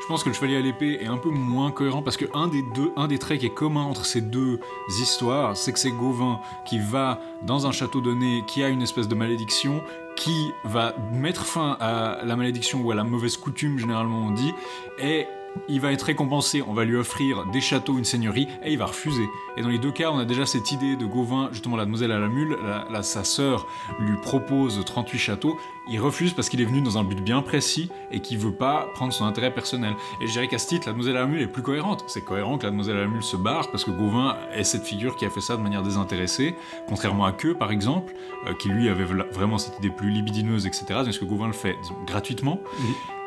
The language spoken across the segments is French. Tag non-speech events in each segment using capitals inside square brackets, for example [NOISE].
Je pense que le chevalier à l'épée est un peu moins cohérent parce que un des traits qui est commun entre ces deux histoires, c'est que c'est Gauvin qui va dans un château donné qui a une espèce de malédiction qui va mettre fin à la malédiction ou à la mauvaise coutume généralement on dit et il va être récompensé, on va lui offrir des châteaux, une seigneurie, et il va refuser. Et dans les deux cas, on a déjà cette idée de Gauvin, justement la demoiselle à la mule, sa sœur lui propose 38 châteaux, il refuse parce qu'il est venu dans un but bien précis et qu'il veut pas prendre son intérêt personnel. Et je dirais qu'à ce titre, la demoiselle à la mule est plus cohérente. C'est cohérent que la demoiselle à la mule se barre parce que Gauvin est cette figure qui a fait ça de manière désintéressée, contrairement à Que, par exemple, euh, qui lui avait vraiment cette idée plus libidineuse, etc. Parce que Gauvin le fait? Gratuitement.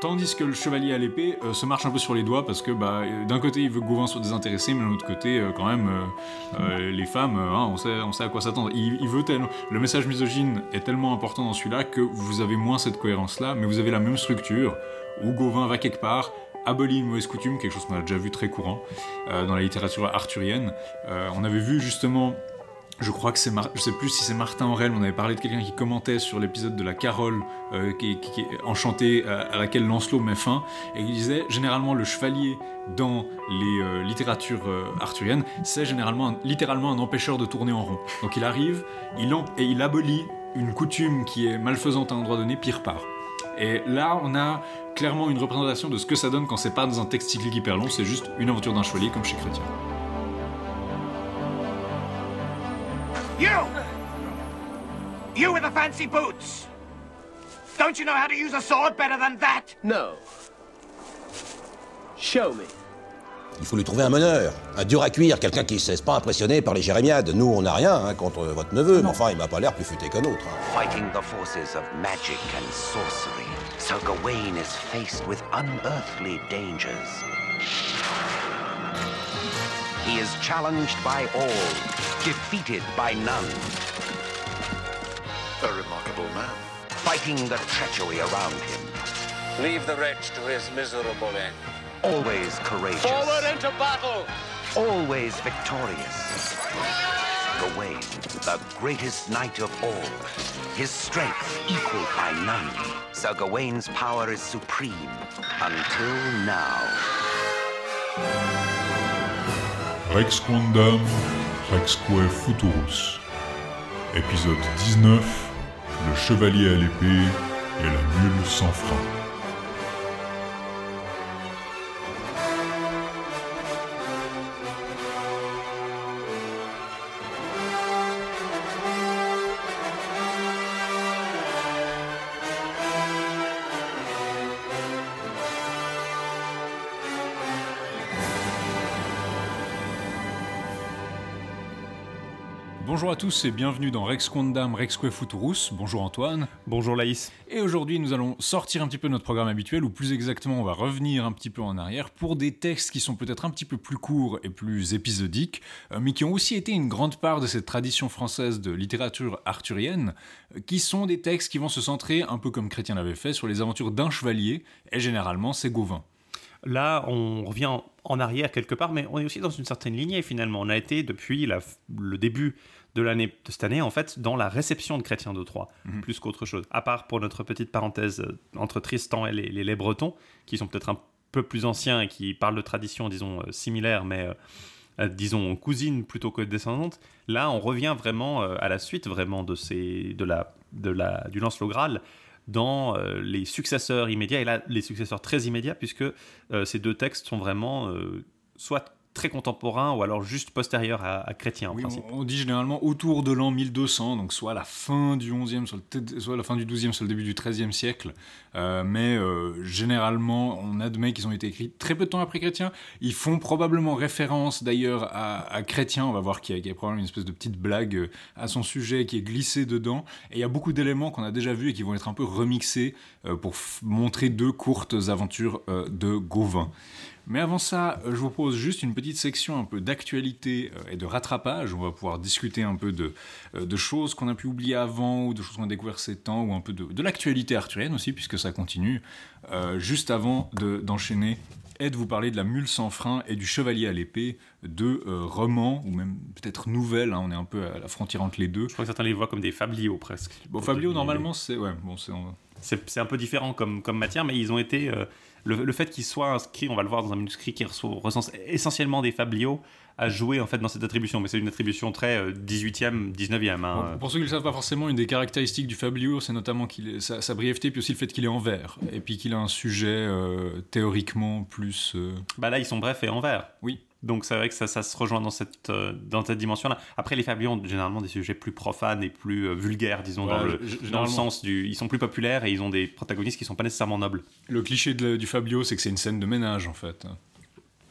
Tandis que le chevalier à l'épée euh, se marche un peu sur les doigts parce que bah, euh, d'un côté il veut que Gauvin soit désintéressé, mais de l'autre côté, quand même, les femmes, hein, on, sait, on sait à quoi s'attendre. Il, il, veut tellement... Le message misogyne est tellement important dans celui-là que vous avez moins cette cohérence-là, mais vous avez la même structure, où Gauvin va quelque part, abolit une mauvaise coutume, quelque chose qu'on a déjà vu très courant euh, dans la littérature arthurienne. Euh, on avait vu justement je crois que c'est, je sais plus si c'est Martin Aurel, on avait parlé de quelqu'un qui commentait sur l'épisode de la Carole euh, qui, est enchantée à, laquelle Lancelot met fin, et il disait généralement le chevalier dans les littératures arthuriennes, c'est généralement littéralement un empêcheur de tourner en rond. Donc il arrive, il et il abolit une coutume qui est malfaisante à un endroit donné, pire part. Et là, on a clairement une représentation de ce que ça donne quand c'est pas dans un texte cyclique hyper long, c'est juste une aventure d'un chevalier comme chez Chrétien. You! You with the fancy boots! Don't you know how to use a sword better than that? No. Show me. Il faut lui trouver un meneur, un dur à cuire, quelqu'un qui ne se laisse pas impressionner par les jérémiades. Nous, on n'a rien hein, contre votre neveu, mais enfin, il m'a pas l'air plus futé qu'un autre. Hein. Fighting the forces of magic and sorcery, Sir Gawain is faced with unearthly dangers. He is challenged by all, defeated by none. A remarkable man. Fighting the treachery around him. Leave the wretch to his miserable end. Always courageous. Forward into battle! Always victorious. Gawain, the greatest knight of all. His strength equaled by none. Sir Gawain's power is supreme. Until now. Rex Quandam, Rexque Futurus. Épisode 19 Le chevalier à l'épée et la mule sans frein. Bonjour à tous et bienvenue dans Rex Quondam Rexque Futurus. Bonjour Antoine. Bonjour Laïs. Et aujourd'hui nous allons sortir un petit peu de notre programme habituel, ou plus exactement on va revenir un petit peu en arrière pour des textes qui sont peut-être un petit peu plus courts et plus épisodiques, euh, mais qui ont aussi été une grande part de cette tradition française de littérature arthurienne, euh, qui sont des textes qui vont se centrer, un peu comme Chrétien l'avait fait, sur les aventures d'un chevalier, et généralement c'est Gauvin. Là, on revient en arrière quelque part, mais on est aussi dans une certaine lignée finalement. On a été depuis le début de l'année de cette année en fait dans la réception de Chrétien de Troyes mhm. plus qu'autre chose. À part pour notre petite parenthèse euh, entre Tristan et les, les, Bretons qui sont peut-être un peu plus anciens et qui parlent de traditions disons euh, similaires mais euh, disons cousines plutôt que descendantes. Là, on revient vraiment à la suite vraiment de ces de la de la du Lancelot Graal dans les successeurs immédiats et là les successeurs très immédiats puisque ces deux textes sont vraiment soit très contemporain ou alors juste postérieur à, Chrétien en principe. On, dit généralement autour de l'an 1200, donc soit la fin du 11e, soit, la fin du 12e, soit le début du 13e siècle. Euh, mais euh, généralement, on admet qu'ils ont été écrits très peu de temps après Chrétien. Ils font probablement référence d'ailleurs à, Chrétien. On va voir qu'il y, a probablement une espèce de petite blague euh, à son sujet qui est glissée dedans. Et il y a beaucoup d'éléments qu'on a déjà vus et qui vont être un peu remixés pour montrer deux courtes aventures de Gauvin. Mais avant ça, euh, je vous propose juste une petite section un peu d'actualité euh, et de rattrapage. On va pouvoir discuter un peu de, euh, de choses qu'on a pu oublier avant ou de choses qu'on a découvert ces temps ou un peu de, de l'actualité arthurienne aussi, puisque ça continue. juste avant d'enchaîner et de vous parler de la mule sans frein et du chevalier à l'épée, deux romans, ou même peut-être nouvelles, hein, on est un peu à la frontière entre les deux. Je crois que certains les voient comme des fabliaux presque. Bon, fabliaux, normalement, c'est... Ouais, bon, c'est c'est un peu différent comme, comme matière, mais ils ont été. Le, fait qu'ils soient inscrits, on va le voir dans un manuscrit qui recense essentiellement des fabliaux, à jouer en fait dans cette attribution, mais c'est une attribution très 18e, 19e. Hein. pour ceux qui ne le savent pas forcément, une des caractéristiques du fabliau, c'est notamment qu'il sa, sa, brièveté, puis aussi le fait qu'il est en vers, et puis qu'il a un sujet euh, théoriquement plus. Euh, bah là, ils sont brefs et en vers. Oui. Donc c'est vrai que ça, ça, se rejoint dans cette, euh, dans cette dimension-là. Après, les fabliaux ont généralement des sujets plus profanes et plus vulgaires, disons, dans, le, dans, le, sens du... Ils sont plus populaires et ils ont des protagonistes qui ne sont pas nécessairement nobles. Le cliché du fabliau, c'est que c'est une scène de ménage, en fait.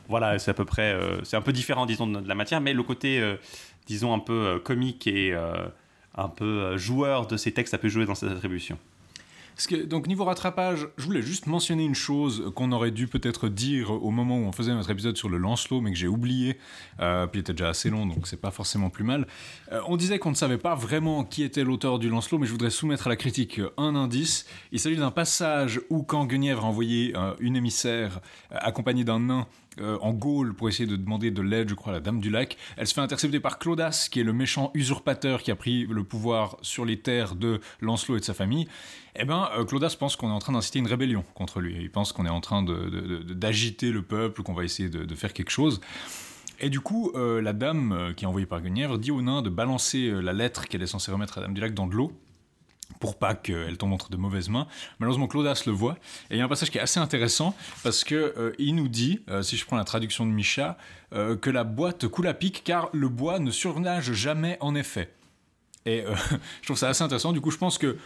Voilà, c'est à peu près, euh, c'est un peu différent, disons, de, la matière, mais le côté, euh, disons, un peu euh, comique et un peu joueur de ces textes, ça peut jouer dans cette attribution. Donc niveau rattrapage, je voulais juste mentionner une chose qu'on aurait dû peut-être dire au moment où on faisait notre épisode sur le Lancelot, mais que j'ai oublié, euh, puis il était déjà assez long, donc c'est pas forcément plus mal. on disait qu'on ne savait pas vraiment qui était l'auteur du Lancelot, mais je voudrais soumettre à la critique un indice. Il s'agit d'un passage où quand Guenièvre a envoyé une émissaire accompagnée d'un nain euh, en Gaule pour essayer de demander de l'aide, je crois, à la Dame du Lac. Elle se fait intercepter par Claudas, qui est le méchant usurpateur qui a pris le pouvoir sur les terres de Lancelot et de sa famille. Eh bien, euh, Claudas pense qu'on est en train d'inciter une rébellion contre lui. Il pense qu'on est en train d'agiter le peuple, qu'on va essayer de, faire quelque chose. Et du coup, euh, la dame qui est envoyée par Guenièvre dit au nain de balancer la lettre qu'elle est censée remettre à Dame du Lac dans de l'eau pour pas qu'elle tombe entre de mauvaises mains. Malheureusement, Claudas le voit. Et il y a un passage qui est assez intéressant parce que euh, il nous dit, euh, si je prends la traduction de Micha, euh, que la boîte coule à pic car le bois ne surnage jamais en effet. Et [LAUGHS] je trouve ça assez intéressant. Du coup, je pense que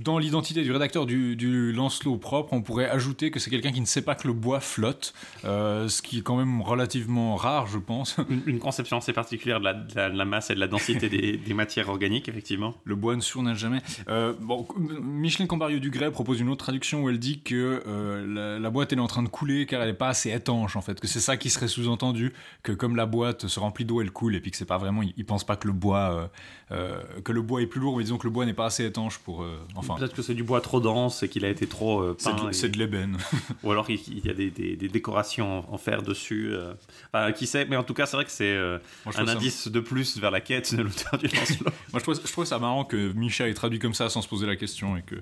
dans l'identité du rédacteur du, Lancelot propre, on pourrait ajouter que c'est quelqu'un qui ne sait pas que le bois flotte, euh, ce qui est quand même relativement rare, je pense. [LAUGHS] Une, conception assez particulière de la, masse et de la densité [LAUGHS] des, matières organiques, effectivement. Le bois ne surnage jamais. Euh, bon, Micheline Cambarieux-Dugré propose une autre traduction où elle dit que euh, la, boîte est en train de couler car elle n'est pas assez étanche, en fait. Que c'est ça qui serait sous-entendu, que comme la boîte se remplit d'eau, elle coule, et puis que c'est pas vraiment... Ils, ne pensent pas que le bois... que le bois est plus lourd, mais disons que le bois n'est pas assez étanche pour Enfin, Peut-être que c'est du bois trop dense et qu'il a été trop euh, C'est de, l'ébène. [LAUGHS] ou alors il, y a des, décorations en, fer dessus. Euh. Enfin, qui sait, mais en tout cas, c'est vrai que c'est euh, un indice de plus vers la quête de l'auteur du [LAUGHS] Lancelot. Moi, je trouve, ça marrant que Micha ait traduit comme ça sans se poser la question. Et que...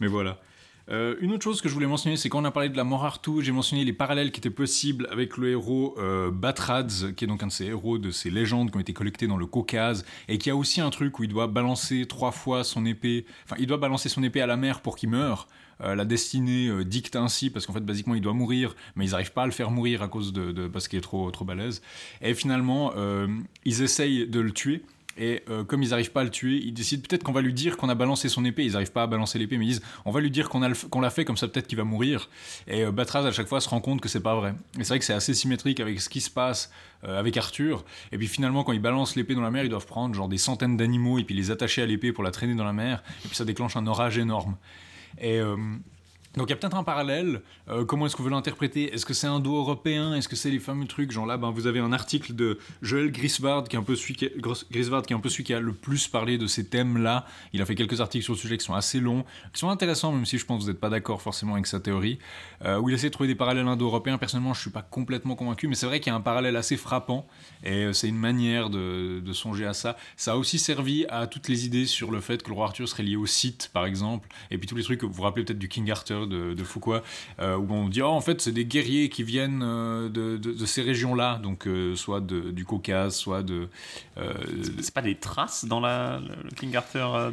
Mais voilà. Euh, une autre chose que je voulais mentionner, c'est quand on a parlé de la mort Arthur, j'ai mentionné les parallèles qui étaient possibles avec le héros euh, Batrads, qui est donc un de ces héros de ces légendes qui ont été collectées dans le Caucase, et qui a aussi un truc où il doit balancer trois fois son épée, enfin il doit balancer son épée à la mer pour qu'il meure. Euh, la destinée dicte ainsi parce qu'en fait basiquement il doit mourir mais ils n'arrivent pas à le faire mourir à cause de, parce qu'il est trop trop balèze et finalement ils essayent de le tuer et euh, comme ils n'arrivent pas à le tuer, ils décident peut-être qu'on va lui dire qu'on a balancé son épée. Ils n'arrivent pas à balancer l'épée, mais ils disent on va lui dire qu'on l'a fait, comme ça peut-être qu'il va mourir. Et euh, Batraz à chaque fois se rend compte que c'est pas vrai. Et c'est vrai que c'est assez symétrique avec ce qui se passe euh, avec Arthur. Et puis finalement, quand ils balancent l'épée dans la mer, ils doivent prendre genre des centaines d'animaux et puis les attacher à l'épée pour la traîner dans la mer. Et puis ça déclenche un orage énorme. Et donc il y a peut-être un parallèle. Euh, comment est-ce qu'on veut l'interpréter Est-ce que c'est indo-européen Est-ce que c'est les fameux trucs Genre là, ben, vous avez un article de Joël Grisvard qui est un peu celui qui, un a le plus parlé de ces thèmes-là. Il a fait quelques articles sur le sujet qui sont assez longs, qui sont intéressants, même si je pense que vous n'êtes pas d'accord forcément avec sa théorie. Euh, où il essaie de trouver des parallèles indo-européens. Personnellement, je suis pas complètement convaincu, mais c'est vrai qu'il y a un parallèle assez frappant. Et euh, c'est une manière de, de, songer à ça. Ça a aussi servi à toutes les idées sur le fait que le roi Arthur serait lié au site, par exemple. Et puis tous les trucs que vous vous rappelez peut-être du King Arthur de, de Foucault, euh, où on dit oh, en fait c'est des guerriers qui viennent euh, de, ces régions-là, donc euh, soit du Caucase, soit de. c'est pas des traces dans la, le King Arthur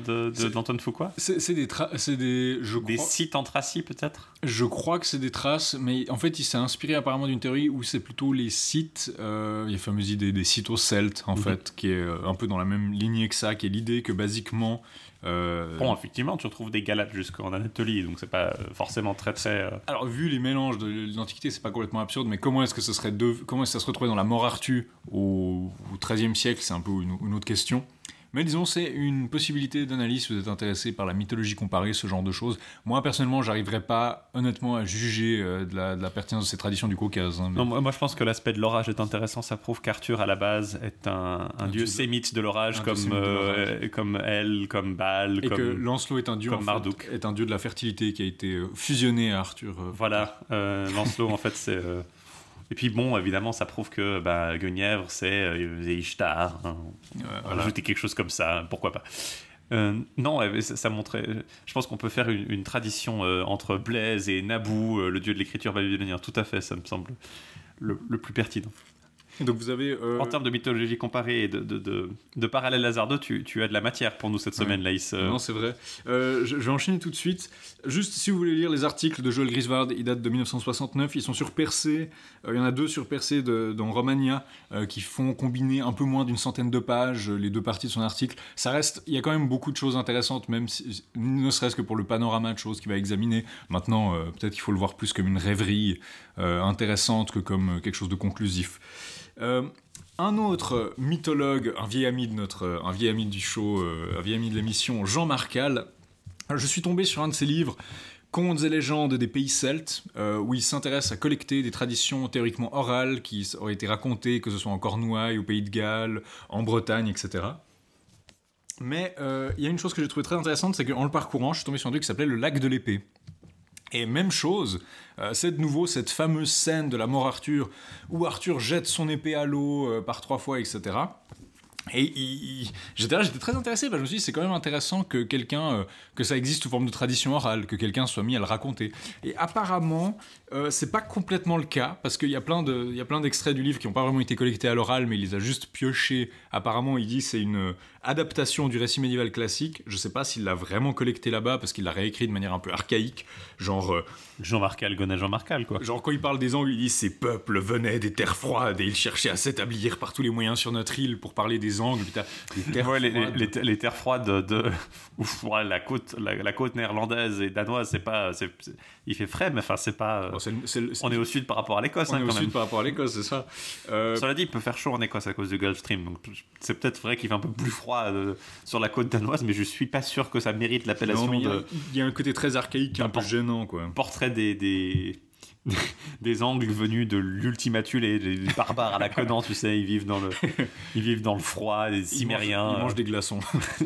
d'Anton de, Foucault C'est des traces, c'est des je des sites anthracis peut-être? Je crois que c'est des traces, mais en fait il s'est inspiré apparemment d'une théorie où c'est plutôt les sites, il y a la fameuse idée des sites aux Celtes en mhm. fait, qui est un peu dans la même lignée que ça, qui est l'idée que basiquement euh, bon, effectivement, tu retrouves des Galates jusqu'en Anatolie, donc c'est pas euh, forcément très très. Euh, Alors, vu les mélanges de l'Antiquité, c'est pas complètement absurde, mais comment est-ce que ce serait de... comment est-ce que ça se retrouvait dans la mort Arthur au XIIIe siècle C'est un peu une, autre question. Mais disons, c'est une possibilité d'analyse si vous êtes intéressé par la mythologie comparée, ce genre de choses. Moi, personnellement, j'arriverai pas, honnêtement, à juger euh, de, la, pertinence de ces traditions du Caucase. Hein, non, moi, je pense que l'aspect de l'orage est intéressant. Ça prouve qu'Arthur, à la base, est un, dieu, sémite de l'orage, comme, euh, comme Elle, comme Baal. Et comme, que Lancelot est un dieu, Marduk. est un dieu de la fertilité qui a été euh, fusionné à Arthur. Voilà, Lancelot, en fait, c'est. Et puis bon, évidemment, ça prouve que bah, Guenièvre, c'est euh, Ishtar. Hein. ajouter quelque chose comme ça, pourquoi pas. Euh, non, ça, montrait. Je pense qu'on peut faire une, tradition euh, entre Blaise et Naboo, le dieu de l'écriture babylonien. Tout à fait, ça me semble le plus pertinent. Donc vous avez. Euh, en termes de mythologie comparée et de, de, de, de parallèle hasardeux, tu, tu, as de la matière pour nous cette semaine, Laïs. Euh. Non, c'est vrai. Euh, je, vais enchaîner tout de suite. Juste, si vous voulez lire les articles de Joel Grisvard, ils datent de 1969. Ils sont sur Percé. il y en a deux sur Percé dans Romania qui font combiner un peu moins d'une centaine de pages les deux parties de son article. Ça reste. Il y a quand même beaucoup de choses intéressantes, même si, ne serait-ce que pour le panorama de choses qu'il va examiner. Maintenant, peut-être qu'il faut le voir plus comme une rêverie intéressante que comme quelque chose de conclusif. Euh, un autre mythologue, un vieil ami de notre, un vieil ami du show, euh, un vieil ami de l'émission, Jean Marcal. Je suis tombé sur un de ses livres, Contes et légendes des pays celtes, euh, où il s'intéresse à collecter des traditions théoriquement orales qui auraient été racontées, que ce soit en Cornouailles, au Pays de Galles, en Bretagne, etc. Mais il y a une chose que j'ai trouvé très intéressante, c'est qu'en le parcourant, je suis tombé sur un truc qui s'appelait le lac de l'épée. Et même chose, euh, c'est de nouveau cette fameuse scène de la mort Arthur, où Arthur jette son épée à l'eau euh, par trois fois, etc. Et j'étais très intéressé, je me suis dit, c'est quand même intéressant que quelqu'un, euh, que ça existe sous forme de tradition orale, que quelqu'un soit mis à le raconter. Et apparemment, euh, c'est pas complètement le cas, parce qu'il y a plein de, y a plein d'extraits du livre qui n'ont pas vraiment été collectés à l'oral, mais il les a juste piochés. Apparemment, il dit c'est une adaptation du récit médiéval classique. Je sais pas s'il l'a vraiment collecté là-bas, parce qu'il l'a réécrit de manière un peu archaïque, genre. Jean Marcal, Gonnet Jean Marcal, quoi. Genre, quand il parle des Angles, il dit ces peuples venaient des terres froides et ils cherchaient à s'établir par tous les moyens sur notre île pour parler des Angles. les, terres froides de, [LAUGHS] la côte, la, côte néerlandaise et danoise, c'est pas, il fait frais, mais enfin c'est pas. on est au sud par rapport à l'Écosse. On hein, est au sud par rapport à l'Écosse, c'est ça. Euh, Cela dit, il peut faire chaud en Écosse à cause du Gulf Stream, donc c'est peut-être vrai qu'il fait un peu plus froid euh, sur la côte danoise, mais je suis pas sûr que ça mérite l'appellation. Il y, a un côté très archaïque, un peu gênant, quoi. Portrait des, des [LAUGHS] des angles venus de l'ultimatule et des barbares à la Conan, tu sais, ils vivent dans le, ils vivent dans le froid, des cimériens. Ils mangent, des glaçons.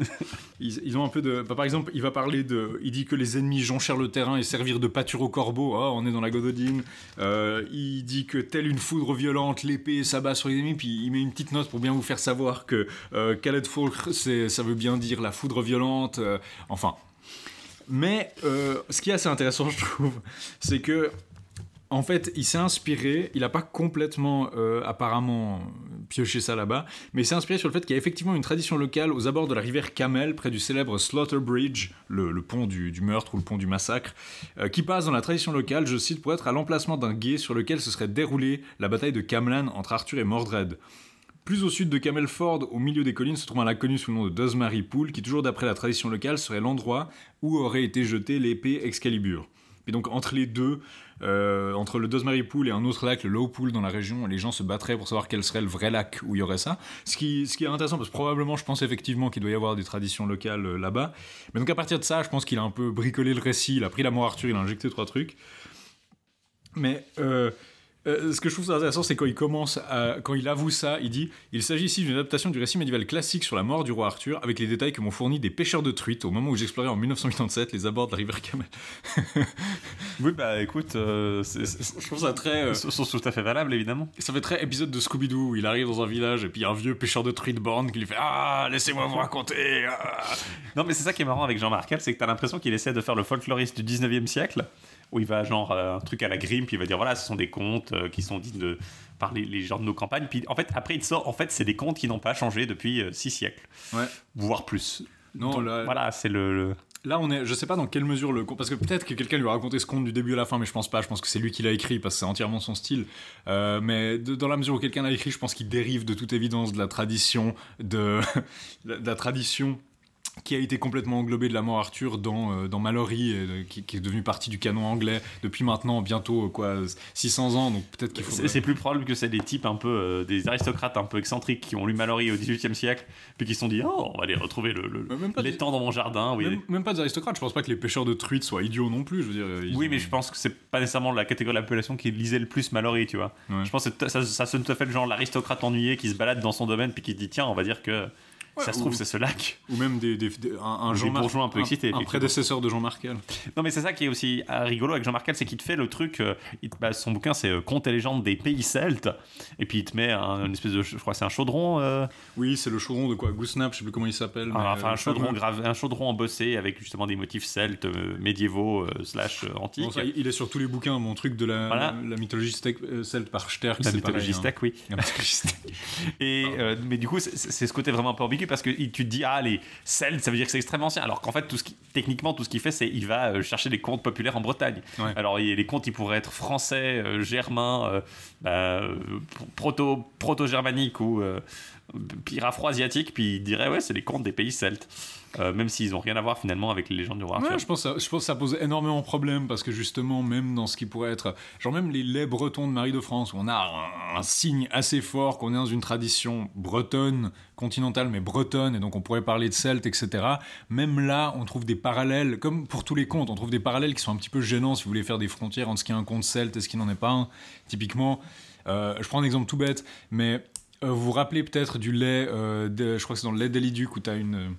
[LAUGHS] ils, ont un peu de. Bah, par exemple, il va parler de. Il dit que les ennemis jonchèrent le terrain et servirent de pâture au corbeau. Oh, on est dans la Gododine. Euh, il dit que telle une foudre violente, l'épée s'abat sur les ennemis. Puis il met une petite note pour bien vous faire savoir que euh, Khaled ça veut bien dire la foudre violente. Euh, enfin. Mais euh, ce qui est assez intéressant, je trouve, c'est que en fait, il s'est inspiré, il n'a pas complètement euh, apparemment pioché ça là-bas, mais il s'est inspiré sur le fait qu'il y a effectivement une tradition locale aux abords de la rivière Camel, près du célèbre Slaughter Bridge, le, pont du, meurtre ou le pont du massacre, euh, qui passe dans la tradition locale, je cite, pour être à l'emplacement d'un gué sur lequel se serait déroulée la bataille de Camlan entre Arthur et Mordred. Plus au sud de Camelford, au milieu des collines, se trouve un lac connu sous le nom de Dozmary Pool, qui toujours d'après la tradition locale serait l'endroit où aurait été jetée l'épée Excalibur. Et donc entre les deux, euh, entre le Dozmary Pool et un autre lac, le Low Pool dans la région, les gens se battraient pour savoir quel serait le vrai lac où il y aurait ça. Ce qui, est intéressant parce que probablement, je pense effectivement qu'il doit y avoir des traditions locales euh, là-bas. Mais donc à partir de ça, je pense qu'il a un peu bricolé le récit, il a pris la mort Arthur, il a injecté trois trucs. Mais euh, euh, ce que je trouve intéressant, c'est quand il commence, quand il avoue ça, il dit Il s'agit ici d'une adaptation du récit médiéval classique sur la mort du roi Arthur, avec les détails que m'ont fourni des pêcheurs de truites au moment où j'explorais en 1987 les abords de la rivière Camel. [LAUGHS] oui, bah écoute, euh, je trouve ça très. Euh, sont tout à fait valable, évidemment. Ça fait très épisode de Scooby-Doo où il arrive dans un village et puis il y a un vieux pêcheur de truites borne qui lui fait Ah, laissez-moi vous raconter ah. Non, mais c'est ça qui est marrant avec Jean Marcal, c'est que t'as l'impression qu'il essaie de faire le folkloriste du 19e siècle où il va genre euh, un truc à la grime, puis il va dire voilà, ce sont des contes euh, qui sont dits de, par les, gens de nos campagnes. Puis en fait, après, il sort, en fait, c'est des contes qui n'ont pas changé depuis euh, six siècles, ouais. voire plus. Non, là, voilà, c'est le, Là, on est, je sais pas dans quelle mesure le parce que peut-être que quelqu'un lui a raconté ce conte du début à la fin, mais je pense pas. Je pense que c'est lui qui l'a écrit parce que c'est entièrement son style. mais dans la mesure où quelqu'un l'a écrit, je pense qu'il dérive de toute évidence de la tradition de, [LAUGHS] de la tradition qui a été complètement englobé de la mort Arthur dans, euh, dans Mallory, euh, qui, est devenu partie du canon anglais depuis maintenant bientôt euh, quoi 600 ans, donc peut-être qu'il faut... C'est plus probable que c'est des types un peu, des aristocrates un peu excentriques qui ont lu Mallory au XVIIIe siècle, puis qui se sont dit, oh, on va aller retrouver le, l'étang dans mon jardin. Oui. Même, pas des aristocrates, je pense pas que les pêcheurs de truites soient idiots non plus, je veux dire. Oui, mais je pense que c'est pas nécessairement la catégorie d'appellation qui lisait le plus Mallory, tu vois. Je pense que ça, ça, se fait le genre l'aristocrate ennuyé qui se balade dans son domaine, puis qui se dit, tiens, on va dire que ça se trouve, c'est ce lac. Ou même des, un, Jean bourgeois un peu excité. Un, prédécesseur de Jean Markel. Non, mais c'est ça qui est aussi euh, rigolo avec Jean Markel, c'est qu'il te fait le truc. Euh, bah, son bouquin, c'est Contes et légendes des pays celtes. Et puis il te met un, une espèce de. Je crois c'est un chaudron. Oui, c'est le chaudron de quoi? Goosnap, je sais plus comment il s'appelle. Ah, enfin, un chaudron, grave, un chaudron embossé avec justement des motifs celtes, médiévaux, slash antiques. il est sur tous les bouquins, mon truc de la, la mythologie celte par Sterck. La mythologie steak, oui. Et, mais du coup, c'est ce côté vraiment un peu ambigu parce que tu te dis, ah, les Celtes, ça veut dire que c'est extrêmement ancien. Alors qu'en fait, tout ce qui, techniquement, tout ce qu'il fait, c'est il va euh, chercher des contes populaires en Bretagne. Alors, les contes, ils pourraient être français, euh, germains, euh, bah, proto, proto-germaniques ou pire afro-asiatiques, puis il dirait, ouais, c'est les contes des pays celtes. Euh, même s'ils n'ont rien à voir finalement avec les légendes du roi Arthur. je, pense je pense que ça pose énormément de problèmes parce que justement, même dans ce qui pourrait être. Genre, même les laits bretons de Marie de France, où on a un, signe assez fort qu'on est dans une tradition bretonne, continentale, mais bretonne, et donc on pourrait parler de Celtes, etc. Même là, on trouve des parallèles, comme pour tous les contes, on trouve des parallèles qui sont un petit peu gênants si vous voulez faire des frontières entre ce qui est un conte celte et ce qui n'en est pas un. Typiquement, euh, je prends un exemple tout bête, mais vous vous rappelez peut-être du lait, je crois que c'est dans le lait d'Aliduc où tu as une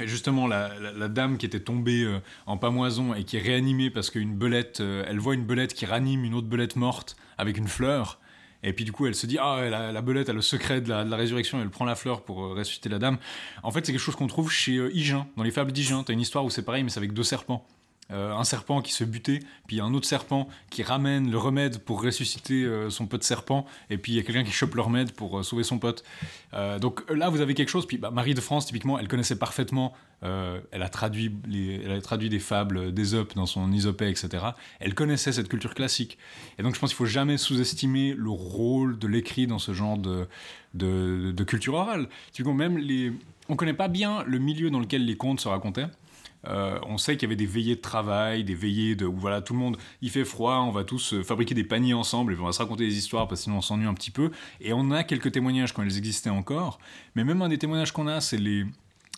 et justement, la, dame qui était tombée euh, en pamoison et qui est réanimée parce qu'une belette, euh, elle voit une belette qui ranime une autre belette morte avec une fleur. Et puis du coup, elle se dit ah la, belette a le secret de la, résurrection. Elle prend la fleur pour euh, ressusciter la dame. En fait, c'est quelque chose qu'on trouve chez Hygin, dans les fables d'Hygin. T'as une histoire où c'est pareil, mais c'est avec deux serpents. Euh, un serpent qui se butait, puis un autre serpent qui ramène le remède pour ressusciter euh, son pote serpent, et puis il y a quelqu'un qui chope le remède pour euh, sauver son pote. donc là, vous avez quelque chose. Puis bah, Marie de France, typiquement, elle connaissait parfaitement. elle a traduit elle a traduit des fables d'Ésope dans son Isopée, etc. Elle connaissait cette culture classique. Et donc je pense qu'il faut jamais sous-estimer le rôle de l'écrit dans ce genre de, de, culture orale. Typiquement, même les, on connaît pas bien le milieu dans lequel les contes se racontaient. Euh, on sait qu'il y avait des veillées de travail, des veillées de où voilà tout le monde, il fait froid, on va tous euh, fabriquer des paniers ensemble et on va se raconter des histoires parce que sinon on s'ennuie un petit peu. Et on a quelques témoignages quand elles existaient encore, mais même un des témoignages qu'on a, c'est les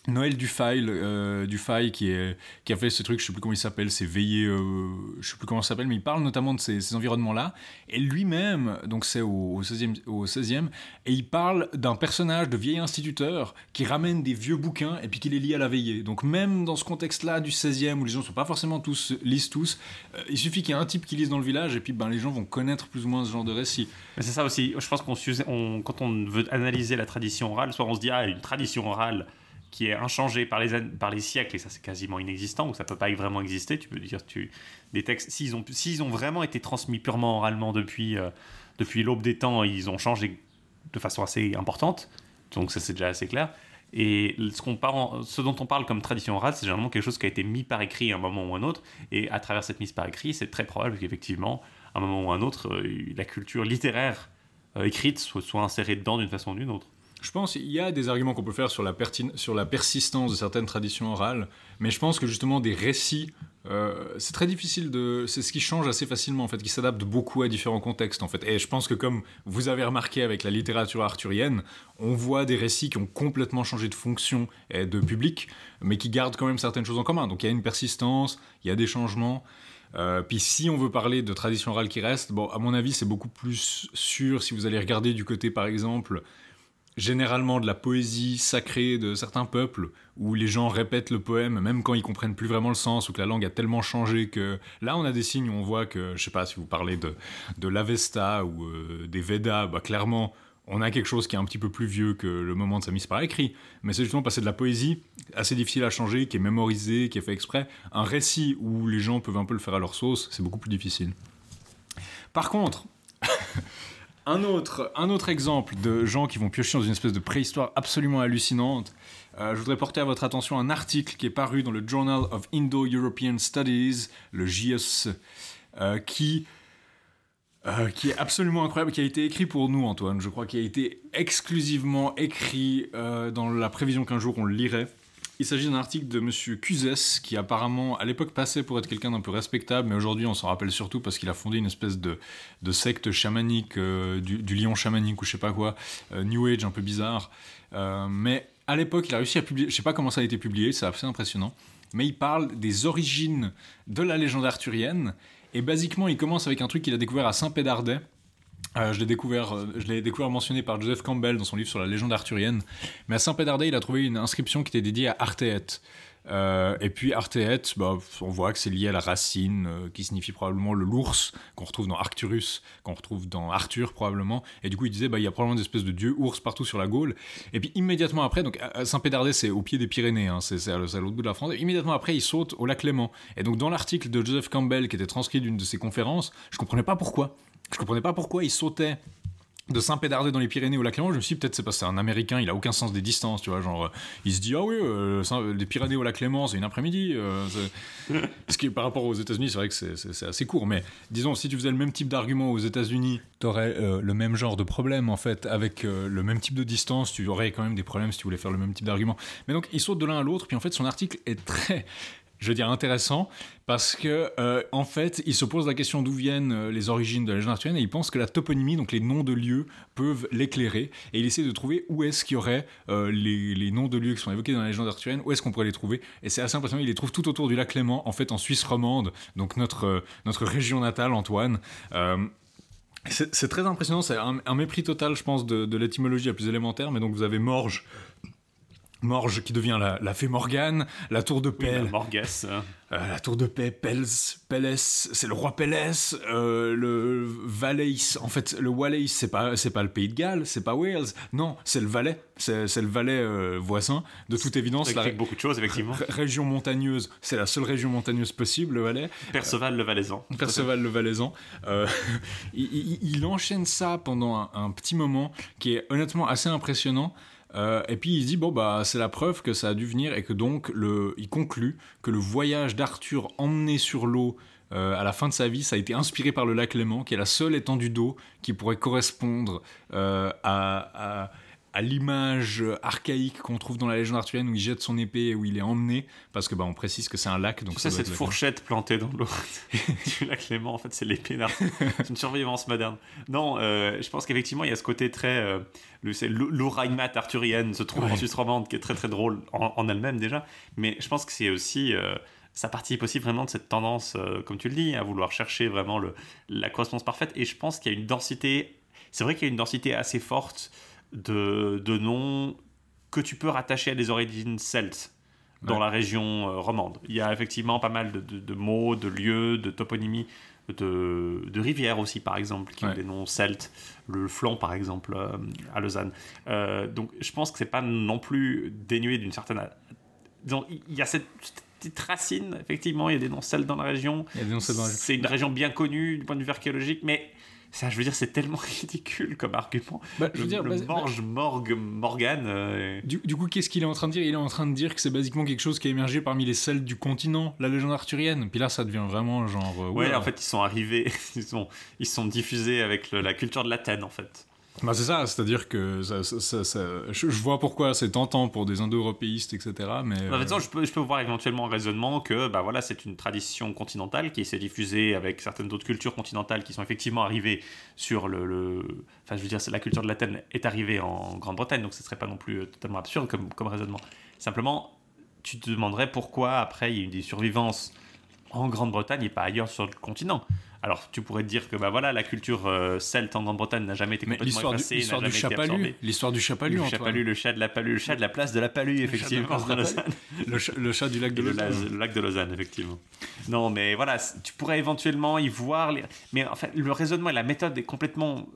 Noël Dufay, euh, qui, a fait ce truc, je sais plus comment il s'appelle, c'est veillé, euh, je sais plus comment ça s'appelle, mais il parle notamment de ces, environnements-là. Et lui-même, donc c'est au, 16e, au 16e, et il parle d'un personnage de vieil instituteur qui ramène des vieux bouquins et puis qui les lie à la veillée. Donc même dans ce contexte-là du 16e où les gens ne sont pas forcément tous, lisent tous, euh, il suffit qu'il y ait un type qui lise dans le village et puis ben, les gens vont connaître plus ou moins ce genre de récit. C'est ça aussi, je pense qu'on quand on veut analyser la tradition orale, soit on se dit, ah, une tradition orale qui est inchangé par les, par les siècles, et ça c'est quasiment inexistant, ou ça peut pas vraiment exister, tu peux dire, tu, des textes, s'ils ont, s'ils ont vraiment été transmis purement oralement depuis, euh, depuis l'aube des temps, ils ont changé de façon assez importante, donc ça c'est déjà assez clair. Et ce, dont on parle comme tradition orale, c'est généralement quelque chose qui a été mis par écrit à un moment ou un autre, et à travers cette mise par écrit, c'est très probable qu'effectivement, à un moment ou un autre, euh, la culture littéraire euh, écrite soit insérée dedans d'une façon ou d'une autre. Je pense qu'il y a des arguments qu'on peut faire sur la, sur la persistance de certaines traditions orales, mais je pense que justement des récits, euh, c'est très difficile de... C'est ce qui change assez facilement, en fait, qui s'adapte beaucoup à différents contextes, en fait. Et je pense que comme vous avez remarqué avec la littérature arthurienne, on voit des récits qui ont complètement changé de fonction et de public, mais qui gardent quand même certaines choses en commun. Donc il y a une persistance, il y a des changements. Euh, puis si on veut parler de tradition orale qui reste, bon, à mon avis, c'est beaucoup plus sûr si vous allez regarder du côté, par exemple, généralement de la poésie sacrée de certains peuples, où les gens répètent le poème même quand ils comprennent plus vraiment le sens, ou que la langue a tellement changé que... Là, on a des signes où on voit que, je sais pas, si vous parlez de, de l'Avesta ou euh, des Vedas, bah, clairement, on a quelque chose qui est un petit peu plus vieux que le moment de sa mise par écrit. Mais c'est justement passer de la poésie, assez difficile à changer, qui est mémorisée, qui est fait exprès. Un récit où les gens peuvent un peu le faire à leur sauce, c'est beaucoup plus difficile. Par contre... [LAUGHS] Un autre, un autre exemple de gens qui vont piocher dans une espèce de préhistoire absolument hallucinante. Euh, je voudrais porter à votre attention un article qui est paru dans le Journal of Indo-European Studies, le JS, euh, qui, euh, qui est absolument incroyable, qui a été écrit pour nous, Antoine. Je crois qu'il a été exclusivement écrit dans la prévision qu'un jour on le lirait. Il s'agit d'un article de Monsieur Cusès, qui apparemment, à l'époque, passait pour être quelqu'un d'un peu respectable, mais aujourd'hui, on s'en rappelle surtout parce qu'il a fondé une espèce de, secte chamanique, euh, du, lion chamanique ou je sais pas quoi, euh, New Age un peu bizarre. Euh, mais à l'époque, il a réussi à publier, je sais pas comment ça a été publié, c'est assez impressionnant, mais il parle des origines de la légende arthurienne, et basiquement, il commence avec un truc qu'il a découvert à Saint-Pédardais, Euh, je l'ai découvert, euh, découvert mentionné par Joseph Campbell dans son livre sur la légende arthurienne. Mais à Saint-Pédardé, il a trouvé une inscription qui était dédiée à Arthéet. Euh, et puis Arthéet, bah, on voit que c'est lié à la racine, qui signifie probablement le l'ours, qu'on retrouve dans Arcturus, qu'on retrouve dans Arthur probablement. Et du coup, il disait, bah, il y a probablement des espèces de dieux ours partout sur la Gaule. Et puis immédiatement après, donc Saint-Pédardé, c'est au pied des Pyrénées, hein, c'est à l'autre bout de la France. Et immédiatement après, il saute au lac Léman. Et donc dans l'article de Joseph Campbell, qui était transcrit d'une de ses conférences, je comprenais pas pourquoi. Je comprenais pas pourquoi il sautait de Saint-Pédardé dans les Pyrénées au lac Léman, je me suis dit peut-être c'est parce que c'est un américain, il a aucun sens des distances, tu vois, genre il se dit ah oui, euh, des Pyrénées au lac Léman, c'est une après-midi. Euh, [LAUGHS] ce qui par rapport aux États-Unis, c'est vrai que c'est assez court, mais disons si tu faisais le même type d'argument aux États-Unis, tu aurais euh, le même genre de problème en fait avec le même type de distance, tu aurais quand même des problèmes si tu voulais faire le même type d'argument. Mais donc il saute de l'un à l'autre, puis en fait son article est très je veux dire intéressant parce que euh, en fait il se pose la question d'où viennent euh, les origines de la légende arthurienne et il pense que la toponymie donc les noms de lieux peuvent l'éclairer et il essaie de trouver où est-ce qu'il y aurait euh, les, noms de lieux qui sont évoqués dans la légende arthurienne où est-ce qu'on pourrait les trouver et c'est assez impressionnant il les trouve tout autour du lac Léman en fait en Suisse romande donc notre notre région natale Antoine c'est très impressionnant, c'est un, mépris total, je pense, de, de l'étymologie la plus élémentaire. Mais donc, vous avez Morge, Morge qui devient la, fée Morgane, la tour de. Oui, Morges. Hein. Euh, la tour de paix, Pels, Pelles, c'est le roi Pélès, euh, le Valais, en fait, le Valais, c'est pas, c'est pas le pays de Galles, c'est pas Wales, non, c'est le Valais, c'est, le Valais euh, voisin, de toute évidence. Ça beaucoup de choses, effectivement. région montagneuse, c'est la seule région montagneuse possible, le Valais. Perceval le Valaisan. Perceval le Valaisan. [LAUGHS] Il, il, enchaîne ça pendant un, un petit moment qui est honnêtement assez impressionnant. Euh, et puis il dit bon bah c'est la preuve que ça a dû venir et que donc le, il conclut que le voyage d'Arthur emmené sur l'eau euh, à la fin de sa vie, ça a été inspiré par le lac Léman, qui est la seule étendue d'eau qui pourrait correspondre euh, à l'image archaïque qu'on trouve dans la légende arthurienne où il jette son épée et où il est emmené, parce que bah, on précise que c'est un lac. Donc ça, cette fourchette plantée dans l'eau du lac Léman, en fait, c'est l'épée [LAUGHS] C'est une survivance moderne. Non, euh, je pense qu'effectivement, il y a ce côté très. Euh, L'ouraïmat arthurienne se trouve en Suisse romande, qui est très très drôle en, elle-même déjà, mais je pense que c'est aussi. Euh, ça participe aussi vraiment de cette tendance, euh, comme tu le dis, à vouloir chercher vraiment le, la correspondance parfaite. Et je pense qu'il y a une densité. C'est vrai qu'il y a une densité assez forte de, noms que tu peux rattacher à des origines celtes dans la région euh, romande. Il y a effectivement pas mal de, mots, de lieux, de toponymies, de, rivières aussi, par exemple, qui ont des noms celtes. Le flanc, par exemple, euh, à Lausanne. Euh, donc, je pense que c'est pas non plus dénué d'une certaine. Donc, il y a cette petite racine, effectivement, il y a des noms celtes dans la région. C'est une région bien connue du point de vue archéologique, mais ça, je veux dire, c'est tellement [LAUGHS] ridicule comme argument. Bah, je veux dire, le Morge Morgue Morgan. Euh, du, coup, qu'est-ce qu'il est en train de dire? Il est en train de dire que c'est basiquement quelque chose qui a émergé parmi les celles du continent, la légende arthurienne. Puis là, ça devient vraiment genre. Euh, ouais, en fait, ils sont arrivés, [LAUGHS] ils sont, ils sont diffusés avec la culture de l'Athènes, en fait. Bah c'est ça, c'est-à-dire que ça, je, vois pourquoi c'est tentant pour des indo-européistes, etc. Mais bah, euh, je, peux, je peux voir éventuellement un raisonnement que bah, voilà, c'est une tradition continentale qui s'est diffusée avec certaines autres cultures continentales qui sont effectivement arrivées sur le. Enfin, je veux dire, la culture de l'Athènes est arrivée en Grande-Bretagne, donc ce serait pas non plus euh, totalement absurde comme, comme raisonnement. Simplement, tu te demanderais pourquoi après il y a eu des survivances en Grande-Bretagne et pas ailleurs sur le continent. Alors tu pourrais te dire que bah voilà la culture euh, celte en Grande-Bretagne n'a jamais été complètement effacée, l'histoire du chapalu, l'histoire du chapalu, le chapalu, le chat de la palu, le chat de la place de la palu effectivement, [LAUGHS] le, chat, du lac de Lausanne, le, lac de Lausanne effectivement. Non mais voilà, tu pourrais éventuellement y voir, les... mais en fait le raisonnement et la méthode est complètement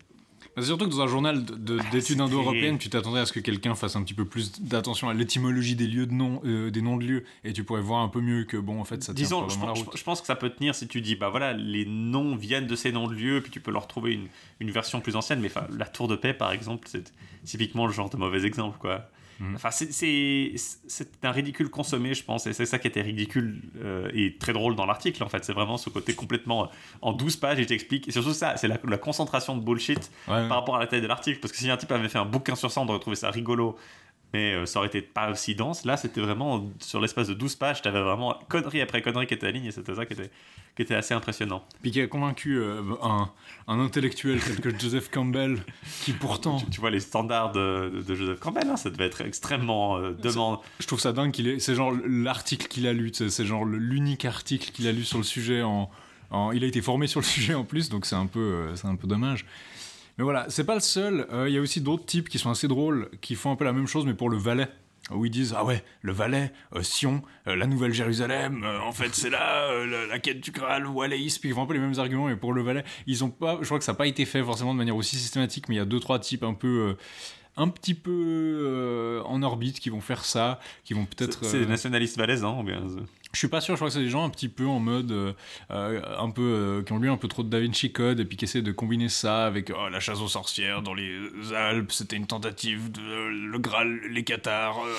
surtout que dans un journal ah, d'études indo-européennes, tu t'attendrais à ce que quelqu'un fasse un petit peu plus d'attention à l'étymologie des lieux de noms, euh, des noms de lieux, et tu pourrais voir un peu mieux que bon, en fait, ça tient Disons, je, la route. je, pense que ça peut tenir si tu dis, bah voilà, les noms viennent de ces noms de lieux, puis tu peux leur trouver une, une version plus ancienne. Mais la Tour de Paix, par exemple, c'est typiquement le genre de mauvais exemple, quoi. Mhm. Enfin, c'est un ridicule consommé, je pense, et c'est ça qui était ridicule euh, et très drôle dans l'article, en fait. C'est vraiment ce côté complètement. Euh, en 12 pages, il t'explique. Et surtout ça, c'est la, concentration de bullshit par rapport à la taille de l'article. Parce que si un type avait fait un bouquin sur ça, on aurait trouvé ça rigolo mais euh, ça aurait été pas aussi dense. Là, c'était vraiment sur l'espace de 12 pages, tu avais vraiment connerie après connerie qui était alignée, et c'était ça qui était, qui était assez impressionnant. Puis qui a convaincu euh, un, un, intellectuel tel que Joseph Campbell, qui pourtant. Tu, vois les standards de, de, Joseph Campbell, hein, ça devait être extrêmement euh. Je trouve ça dingue, qu'il est, c'est genre l'article qu'il a lu, c'est genre l'unique article qu'il a lu sur le sujet en, en, Il a été formé sur le sujet en plus, donc c'est un peu, c'est un peu dommage. Mais voilà, c'est pas le seul. Euh, Il y a aussi d'autres types qui sont assez drôles, qui font un peu la même chose, mais pour le Valais. Où ils disent Ah ouais, le Valais, euh, Sion, euh, la Nouvelle Jérusalem, euh, en fait c'est là, la, la quête du Graal, Wallace, puis ils font un peu les mêmes arguments, mais pour le Valais, ils ont pas, je crois que ça n'a pas été fait forcément de manière aussi systématique, mais il y a deux, trois types un peu. un petit peu euh, en orbite qui vont faire ça, qui vont peut-être. C'est euh, des nationalistes valaisans ou bien je suis pas sûr, je crois que c'est des gens un petit peu en mode, euh, euh, un peu, euh, qui ont lu un peu trop de Da Vinci Code et puis qui essaient de combiner ça avec oh, la chasse aux sorcières dans les Alpes, c'était une tentative de le Graal, les Cathares, euh,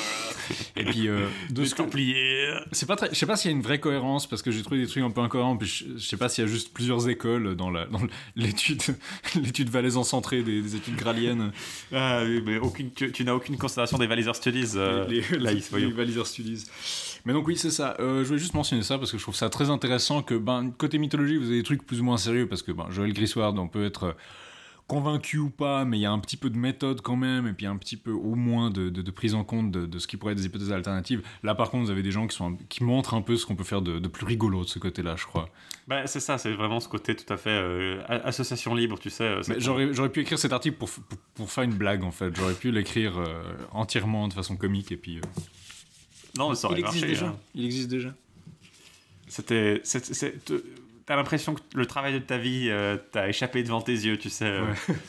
et puis [LAUGHS] de que- Templiers. c'est pas très, je sais pas s'il y a une vraie cohérence parce que j'ai trouvé des trucs un peu incohérents, puis je, je sais pas s'il y a juste plusieurs écoles dans la, dans l'étude, [LAUGHS] l'étude valaisan centrée des, des études graliennes. Ah oui, mais aucune, tu, tu n'as aucune considération des Valiser Studies, les, les, Valiser Studies. Mais donc oui, c'est ça. Euh, je voulais juste mentionner ça parce que je trouve ça très intéressant que, ben, côté mythologie, vous avez des trucs plus ou moins sérieux parce que, ben, Joël Griswold, on peut être euh, convaincu ou pas, mais il y a un petit peu de méthode quand même, et puis un petit peu au moins de, de- de prise en compte de, de ce qui pourrait être des hypothèses alternatives. Là, par contre, vous avez des gens qui, sont, un- qui montrent un peu ce qu'on peut faire de, plus rigolo de ce côté-là, je crois. Bah, c'est ça, c'est vraiment ce côté tout à fait euh, association libre, tu sais. j'aurais, j'aurais pu écrire cet article pour, pour, pour faire une blague, en fait. J'aurais pu l'écrire euh, entièrement de façon comique, et puis... euh, Non, mais ça aurait il existe marché, déjà. hein. Il existe déjà. C'était. T'as l'impression que le travail de ta vie euh, t'a échappé devant tes yeux, tu sais. euh. Ouais. [LAUGHS]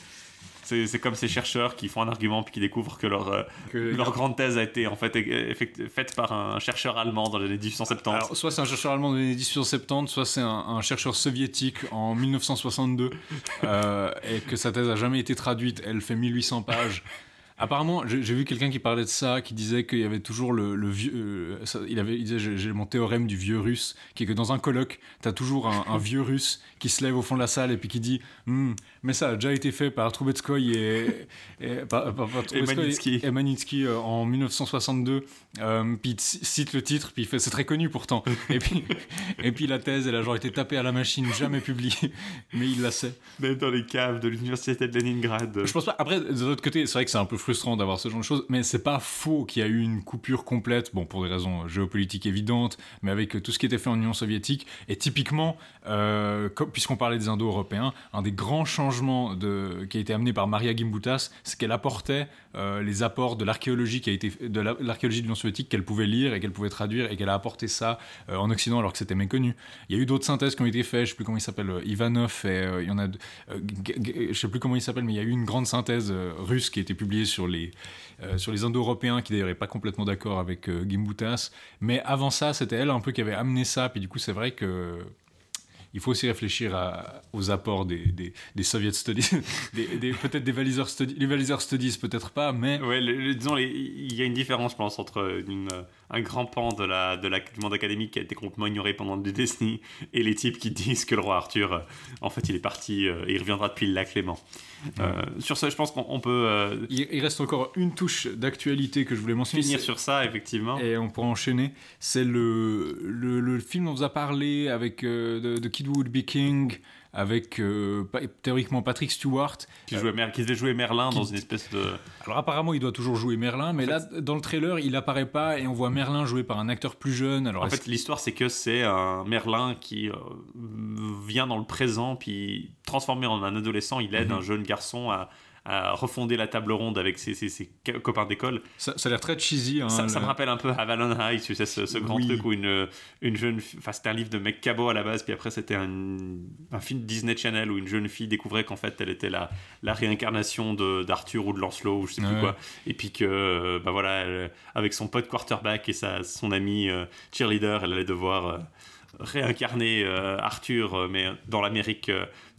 C'est c'est comme ces chercheurs qui font un argument puis qui découvrent que leur, euh, leur grande thèse a été en fait faite par un chercheur allemand dans les années 1870. Alors, soit c'est un chercheur allemand de l'année 1870, soit c'est un, un chercheur soviétique en 1962, [LAUGHS] euh, et que sa thèse a jamais été traduite. Elle fait 1800 pages. Apparemment, j'ai vu quelqu'un qui parlait de ça, qui disait qu'il y avait toujours le, le vieux. euh, ça- il, avait, il disait j'ai- mon théorème du vieux russe, qui est que dans un colloque, t'as toujours un, un vieux russe qui se lève au fond de la salle et puis qui dit Hmm, Mais ça a déjà été fait par Troubetskoy et. et par, par- par Troubetskoy Manitsky. et Manitsky, euh, en 1962. Euh, puis il cite le titre, puis il fait C'est très connu pourtant. et, puis, [LAUGHS] et puis la thèse, elle a genre été tapée à la machine, jamais publiée, mais il la sait. Même dans les caves de l'université de Leningrad. Je pense pas. Après, de l'autre côté, c'est vrai que c'est un peu frustrant d'avoir ce genre de choses, mais c'est pas faux qu'il y a eu une coupure complète, bon, pour des raisons géopolitiques évidentes, mais avec tout ce qui était fait en Union soviétique. Et typiquement, euh, puisqu'on parlait des Indo-Européens, un des grands changements de, qui a été amené par Maria Gimbutas, c'est qu'elle apportait euh, les apports de l'archéologie qui a été de la- l'archéologie de l'Union soviétique qu'elle pouvait lire et qu'elle pouvait traduire et qu'elle a apporté ça euh, en Occident alors que c'était méconnu. Il y a eu d'autres synthèses qui ont été faites, je sais plus comment il s'appelle, euh, Ivanov et il y en a, je sais plus comment il s'appelle, mais il y a eu une grande synthèse russe qui a été publiée sur les sur les Indo-Européens qui d'ailleurs n'est pas complètement d'accord avec Gimbutas. Mais avant ça, c'était elle un peu qui avait amené ça. Puis du coup, c'est vrai que il faut aussi réfléchir aux apports des, des, des Soviet Studies, [LAUGHS] peut-être des Valiser Studies, les Studies peut-être pas, mais Ouais, disons, il y a une différence, je pense, entre une, un grand pan de la, de la, du monde académique qui a été complètement ignoré pendant des décennies et les types qui disent que le roi Arthur, euh, en fait, il est parti euh, il reviendra depuis le lac Léman. Euh, sur ce, je pense qu'on on peut euh, il, reste encore une touche d'actualité que je voulais mentionner. finir sur ça, effectivement. Et on pourra enchaîner. C'est le, le, le film dont on vous a parlé avec euh, de, de Kid Would King, avec euh, théoriquement Patrick Stewart. Qui, jouait Mer- qui devait jouer Merlin qui- dans une espèce de. Alors apparemment, il doit toujours jouer Merlin, mais En là, dans le trailer, il apparaît pas et on voit Merlin joué par un acteur plus jeune. Alors En fait, l'histoire, c'est que c'est un Merlin qui euh, vient dans le présent, puis transformé en un adolescent, il aide Mhm. un jeune garçon à, à refonder la table ronde avec ses, ses- ses co- copains d'école. ça, ça a l'air très cheesy. Hein, ça, me rappelle un peu Avalon High, tu sais, ce, ce grand Oui. truc où une, une jeune. Enfin, c'était un livre de Meg Cabot à la base, puis après, c'était un, un film Disney Channel où une jeune fille découvrait qu'en fait, elle était la, la réincarnation d'Arthur ou de Lancelot, ou je sais plus Ouais. quoi. Et puis que, euh, bah voilà, elle- avec son pote quarterback et sa, son ami euh, cheerleader, elle allait devoir. euh, réincarner euh, Arthur mais dans l'Amérique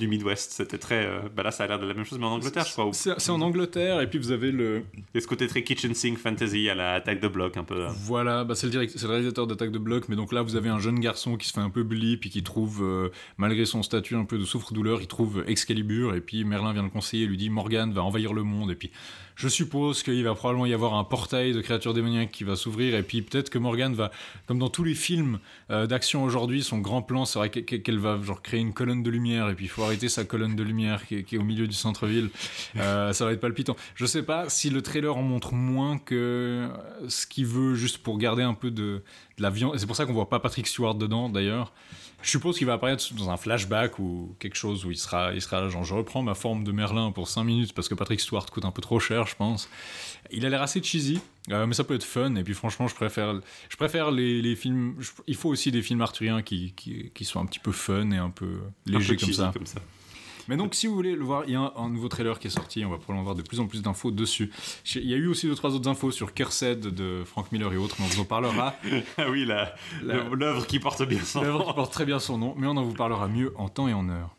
du Midwest c'était très euh, bah là ça a l'air de la même chose mais en Angleterre je crois où- C'est en Angleterre, et puis vous avez le. a ce côté très kitchen sink fantasy à la attaque de bloc un peu euh. Voilà, bah c'est le, direct- le réalisateur d'Attaque de Bloc, mais donc là vous avez un jeune garçon qui se fait un peu bully, puis qui trouve, euh, malgré son statut un peu de souffre-douleur, il trouve Excalibur, et puis Merlin vient le conseiller et lui dit Morgane va envahir le monde, et puis je suppose qu'il va probablement y avoir un portail de créatures démoniaques qui va s'ouvrir, et puis peut-être que Morgane va, comme dans tous les films euh, d'action aujourd'hui, son grand plan que- qu'elle va genre créer une colonne de lumière, et puis il faut sa colonne de lumière qui est, au milieu du centre-ville. Euh, ça va être palpitant. Je sais pas si le trailer en montre moins que ce qu'il veut, juste pour garder un peu de, de la viande. C'est pour ça qu'on voit pas Patrick Stewart dedans, d'ailleurs. Je suppose qu'il va apparaître dans un flashback ou quelque chose où il sera, il sera genre je reprends ma forme de Merlin pour 5 minutes parce que Patrick Stewart coûte un peu trop cher, je pense. Il a l'air assez cheesy, euh, mais ça peut être fun. Et puis franchement, je préfère, je préfère les, les films. il faut aussi des films arthuriens qui, qui, qui, soient un petit peu fun et un peu légers comme, ça. comme ça. Mais donc, si vous voulez le voir, il y a un, nouveau trailer qui est sorti. On va probablement avoir de plus en plus d'infos dessus. Il y a eu aussi deux trois autres infos sur Cursed de Frank Miller et autres, mais on vous en parlera. [LAUGHS] ah oui, l'œuvre qui porte bien son nom. L'œuvre qui porte très bien son nom, mais on en vous parlera mieux en temps et en heure.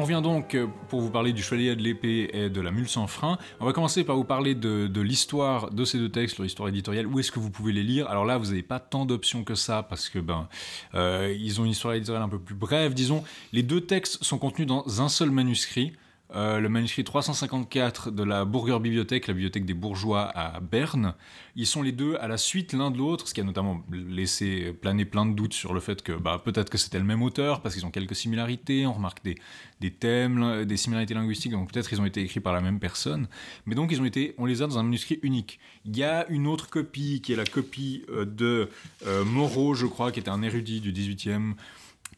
On vient donc euh, pour vous parler du Chevalier de l'épée et de la mule sans frein. On va commencer par vous parler de, l'histoire de ces deux textes, leur histoire éditoriale. Où est-ce que vous pouvez les lire? Alors là, vous n'avez pas tant d'options que ça parce que ben euh, ils ont une histoire éditoriale un peu plus brève, disons. Les deux textes sont contenus dans un seul manuscrit. Euh, le manuscrit 354 de la Burger Bibliothèque, la bibliothèque des bourgeois à Berne. Ils sont les deux à la suite l'un de l'autre, ce qui a notamment laissé planer plein de doutes sur le fait que bah, peut-être que c'était le même auteur, parce qu'ils ont quelques similarités, on remarque des, des thèmes, des similarités linguistiques, donc peut-être ils ont été écrits par la même personne. Mais donc ils ont été, on les a dans un manuscrit unique. Il y a une autre copie qui est la copie euh, de euh, Moreau, je crois, qui était un érudit du 18e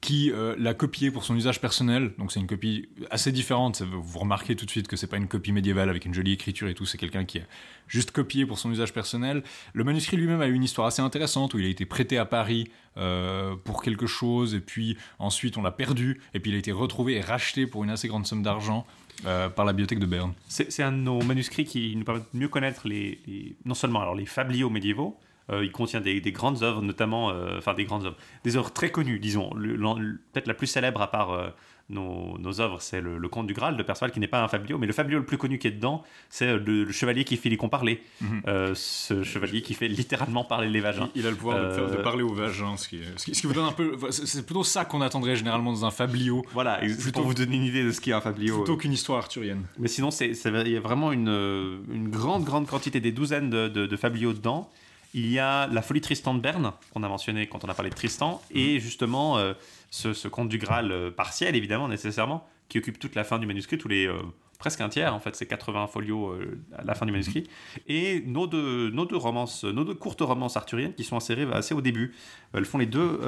qui euh, l'a copié pour son usage personnel. Donc c'est une copie assez différente. Vous remarquez tout de suite que c'est pas une copie médiévale avec une jolie écriture et tout. C'est quelqu'un qui a juste copié pour son usage personnel. Le manuscrit lui-même a eu une histoire assez intéressante où il a été prêté à Paris euh, pour quelque chose et puis ensuite on l'a perdu et puis il a été retrouvé et racheté pour une assez grande somme d'argent. Euh, par la bibliothèque de Berne. C'est un de nos manuscrits qui nous permet de mieux connaître les, non seulement alors les fabliaux médiévaux, il contient des, grandes œuvres, notamment, euh, enfin des grandes œuvres, des œuvres très connues, disons. Peut-être la plus célèbre à part euh, nos, nos, œuvres, c'est le, Conte du Graal de Perceval, qui n'est pas un fabliau, mais le fabliau le plus connu qui est dedans, c'est le, chevalier qui fait les parler. Mhm. ce chevalier qui fait littéralement parler les vagins. Il, a le pouvoir de, parler aux vagins, ce qui, ce, qui, vous donne un peu. C'est plutôt ça qu'on attendrait généralement dans un fabliau. Voilà, plutôt, pour vous donner une idée de ce qu'est un fabliau. Plutôt qu'une histoire arthurienne. Mais sinon, il y a vraiment une, une grande, grande quantité, des douzaines de, de fabliaux dedans. Il y a La folie Tristan de Berne, qu'on a mentionné quand on a parlé de Tristan, et justement euh, ce, conte du Graal euh, partiel, évidemment, nécessairement, qui occupe toute la fin du manuscrit, tous les, euh, presque un tiers, en fait, c'est 80 folios à la fin du manuscrit, et nos deux, nos deux romances, nos deux courtes romances arthuriennes qui sont insérées assez au début. Elles font les deux,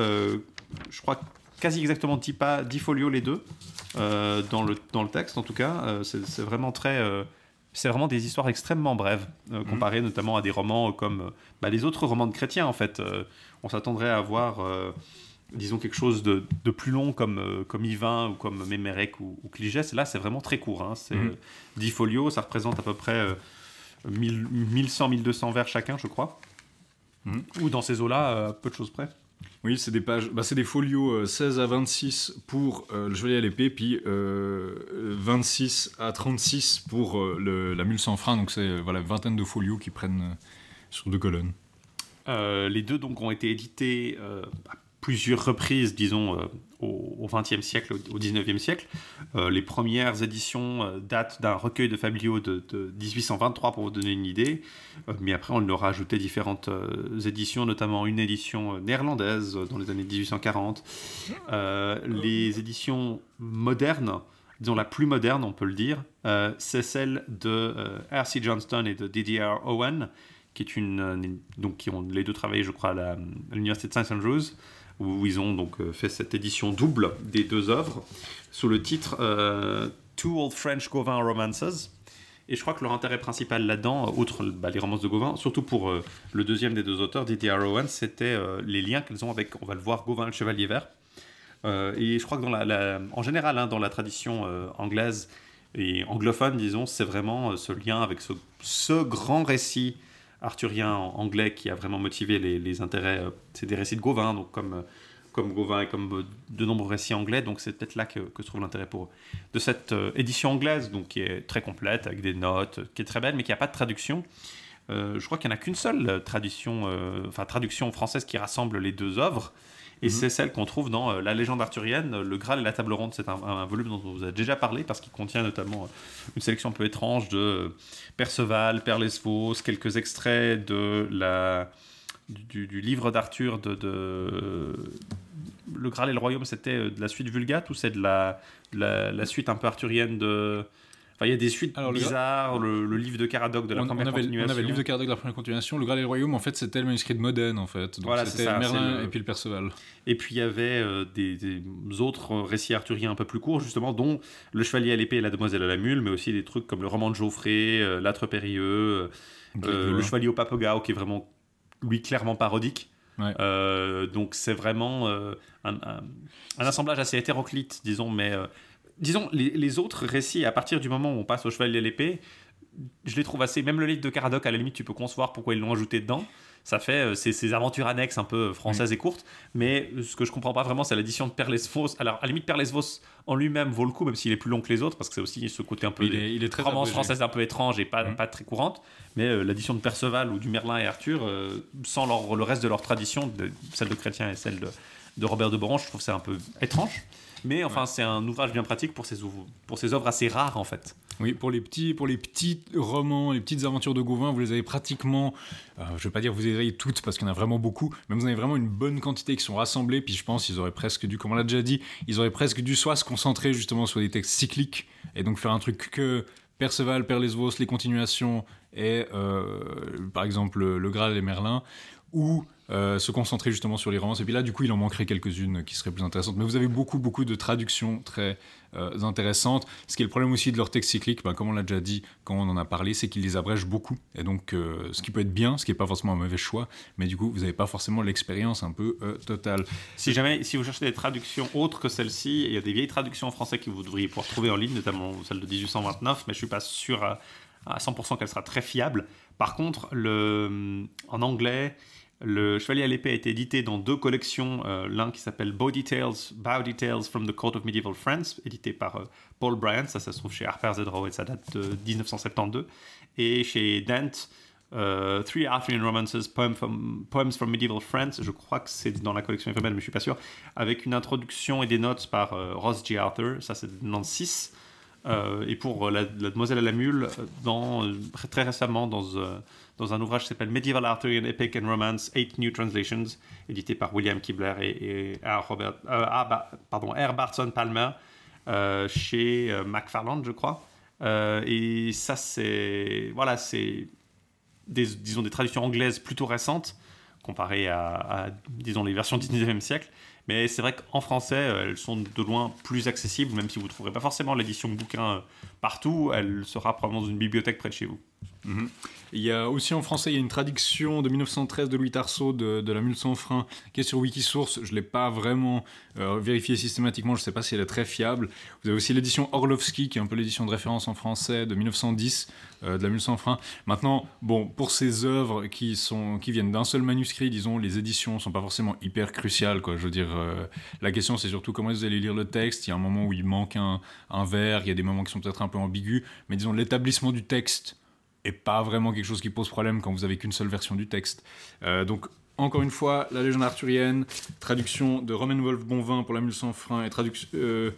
je crois, quasi exactement 10, pas, 10 folios les deux, dans, le, dans le texte en tout cas. c'est vraiment très c'est vraiment des histoires extrêmement brèves, euh, mhm. comparées notamment à des romans comme euh, bah, les autres romans de chrétiens, en fait. Euh, on s'attendrait à avoir, disons, quelque chose de, plus long comme, comme Yvain ou comme Mémérec ou, ou Cligès. Là, c'est vraiment très court. Hein. C'est 10 mhm. folios, ça représente à peu près 1100-1200 vers chacun, je crois. Mhm. Ou dans ces eaux-là, peu de choses près. Oui, c'est des pages, bah, c'est des folios 16 euh, à 26 pour euh, le chevalier à l'épée, puis 26 euh, à 36 pour la mule sans frein. Donc c'est voilà une vingtaine de folios qui prennent sur deux colonnes. les deux donc ont été édités plusieurs reprises, disons, euh, au XXe siècle, au XIXe siècle. Euh, les premières éditions euh, datent d'un recueil de fabliaux de, 1823, pour vous donner une idée. mais après, on leur a ajouté différentes éditions, notamment une édition néerlandaise dans les années 1840. les éditions modernes, disons la plus moderne, on peut le dire, c'est celle de R.C. Johnston et de D.D.R. Owen, qui est une, donc qui ont les deux travaillé, je crois, à l'université de St. Andrews où ils ont donc euh, fait cette édition double des deux œuvres sous le titre euh, Two Old French Gauvin Romances. Et je crois que leur intérêt principal là-dedans, outre bah, les romances de Gauvin, surtout pour euh, le deuxième des deux auteurs, Didier Rowan, c'était euh, les liens qu'ils ont avec, on va le voir, Gauvin le Chevalier Vert. Euh, et je crois que en général, hein, dans la tradition anglaise et anglophone, disons, c'est vraiment ce lien avec ce, grand récit arthurien anglais qui a vraiment motivé les, intérêts. c'est des récits de Gauvin, donc comme comme Gauvin et comme euh, de nombreux récits anglais. Donc c'est peut-être là que, se trouve l'intérêt pour. De cette euh, édition anglaise, donc qui est très complète, avec des notes, qui est très belle, mais qui n'a pas de traduction. Euh, je crois qu'il n'y en a qu'une seule traduction, enfin, traduction française qui rassemble les deux œuvres. Et mhm. c'est celle qu'on trouve dans La légende arthurienne, Le Graal et la table ronde. C'est un, volume dont on vous a déjà parlé parce qu'il contient notamment une sélection un peu étrange de Perceval, Père Lesvos, quelques extraits de la, du, livre d'Arthur de, Le Graal et le Royaume, c'était euh, de la suite Vulgate ou c'est de la, la, suite un peu arthurienne de. Enfin, il y a des suites bizarres, le, livre de Caradoc de la première continuation. On avait le livre de Caradoc de la première continuation, le Graal et le Royaume, en fait, c'était le manuscrit de Modène, en fait. Donc voilà, c'était Merlin et puis le Perceval. Et puis il y avait euh, des, autres récits arthuriens un peu plus courts, justement, dont Le Chevalier à l'épée et la Demoiselle à la mule, mais aussi des trucs comme le roman de Geoffrey, euh, L'âtre périlleux, Le Chevalier au Papegao, qui est vraiment lui clairement parodique. Euh, donc c'est vraiment euh, un, assemblage assez hétéroclite, disons, mais euh, disons les, autres récits, à partir du moment où on passe au cheval et l'épée, je les trouve assez. Même le livre de Caradoc, à la limite, tu peux concevoir pourquoi ils l'ont ajouté dedans ça fait euh, ces, aventures annexes un peu françaises et courtes. Mais ce que je comprends pas vraiment, c'est l'édition de Perlesvos. Alors, à la limite, Perlesvos en lui-même vaut le coup, même s'il est plus long que les autres, parce que c'est aussi ce côté un peu. Il est, il est très romance française un peu étrange et pas, pas très courante. Mais euh, l'édition de Perceval ou du Merlin et Arthur, euh, sans leur, le reste de leur tradition, celle de Chrétien et celle de, de Robert de Boron, je trouve c'est un peu étrange. Mais enfin, c'est un ouvrage bien pratique pour ces, pour ces œuvres assez rares, en fait. Oui, pour les petits, pour les petits romans, les petites aventures de Gauvin, vous les avez pratiquement, euh, je vais pas dire vous les avez toutes parce qu'il y en a vraiment beaucoup, mais vous avez vraiment une bonne quantité qui sont rassemblés. Puis je pense qu'ils auraient presque dû, comme on l'a déjà dit, ils auraient presque dû soit se concentrer justement sur des textes cycliques et donc faire un truc que Perceval, Père Lesvos, les continuations et euh, par exemple le, Graal et Merlin, ou euh, se concentrer justement sur les romances. Et puis là, du coup, il en manquerait quelques-unes qui seraient plus intéressantes. Mais vous avez beaucoup, beaucoup de traductions très euh, intéressantes. Ce qui est le problème aussi de leur texte cyclique, ben, comme on l'a déjà dit quand on en a parlé, c'est qu'ils les abrègent beaucoup. Et donc, euh, ce qui peut être bien, ce qui n'est pas forcément un mauvais choix, mais du coup, vous n'avez pas forcément l'expérience un peu totale. Si jamais, si vous cherchez des traductions autres que celle-ci, il y a des vieilles traductions en français que vous devriez pouvoir trouver en ligne, notamment celle de 1829, mais je ne suis pas sûr à, à 100% qu'elle sera très fiable. Par contre, le, en anglais, le Chevalier à l'épée a été édité dans deux collections, euh, l'un qui s'appelle Bow Details, Bow Details from the Court of Medieval France, édité par euh, Paul Bryant, ça, ça se trouve chez Harper's Row et ça date de 1972, et chez Dent, euh, Three African Romances, Poems from, Medieval France, je crois que c'est dans la collection éphémère, mais je suis pas sûr, avec une introduction et des notes par Ross G. Arthur, ça c'est dans 6, euh, et pour la, demoiselle à la mule, euh, euh, très récemment, dans, un ouvrage qui s'appelle Medieval Arthurian Epic and Romance, Eight New Translations, édité par William Kibler et, R. Robert, euh, pardon, R. Bartson Palmer, chez McFarland, je crois. et ça, c'est voilà, c'est des, disons des traductions anglaises plutôt récentes comparées à, disons les versions du 19e siècle mais c'est vrai qu'en français, elles sont de loin plus accessibles, même si vous ne trouverez pas forcément l'édition bouquin partout, elle sera probablement dans une bibliothèque près de chez vous. Mhm. Il y a aussi en français, il y a une traduction de 1913 de Louis Tarceau de, La Mule sans frein qui est sur Wikisource. Je ne l'ai pas vraiment euh, vérifié systématiquement, je ne sais pas si elle est très fiable. Vous avez aussi l'édition Orlovski qui est un peu l'édition de référence en français de 1910 euh, de La Mule sans frein. Maintenant, bon, pour ces œuvres qui, sont, qui viennent d'un seul manuscrit, disons, les éditions ne sont pas forcément hyper cruciales. Quoi. Je veux dire, euh, la question c'est surtout comment vous allez lire le texte. Il y a un moment où il manque un, un vers, il y a des moments qui sont peut-être un peu ambigus, mais disons, l'établissement du texte et pas vraiment quelque chose qui pose problème quand vous avez qu'une seule version du texte. Euh, donc, encore une fois, la légende arthurienne, traduction de Roman Wolf Bonvin pour La Mule sans frein, et traduction. Euh,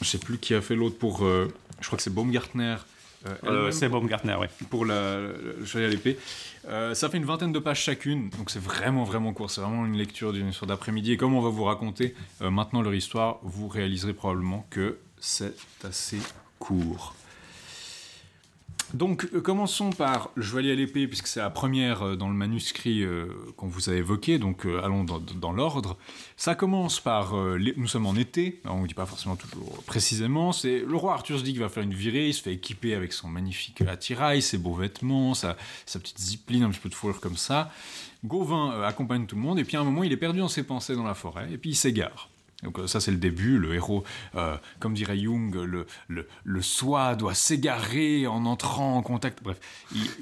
je sais plus qui a fait l'autre pour. Euh, je crois que c'est Baumgartner. Euh, c'est Baumgartner, oui. Pour la, le chevalier à l'épée. ça fait une vingtaine de pages chacune, donc c'est vraiment, vraiment court. C'est vraiment une lecture d'une histoire d'après-midi. Et comme on va vous raconter maintenant leur histoire, vous réaliserez probablement que c'est assez court. Donc, euh, commençons par le chevalier à l'épée, puisque c'est la première euh, dans le manuscrit euh, qu'on vous a évoqué, donc allons dans, l'ordre. Ça commence par, nous sommes en été, on ne dit pas forcément toujours précisément, c'est le roi Arthur se dit qu'il va faire une virée, il se fait équiper avec son magnifique attirail, ses beaux vêtements, sa, sa petite zipline, un petit peu de fourrure comme ça. Gauvin accompagne tout le monde, et puis à un moment, il est perdu dans ses pensées dans la forêt, et puis il s'égare. Donc euh, ça c'est le début, le héros, euh, comme dirait Jung, le, le, soi doit s'égarer en entrant en contact. Bref,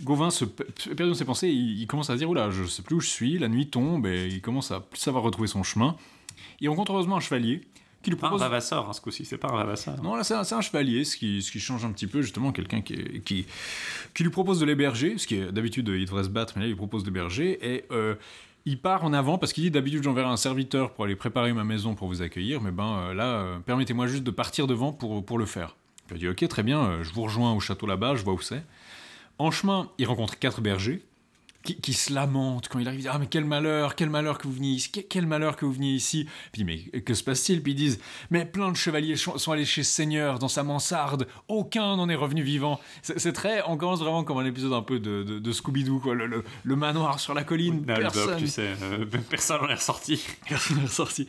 Gauvin se perd dans ses pensées, il, commence à se dire, oula, je sais plus où je suis, la nuit tombe, et il commence à plus savoir retrouver son chemin. Il rencontre heureusement un chevalier qui lui propose... Pas un ravasseur, hein, ce coup-ci, c'est pas un ravasseur. Non, là c'est un, chevalier, ce qui, ce qui change un petit peu, justement, quelqu'un qui, qui, qui, lui propose de l'héberger, ce qui est d'habitude il devrait se battre, mais là il lui propose d'héberger, et... Euh, il part en avant parce qu'il dit d'habitude j'enverrai un serviteur pour aller préparer ma maison pour vous accueillir, mais ben euh, là, euh, permettez-moi juste de partir devant pour, pour le faire. Il dit ok, très bien, euh, je vous rejoins au château là-bas, je vois où c'est. En chemin, il rencontre quatre bergers qui, se lamente quand il arrive, il dit, ah mais quel malheur, quel malheur que vous veniez ici, quel malheur que vous veniez ici. Puis mais que se passe-t-il? Puis ils disent, mais plein de chevaliers sont allés chez Seigneur dans sa mansarde, aucun n'en est revenu vivant. C'est très, on commence vraiment comme un épisode un peu de, de, Scooby-Doo, quoi, le, le, manoir sur la colline. personne, tu sais, euh, [LAUGHS] personne n'en est ressorti. [LAUGHS] Personne n'est ressorti.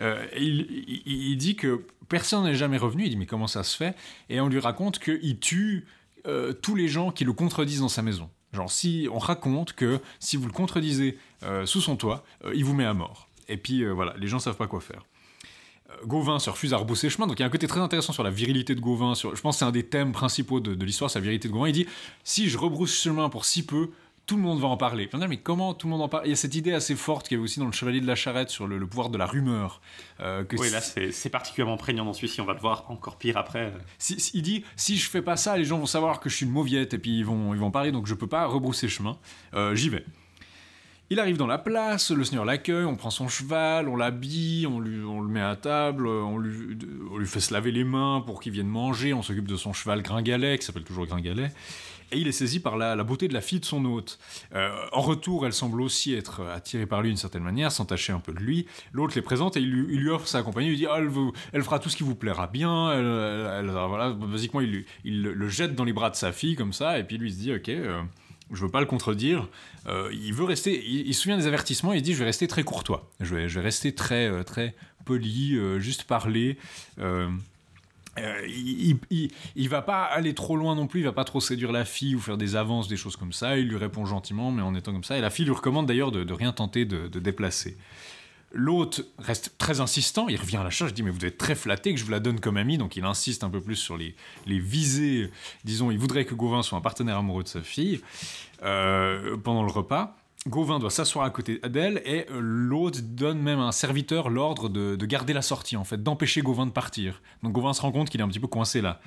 Euh, il, il, dit que personne n'est jamais revenu. Il dit mais comment ça se fait? Et on lui raconte qu'il tue euh, tous les gens qui le contredisent dans sa maison. Genre, si on raconte que si vous le contredisez euh, sous son toit, euh, il vous met à mort. Et puis euh, voilà, les gens savent pas quoi faire. Gauvin se refuse à rebousser chemin, donc il y a un côté très intéressant sur la virilité de Gauvin. Je pense que c'est un des thèmes principaux de, de l'histoire, sa virilité de Gauvin. Il dit si je rebrousse chemin pour si peu, tout le monde va en parler. mais comment tout le monde en parle? Il y a cette idée assez forte qu'il y avait aussi dans le Chevalier de la Charrette sur le, pouvoir de la rumeur. Euh, que oui, là c'est particulièrement prégnant dans celui-ci, on va le voir encore pire après. il dit si je fais pas ça, les gens vont savoir que je suis une mauviette et puis ils vont, ils vont parler, donc je peux pas rebrousser chemin. Euh, j'y vais. Il arrive dans la place, le seigneur l'accueille, on prend son cheval, on l'habille, on le met à table, on lui, on lui fait se laver les mains pour qu'il vienne manger, on s'occupe de son cheval Gringalet, qui s'appelle toujours Gringalet et il est saisi par la, beauté de la fille de son hôte. Euh, en retour, elle semble aussi être attirée par lui d'une certaine manière, s'entacher un peu de lui. L'autre les présente et il lui, offre sa compagnie, il lui dit ah, elle, fera tout ce qui vous plaira bien. Voilà, basiquement, il, le jette dans les bras de sa fille comme ça, et puis lui se dit ok. Euh, je veux pas le contredire. Euh, il veut rester. Il, se souvient des avertissements. Il dit je vais rester très courtois. Je vais, je vais rester très très poli, juste parler. Euh, il, il, va pas aller trop loin non plus, il va pas trop séduire la fille ou faire des avances, des choses comme ça. Il lui répond gentiment, mais en étant comme ça. Et la fille lui recommande d'ailleurs de, rien tenter de, déplacer. L'hôte reste très insistant, il revient à la charge, il dit mais vous êtes très flatté que je vous la donne comme ami, donc il insiste un peu plus sur les, les visées, disons, il voudrait que Gauvin soit un partenaire amoureux de sa fille euh, pendant le repas. Gauvin doit s'asseoir à côté d'elle et euh, l'autre donne même à un serviteur l'ordre de, garder la sortie, en fait, d'empêcher Gauvin de partir. Donc Gauvin se rend compte qu'il est un petit peu coincé là.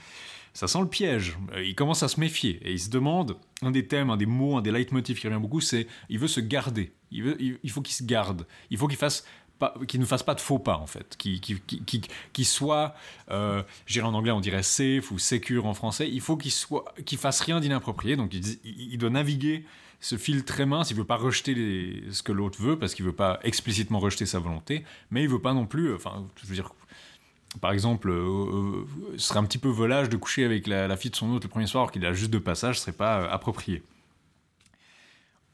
Ça sent le piège. Euh, il commence à se méfier et il se demande un des thèmes, un des mots, un des leitmotifs qui revient beaucoup, c'est il veut se garder. Il, veut, il, faut qu'il se garde. Il faut qu'il fasse qu'il ne fasse pas de faux pas en fait, qu'il qui soit, euh, en anglais on dirait safe ou secure en français, il faut qu'il soit, qu'il fasse rien d'inapproprié, donc il, doit naviguer ce fil très mince, il veut pas rejeter ce que l'autre veut parce qu'il veut pas explicitement rejeter sa volonté, mais il veut pas non plus, euh, enfin, je veux dire, par exemple, euh, euh, ce serait un petit peu volage de coucher avec la, fille de son autre le premier soir qu'il a juste de passage, ce serait pas approprié.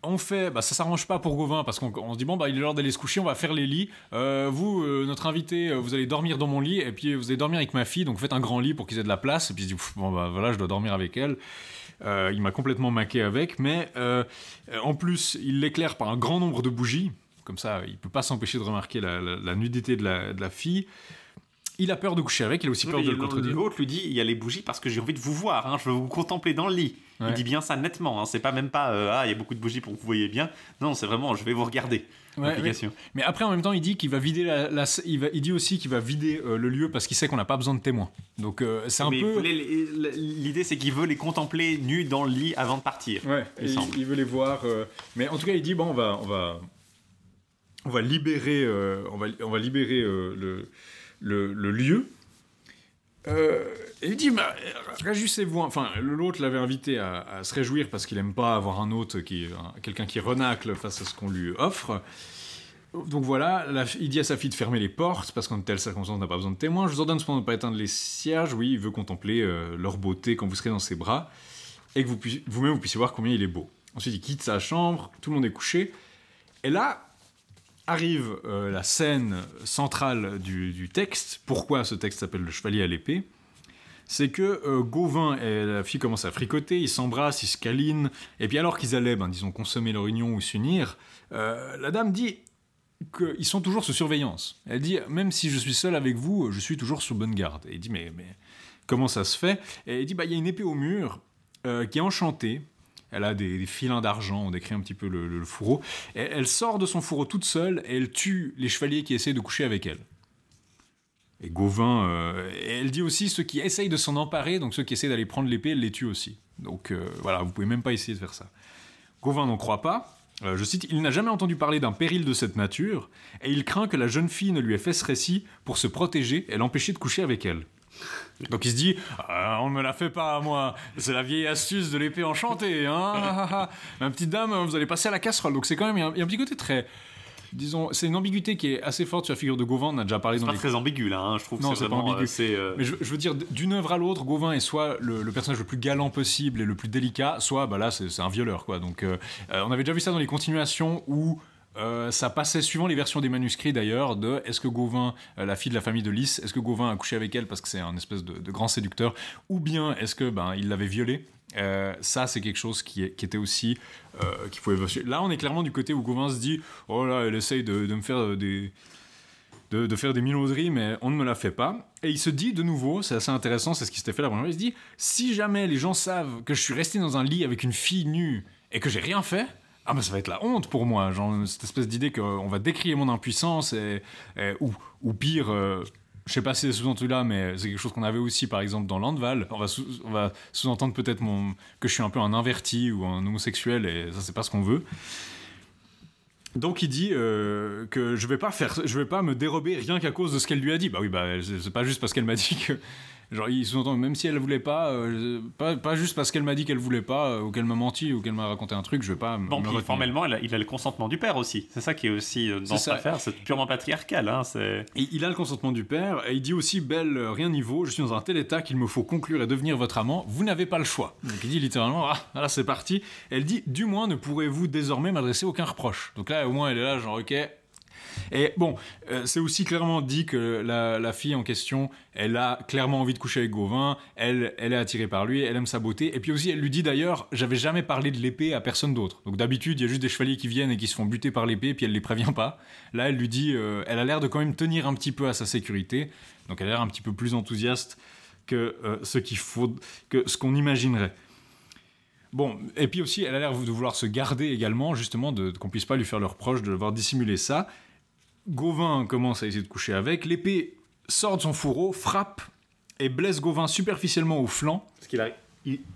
On fait, bah ça s'arrange pas pour Gauvin parce qu'on se dit bon bah il est l'heure d'aller se coucher, on va faire les lits. vous, notre invité, vous allez dormir dans mon lit et puis vous allez dormir avec ma fille, donc faites un grand lit pour qu'ils aient de la place. Et puis il se dit bon bah voilà, je dois dormir avec elle. Euh, il m'a complètement maqué avec, mais euh, en plus, il l'éclaire par un grand nombre de bougies. Comme ça, il peut pas s'empêcher de remarquer la, nudité de la, fille. Il a peur de coucher avec, il a aussi peur de le contredire. L'autre lui dit il y a les bougies parce que j'ai envie de vous voir, hein, je veux vous contempler dans le lit. Il dit bien ça nettement, hein, c'est pas même pas euh, ah il y a beaucoup de bougies pour que vous voyez bien. Non, c'est vraiment je vais vous regarder. Mais après, en même temps, il dit qu'il va vider la, il, va, il, dit aussi qu'il va vider euh, le lieu parce qu'il sait qu'on n'a pas besoin de témoins. Donc euh, c'est un peu. L'idée, c'est qu'il veut les contempler nus dans le lit avant de partir. Ouais. Il, veut les voir. Mais en tout cas, il dit bon, on va, on va, on va libérer, on va, on va libérer le, le, lieu. et il dit, bah, réjouissez-vous. Enfin, l'autre l'avait invité à, se réjouir parce qu'il aime pas avoir un autre qui, quelqu'un qui renacle face à ce qu'on lui offre. Donc voilà, il dit à sa fille de fermer les portes, parce qu'en telle circonstance, on n'a pas besoin de témoins. Je vous ordonne cependant de ne pas éteindre les cierges. Oui, il veut contempler euh, leur beauté quand vous serez dans ses bras. et que vous vous-même vous puissiez voir combien il est beau. Ensuite, il quitte sa chambre, tout le monde est couché. Et là, arrive euh, la scène centrale du, texte. Pourquoi ce texte s'appelle Le Chevalier à l'épée? C'est que euh, Gauvin et la fille commencent à fricoter, ils s'embrassent, ils se câlinent. Et puis alors qu'ils allaient, ben, disons, consommer leur union ou s'unir, euh, la dame dit qu'ils sont toujours sous surveillance. Elle dit, même si je suis seul avec vous, je suis toujours sous bonne garde. Et il dit, mais, mais comment ça se fait? Et il dit, bah, il y a une épée au mur qui est enchantée, elle a des, filins d'argent, on décrit un petit peu le, fourreau. elle sort de son fourreau toute seule et elle tue les chevaliers qui essaient de coucher avec elle. Et Gauvin, euh, elle dit aussi ceux qui essayent de s'en emparer, donc ceux qui essaient d'aller prendre l'épée, elle les tue aussi. Donc euh, voilà, vous pouvez même pas essayer de faire ça. Gauvin n'en croit pas. Euh, je cite, il n'a jamais entendu parler d'un péril de cette nature, et il craint que la jeune fille ne lui ait fait ce récit pour se protéger et l'empêcher de coucher avec elle. Donc il se dit, ah, on ne me la fait pas à moi, c'est la vieille astuce de l'épée enchantée, hein [LAUGHS] Ma petite dame, vous allez passer à la casserole. Donc c'est quand même, il y, a un petit côté très, disons, c'est une ambiguïté qui est assez forte sur la figure de Gauvin. On a déjà parlé dans pas très ambigu là. Hein, je trouve. Non, c'est pas ambigu. Euh, Mais je, veux dire, d'une œuvre à l'autre, Gauvin est soit le, personnage le plus galant possible et le plus délicat, soit, bah là, c'est un violeur, quoi. Donc, euh, euh, on avait déjà vu ça dans les continuations où euh, ça passait suivant les versions des manuscrits d'ailleurs de est-ce que Gauvin, euh, la fille de la famille de Lys, est-ce que Gauvin a couché avec elle parce que c'est un espèce de, grand séducteur, ou bien est-ce que ben il l'avait violée? Euh, ça, c'est quelque chose qui, était aussi qui pouvait. Là, on est clairement du côté où Gauvin se dit oh là, elle essaye de, me faire des de, faire des minauderies, mais on ne me la fait pas. Et il se dit de nouveau, c'est assez intéressant, c'est ce qui s'était fait la première fois, il se dit, si jamais les gens savent que je suis resté dans un lit avec une fille nue et que j'ai rien fait, ah mais ça va être la honte pour moi, genre cette espèce d'idée qu'on va décrier mon impuissance et, ou, ou, pire, euh, je sais pas si c'est sous-entendu là, mais c'est quelque chose qu'on avait aussi par exemple dans Landval. On va, sous-entendre peut-être que je suis un peu un inverti ou un homosexuel et ça c'est pas ce qu'on veut. Donc il dit euh, que je vais pas faire, je vais pas me dérober rien qu'à cause de ce qu'elle lui a dit. Bah oui, bah c'est pas juste parce qu'elle m'a dit que Genre, ils sous même si elle voulait pas, euh, pas, pas, juste parce qu'elle m'a dit qu'elle voulait pas, euh, ou qu'elle m'a menti, ou qu'elle m'a raconté un truc, je vais pas. Bon, formellement, il a, le consentement du père aussi. C'est ça qui est aussi euh, dans cette affaire, c'est purement patriarcal. Hein, il a le consentement du père, et il dit aussi Belle, rien n'y vaut, je suis dans un tel état qu'il me faut conclure et devenir votre amant, vous n'avez pas le choix. Donc il dit littéralement Ah, là c'est parti. Elle dit Du moins, ne pourrez-vous désormais m'adresser aucun reproche. Donc là, au moins, elle est là, genre, ok, et bon, euh, c'est aussi clairement dit que la, fille en question, elle a clairement envie de coucher avec Gauvin, elle, est attirée par lui, elle aime sa beauté, et puis aussi elle lui dit d'ailleurs, j'avais jamais parlé de l'épée à personne d'autre. Donc d'habitude, il y a juste des chevaliers qui viennent et qui se font buter par l'épée, puis elle les prévient pas. Là, elle lui dit, euh, elle a l'air de quand même tenir un petit peu à sa sécurité, donc elle a l'air un petit peu plus enthousiaste que euh, que ce qu'on imaginerait. Bon, et puis aussi, elle a l'air de vouloir se garder également, justement, de, qu'on puisse pas lui faire le reproche de devoir dissimuler ça. Gauvin commence à essayer de coucher avec. L'épée sort de son fourreau, frappe et blesse Gauvin superficiellement au flanc. Parce qu'il arrive.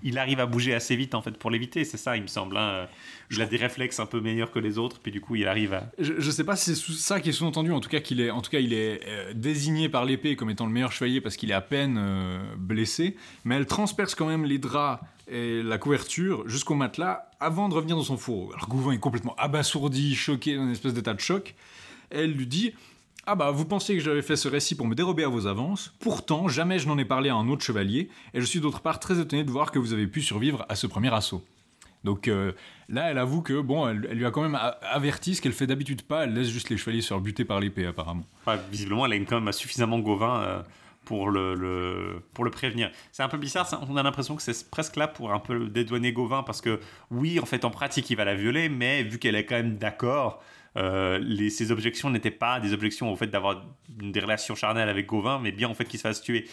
Il, arrive à bouger assez vite en fait pour l'éviter, c'est ça il me semble. Hein. Il a des réflexes un peu meilleurs que les autres, puis du coup il arrive à. Je, ne sais pas si c'est ça qui est sous-entendu, en tout cas qu'il est, en tout cas il est euh, désigné par l'épée comme étant le meilleur chevalier parce qu'il est à peine euh, blessé, mais elle transperce quand même les draps et la couverture jusqu'au matelas avant de revenir dans son fourreau. Alors Gauvin est complètement abasourdi, choqué, dans une espèce d'état de choc elle lui dit ah bah vous pensiez que j'avais fait ce récit pour me dérober à vos avances, pourtant jamais je n'en ai parlé à un autre chevalier, et je suis d'autre part très étonné de voir que vous avez pu survivre à ce premier assaut. Donc euh, là, elle avoue que bon, elle, lui a quand même averti ce qu'elle fait d'habitude pas. Elle laisse juste les chevaliers se faire buter par l'épée apparemment. visiblement, elle a quand même suffisamment Gauvin euh, pour le, pour le prévenir. C'est un peu bizarre. On a l'impression que c'est presque là pour un peu dédouaner Gauvin parce que oui, en fait, en pratique, il va la violer, mais vu qu'elle est quand même d'accord euh, les, ces objections n'étaient pas des objections au fait d'avoir des relations charnelles avec Gauvin, mais bien au fait qu'il se fasse tuer.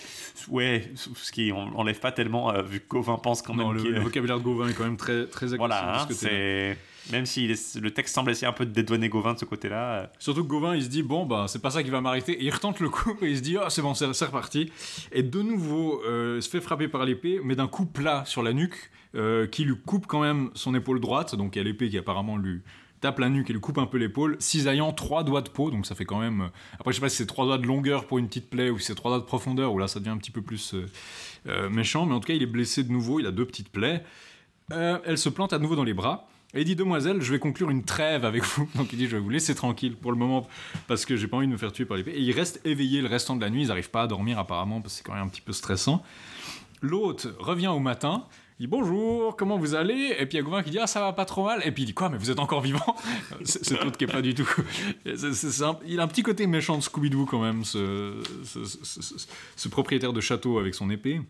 Ouais, ce qui enlève pas tellement, euh, vu que Gauvin pense quand même. le, vocabulaire de Gauvin est quand même très, très Voilà, hein, c'est. Même si le texte semble essayer un peu de dédouaner Gauvin de ce côté-là. Euh. Surtout que Gauvin, il se dit, bon, bah, c'est pas ça qui va m'arrêter. Et il retente le coup, et il se dit, ah, c'est bon, c'est reparti. Et de nouveau, il se fait frapper par l'épée, mais d'un coup plat sur la nuque, qui lui coupe quand même son épaule droite. Donc il y a l'épée qui apparemment lui, tape la nuque et lui coupe un peu l'épaule, cisaillant trois doigts de peau, donc ça fait quand même. Euh, après, je sais pas si c'est trois doigts de longueur pour une petite plaie ou si c'est trois doigts de profondeur, où là ça devient un petit peu plus euh, euh, méchant, mais en tout cas il est blessé de nouveau, il a deux petites plaies. elle se plante à nouveau dans les bras. Et dit Demoiselle, je vais conclure une trêve avec vous. [LAUGHS] Donc il dit Je vais vous laisser tranquille pour le moment parce que j'ai pas envie de me faire tuer par l'épée. Et il reste éveillé le restant de la nuit. Ils n'arrivent pas à dormir apparemment parce que c'est quand même un petit peu stressant. L'hôte revient au matin Il dit bonjour, comment vous allez? Et puis il y a Gauvin qui dit ah ça va pas trop mal. Et puis il dit quoi mais vous êtes encore vivant? [LAUGHS] C'est l'autre qui est pas du tout. il a un petit côté méchant de Scooby-Doo quand même, ce, propriétaire de château avec son épée.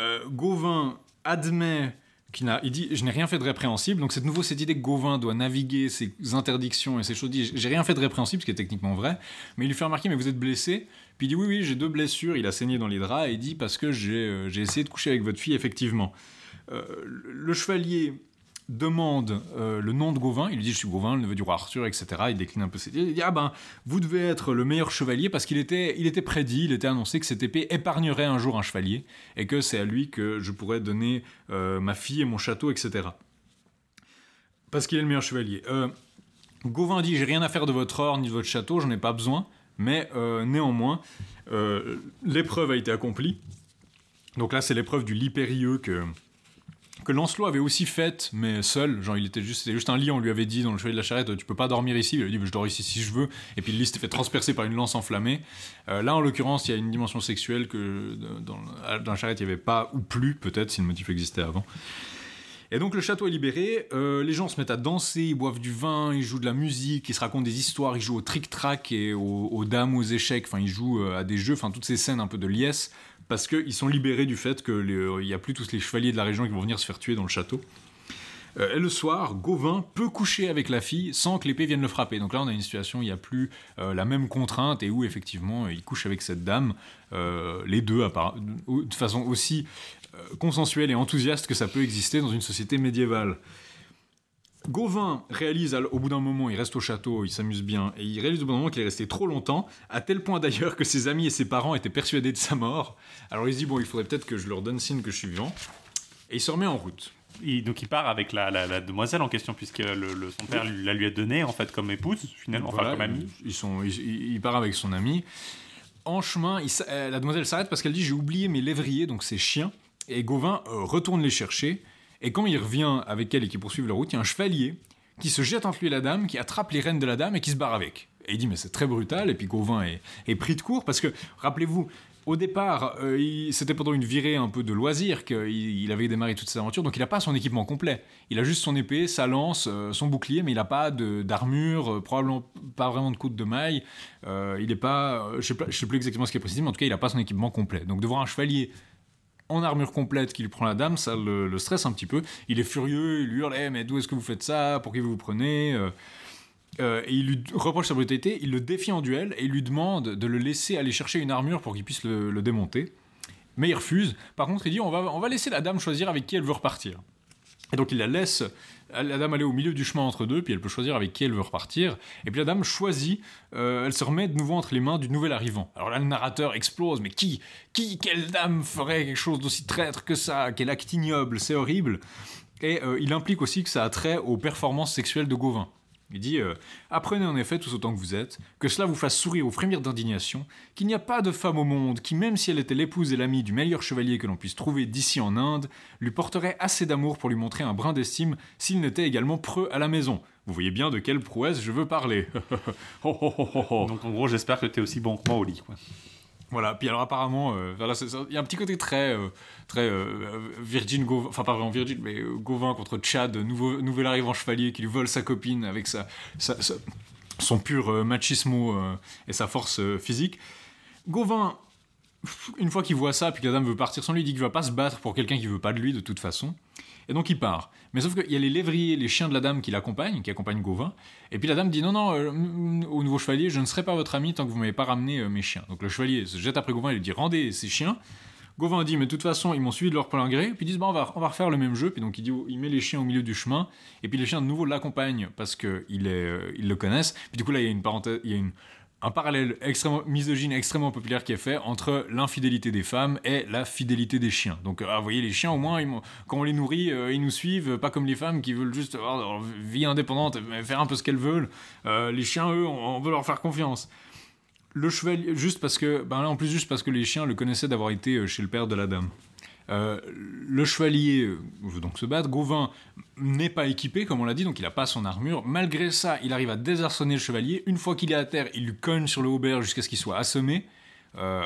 Euh, Gauvin admet il dit je n'ai rien fait de répréhensible. Donc c'est nouveau cette idée que Gauvin doit naviguer ses interdictions et ses choses dit j'ai rien fait de répréhensible ce qui est techniquement vrai. Mais il lui fait remarquer mais vous êtes blessé. Puis il dit oui oui j'ai deux blessures. Il a saigné dans les draps et il dit parce que j'ai euh, essayé de coucher avec votre fille effectivement. Euh, le chevalier demande euh, le nom de Gauvin, il lui dit je suis Gauvin, le neveu du roi Arthur, etc. Il décline un peu ses Il dit ah ben vous devez être le meilleur chevalier parce qu'il était, il était prédit, il était annoncé que cette épée épargnerait un jour un chevalier et que c'est à lui que je pourrais donner euh, ma fille et mon château, etc. Parce qu'il est le meilleur chevalier. Euh, Gauvin dit j'ai rien à faire de votre or ni de votre château, j'en ai pas besoin, mais néanmoins l'épreuve a été accomplie. Donc là c'est l'épreuve du lit périlleux que que Lancelot avait aussi faite, mais seul. Genre, il était juste, c'était juste un lit, on lui avait dit dans le chevet de la charrette, tu peux pas dormir ici. Il a dit, je dors ici si je veux. Et puis le lit s'était fait transpercer par une lance enflammée. Euh, là, en l'occurrence, il y a une dimension sexuelle que dans, la charrette, il n'y avait pas, ou plus, peut-être, si le motif existait avant. Et donc le château est libéré, euh, les gens se mettent à danser, ils boivent du vin, ils jouent de la musique, ils se racontent des histoires, ils jouent au trick-track et aux, dames, aux échecs, enfin ils jouent euh, à des jeux, enfin toutes ces scènes un peu de liesse, parce qu'ils sont libérés du fait qu'il n'y a plus tous les chevaliers de la région qui vont venir se faire tuer dans le château. Euh, et le soir, Gauvin peut coucher avec la fille sans que l'épée vienne le frapper. Donc là, on a une situation où il n'y a plus euh, la même contrainte et où effectivement il couche avec cette dame, euh, les deux, de façon aussi consensuelle et enthousiaste que ça peut exister dans une société médiévale. Gauvin réalise au bout d'un moment, il reste au château, il s'amuse bien, et il réalise au bout d'un moment qu'il est resté trop longtemps, à tel point d'ailleurs que ses amis et ses parents étaient persuadés de sa mort. Alors il se dit, bon, il faudrait peut-être que je leur donne signe que je suis vivant, et il se remet en route. donc il part avec la, demoiselle en question, puisque le, son père la lui a donné en fait comme épouse, finalement, enfin comme amie. Ils sont, il, part avec son ami. En chemin, euh, la demoiselle s'arrête parce qu'elle dit, j'ai oublié mes lévriers, donc ses chiens, et Gauvin euh, retourne les chercher. Et quand il revient avec elle et qu'ils poursuivent leur route, il y a un chevalier qui se jette entre lui et la dame, qui attrape les rênes de la dame et qui se barre avec. Et il dit mais c'est très brutal, et puis Gauvin est, pris de court, parce que, rappelez-vous, au départ, euh, c'était pendant une virée un peu de loisir qu'il il avait démarré toute cette aventure, donc il n'a pas son équipement complet. Il a juste son épée, sa lance, euh, son bouclier, mais il n'a pas d'armure, euh, probablement pas vraiment de coude de maille. il n'est pas, je ne sais, plus exactement ce qui est précisé, mais en tout cas, il n'a pas son équipement complet. Donc de voir un chevalier en armure complète qu'il prend la dame, ça le, stresse un petit peu. Il est furieux, il lui hurle eh, Mais d'où est-ce que vous faites ça? Pour qui vous vous prenez? Euh, euh, et il lui reproche sa brutalité, il le défie en duel et il lui demande de le laisser aller chercher une armure pour qu'il puisse le, démonter. Mais il refuse. Par contre, il dit on va, on va laisser la dame choisir avec qui elle veut repartir. Et donc il la laisse, la dame aller au milieu du chemin entre deux, puis elle peut choisir avec qui elle veut repartir. Et puis la dame choisit, euh, elle se remet de nouveau entre les mains du nouvel arrivant. Alors là, le narrateur explose, mais qui, qui, quelle dame ferait quelque chose d'aussi traître que ça Quel acte ignoble, c'est horrible. Et euh, il implique aussi que ça a trait aux performances sexuelles de Gauvin. Il dit euh, Apprenez en effet, tous autant que vous êtes, que cela vous fasse sourire ou frémir d'indignation, qu'il n'y a pas de femme au monde qui, même si elle était l'épouse et l'amie du meilleur chevalier que l'on puisse trouver d'ici en Inde, lui porterait assez d'amour pour lui montrer un brin d'estime s'il n'était également preux à la maison. Vous voyez bien de quelle prouesse je veux parler. [LAUGHS] Donc en gros, j'espère que tu es aussi bon que moi au lit. Quoi. Voilà, puis alors apparemment, euh, il y a un petit côté très, euh, très euh, Virgin Gauvin, enfin pas vraiment Virgin, mais Gauvin contre Chad, nouveau, nouvel arrivant chevalier qui lui vole sa copine avec sa, son pur machismo et sa force physique. Gauvin, une fois qu'il voit ça, puis que la dame veut partir sans lui, il dit qu'il va pas se battre pour quelqu'un qui veut pas de lui de toute façon. Et donc il part. Mais sauf qu'il y a les lévriers, les chiens de la dame qui l'accompagnent, qui accompagnent Gauvin. Et puis la dame dit non, non, euh, au nouveau chevalier, je ne serai pas votre ami tant que vous m'avez pas ramené euh, mes chiens. Donc le chevalier se jette après Gauvin et lui dit rendez ces chiens. Gauvin dit mais de toute façon ils m'ont suivi de leur plein gré. Puis ils disent bon on va, on va refaire le même jeu. Puis donc il dit il met les chiens au milieu du chemin. Et puis les chiens de nouveau l'accompagnent parce qu'ils euh, ils le connaissent. Puis du coup là il y a une parenthèse, un parallèle extrêmement misogyne, extrêmement populaire qui est fait entre l'infidélité des femmes et la fidélité des chiens. Donc, ah, vous voyez, les chiens, au moins, quand on les nourrit, euh, ils nous suivent, pas comme les femmes qui veulent juste avoir leur vie indépendante, faire un peu ce qu'elles veulent. Euh, les chiens, eux, on, veut leur faire confiance. Le chevalier, juste parce que, ben là, en plus, juste parce que les chiens le connaissaient d'avoir été euh, chez le père de la dame. Euh, le chevalier veut donc se battre. Gauvin n'est pas équipé, comme on l'a dit, donc il n'a pas son armure. Malgré ça, il arrive à désarçonner le chevalier. Une fois qu'il est à terre, il lui cogne sur le haubert jusqu'à ce qu'il soit assommé.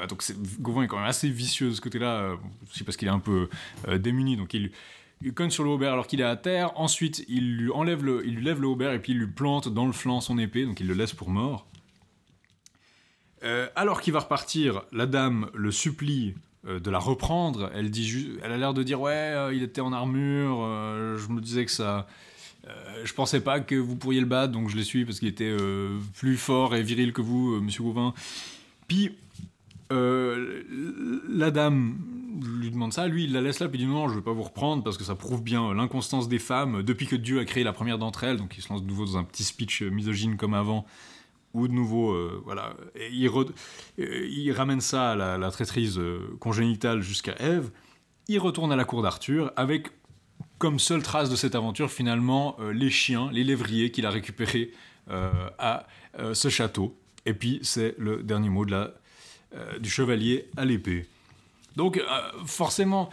donc Gauvin est quand même assez vicieux de ce côté-là, aussi parce qu'il est un peu démuni, donc il il sur le Aubert alors qu'il est à terre. Ensuite, il lui enlève le, il lui lève le Aubert et puis il lui plante dans le flanc son épée, donc il le laisse pour mort. Euh, alors qu'il va repartir, la dame le supplie euh, de la reprendre. Elle dit, elle a l'air de dire ouais, euh, il était en armure. je me disais que ça, je pensais pas que vous pourriez le battre, donc je l'ai suivi parce qu'il était plus fort et viril que vous, Monsieur Gauvin. Puis la dame lui demande ça, lui il la laisse là, puis il dit non, je vais pas vous reprendre parce que ça prouve bien l'inconstance des femmes depuis que Dieu a créé la première d'entre elles, donc il se lance de nouveau dans un petit speech misogyne comme avant, ou de nouveau, euh, voilà, euh, il, ramène ça à la, traîtrise euh, congénitale jusqu'à Ève, il retourne à la cour d'Arthur avec comme seule trace de cette aventure finalement les chiens, les lévriers qu'il a récupérés à ce château, et puis c'est le dernier mot de la, du chevalier à l'épée. Donc, forcément,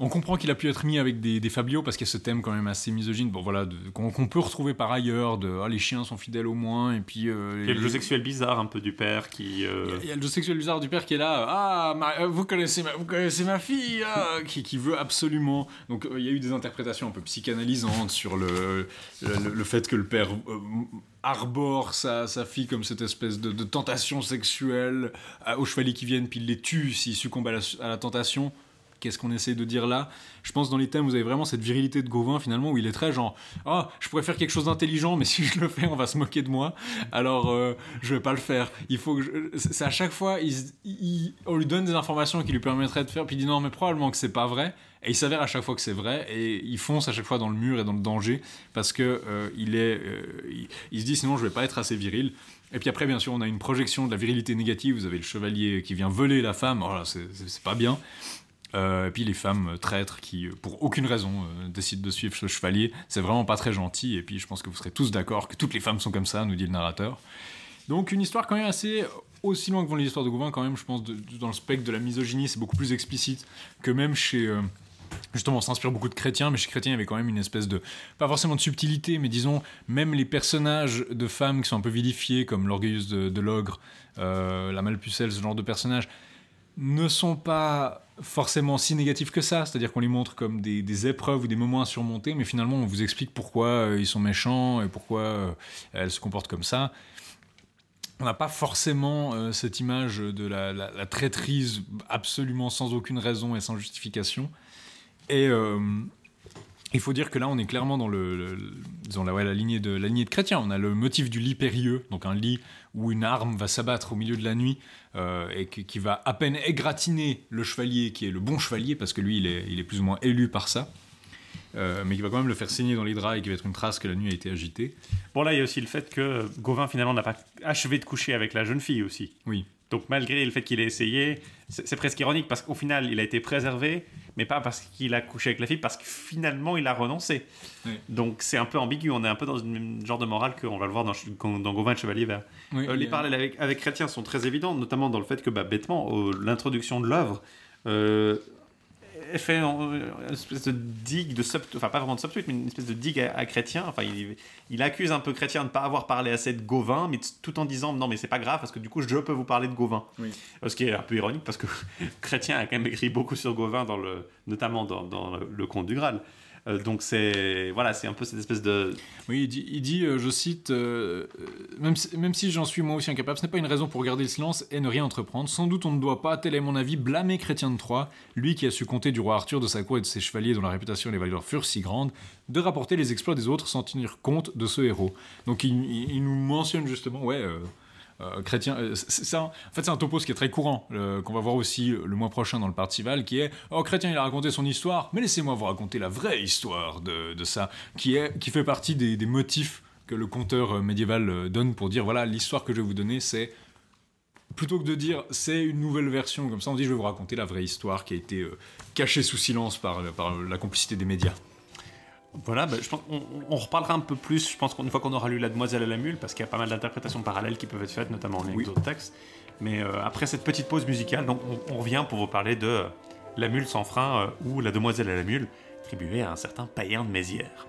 on comprend qu'il a pu être mis avec des, des fabliaux parce qu'il y a ce thème quand même assez misogyne, bon voilà, qu'on peut retrouver par ailleurs, de ah, les chiens sont fidèles au moins, et puis. Euh, il y a le jeu sexuel bizarre un peu du père qui. Euh, il, y a, le jeu sexuel bizarre du père qui est là, ah, vous, connaissez ma, vous connaissez ma fille, ah, [LAUGHS] qui, qui, veut absolument. Donc il y a eu des interprétations un peu psychanalysantes sur le, le, fait que le père arbore sa, sa, fille comme cette espèce de, tentation sexuelle aux chevaliers qui viennent, puis il les tue s'ils succombent à la, tentation. Qu'est-ce qu'on essaie de dire là Je pense dans les thèmes, vous avez vraiment cette virilité de Gauvin finalement, où il est très genre Oh, je pourrais faire quelque chose d'intelligent, mais si je le fais, on va se moquer de moi. Alors, euh, je vais pas le faire. Il faut que. C'est à chaque fois, il, on lui donne des informations qui lui permettraient de faire, puis il dit Non, mais probablement que c'est pas vrai. Et il s'avère à chaque fois que c'est vrai, et il fonce à chaque fois dans le mur et dans le danger, parce que euh, il, est, euh, il, se dit sinon je vais pas être assez viril. Et puis après, bien sûr, on a une projection de la virilité négative. Vous avez le chevalier qui vient voler la femme. Voilà, c'est pas bien. Euh, et puis les femmes traîtres qui, pour aucune raison, décident de suivre ce chevalier. C'est vraiment pas très gentil. Et puis je pense que vous serez tous d'accord que toutes les femmes sont comme ça, nous dit le narrateur. Donc une histoire quand même assez aussi loin que vont les histoires de Gauvin, quand même, je pense, dans le spectre de la misogynie, c'est beaucoup plus explicite que même chez, justement, on s'inspire beaucoup de chrétiens, mais chez chrétiens, il y avait quand même une espèce de, pas forcément de subtilité, mais disons, même les personnages de femmes qui sont un peu vilifiés, comme l'orgueilleuse de, l'ogre, euh, la malpucelle, ce genre de personnages, ne sont pas forcément si négatifs que ça, c'est-à-dire qu'on les montre comme des, épreuves ou des moments à surmonter, mais finalement on vous explique pourquoi euh, ils sont méchants et pourquoi euh, elles se comportent comme ça. On n'a pas forcément cette image de la, traîtrise absolument sans aucune raison et sans justification. Et euh, il faut dire que là, on est clairement dans le, la, la, lignée de, la lignée de chrétien. On a le motif du lit périlleux, donc un lit où une arme va s'abattre au milieu de la nuit euh, et qui, va à peine égratigner le chevalier, qui est le bon chevalier, parce que lui, il est, il est plus ou moins élu par ça. Euh, mais qui va quand même le faire saigner dans les draps et qui va être une trace que la nuit a été agitée. Bon, là, il y a aussi le fait que Gauvin, finalement, n'a pas achevé de coucher avec la jeune fille aussi. Oui. Donc malgré le fait qu'il ait essayé, c'est presque ironique parce qu'au final il a été préservé, mais pas parce qu'il a couché avec la fille, parce que finalement il a renoncé. Donc c'est un peu ambigu, on est un peu dans une genre de morale qu'on va le voir dans, dans Gauvin le Chevalier Vert. Euh, les parallèles avec, avec Chrétien sont très évidents, notamment dans le fait que bah, bêtement, l'introduction de l'œuvre, euh, fait une espèce de digue de sub, enfin pas vraiment de subtweet, mais une espèce de digue à, Chrétien. Enfin, il, il, accuse un peu Chrétien de ne pas avoir parlé assez de Gauvin, mais tout en disant non, mais c'est pas grave parce que du coup je peux vous parler de Gauvin. Ce qui est un peu ironique parce que [LAUGHS] Chrétien a quand même écrit beaucoup sur Gauvin, dans le, notamment dans, dans le Conte du Graal. Euh, donc c'est voilà, c'est un peu cette espèce de. Oui, il dit, euh, je cite, euh, même si, même si j'en suis moi aussi incapable, ce n'est pas une raison pour garder le silence et ne rien entreprendre. Sans doute on ne doit pas, tel est mon avis, blâmer Chrétien de Troyes, lui qui a su compter du roi Arthur, de sa cour et de ses chevaliers dont la réputation et les valeurs furent si grandes, de rapporter les exploits des autres sans tenir compte de ce héros. Donc il, il nous mentionne justement, ouais. Euh. Euh, en fait, c'est un topo qui est très courant, qu'on va voir aussi le mois prochain dans le Partival, qui est Oh, chrétien, il a raconté son histoire, mais laissez-moi vous raconter la vraie histoire de, de ça, qui, est, qui fait partie des, des motifs que le conteur euh, médiéval donne pour dire voilà, l'histoire que je vais vous donner, c'est plutôt que de dire c'est une nouvelle version, comme ça on dit je vais vous raconter la vraie histoire qui a été cachée sous silence par, par la complicité des médias. Voilà, bah, je pense on, reparlera un peu plus, je pense qu'une fois qu'on aura lu La Demoiselle à la Mule, parce qu'il y a pas mal d'interprétations parallèles qui peuvent être faites, notamment en lien avec d'autres textes. Mais euh, après cette petite pause musicale, donc on, revient pour vous parler de La Mule sans frein euh, ou La Demoiselle à la Mule, attribuée à un certain païen de Mézières.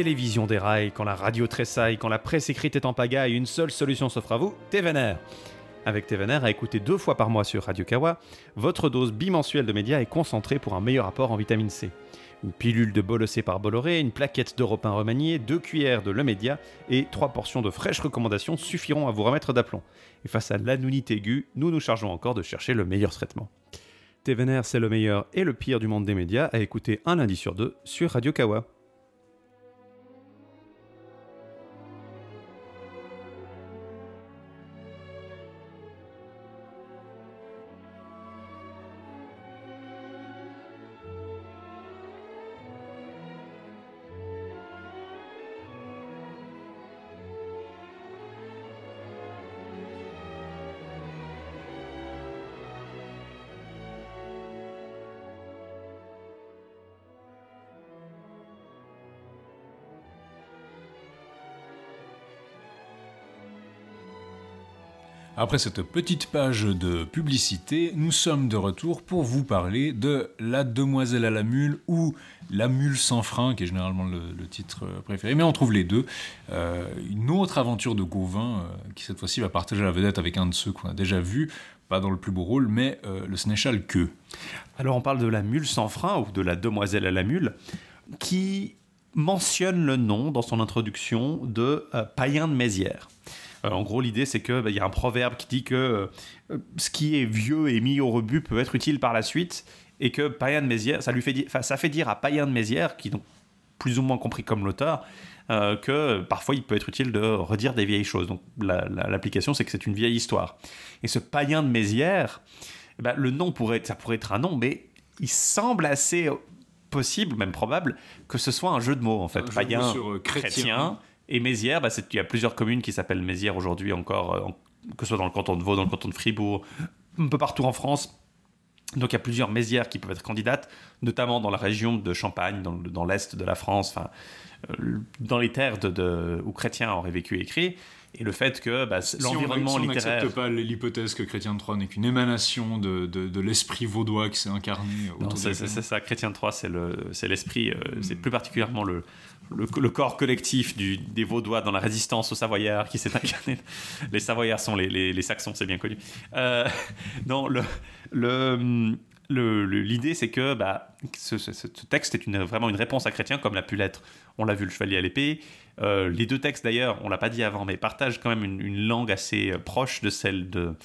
Télévision déraille, quand la radio tressaille, quand la presse écrite est en pagaille, une seule solution s'offre à vous, TVNR. Avec TVNR, à écouter deux fois par mois sur Radio Kawa, votre dose bimensuelle de médias est concentrée pour un meilleur apport en vitamine C. Une pilule de Bolossé par Bolloré, une plaquette d'Europe 1 remaniée, deux cuillères de Le Média et trois portions de fraîches recommandations suffiront à vous remettre d'aplomb. Et face à l'anounite aiguë, nous nous chargeons encore de chercher le meilleur traitement. TVNR, c'est le meilleur et le pire du monde des médias à écouter un lundi sur deux sur Radio Kawa. Après cette petite page de publicité, nous sommes de retour pour vous parler de La Demoiselle à la Mule ou La Mule sans frein, qui est généralement le, titre préféré, mais on trouve les deux. Euh, une autre aventure de Gauvin, euh, qui cette fois-ci va partager la vedette avec un de ceux qu'on a déjà vu, pas dans le plus beau rôle, mais euh, le sénéchal Que. Alors on parle de La Mule sans frein ou de La Demoiselle à la Mule, qui mentionne le nom dans son introduction de Païen de Mézières. Euh, en gros, l'idée, c'est qu'il bah, y a un proverbe qui dit que euh, ce qui est vieux et mis au rebut peut être utile par la suite, et que Païen de Mézières, ça, lui fait, ça fait dire à Païen de Mézières, qui est donc plus ou moins compris comme l'auteur, euh, que parfois il peut être utile de redire des vieilles choses. Donc l'application, c'est que c'est une vieille histoire. Et ce païen de Mézières, eh ben, le nom pourrait, ça pourrait être un nom, mais il semble assez possible, même probable, que ce soit un jeu de mots en fait. païen, sur chrétien et Mézières, bah, il y a plusieurs communes qui s'appellent Mézières aujourd'hui encore, euh, que ce soit dans le canton de Vaud, dans le canton de Fribourg, un peu partout en France. Donc il y a plusieurs Mézières qui peuvent être candidates, notamment dans la région de Champagne, dans, l'est de la France, enfin, euh, dans les terres de, où Chrétien aurait vécu et écrit. Et le fait que bah, l'environnement si littéraire. n'accepte pas l'hypothèse que Chrétien de Troyes n'est qu'une émanation de, de, l'esprit vaudois qui s'est incarné. Non, c'est ça. Chrétien de Troyes, c'est l'esprit, euh, c'est plus particulièrement le, le, corps collectif des Vaudois dans la résistance aux Savoyards qui s'est incarné. Les Savoyards sont les, Saxons, c'est bien connu. Euh, non, l'idée, c'est que bah, ce, texte est vraiment une réponse à Chrétien, comme l'a pu l'être. On l'a vu, le Chevalier à l'épée. Euh, les deux textes, d'ailleurs, on l'a pas dit avant, mais partagent quand même une, langue assez euh, proche de celle de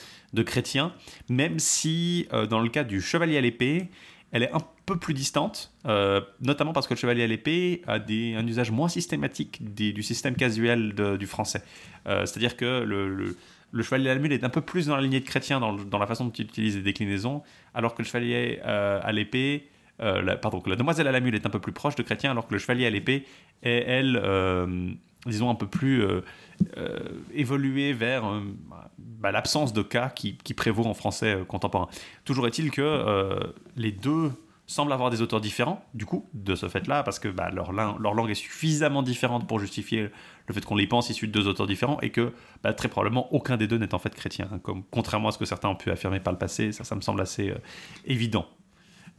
Chrétien, même si, dans le cas du Chevalier à l'épée, elle est un peu plus distante, euh, notamment parce que le chevalier à l'épée a un usage moins systématique du système casuel du français. Euh, c'est-à-dire que le, chevalier à la mule est un peu plus dans la lignée de chrétien dans, la façon dont il utilise les déclinaisons, alors que le chevalier euh, à l'épée, pardon, que la demoiselle à la mule est un peu plus proche de chrétien, alors que le chevalier à l'épée est, elle, disons, un peu plus évoluée vers bah, l'absence de cas qui, prévaut en français contemporain. Toujours est-il que les deux semblent avoir des auteurs différents, du coup, de ce fait-là, parce que bah, leur, leur, langue est suffisamment différente pour justifier le fait qu'on les pense issus de deux auteurs différents, et que bah, très probablement aucun des deux n'est en fait chrétien, hein, comme, contrairement à ce que certains ont pu affirmer par le passé, ça, ça me semble assez euh, évident.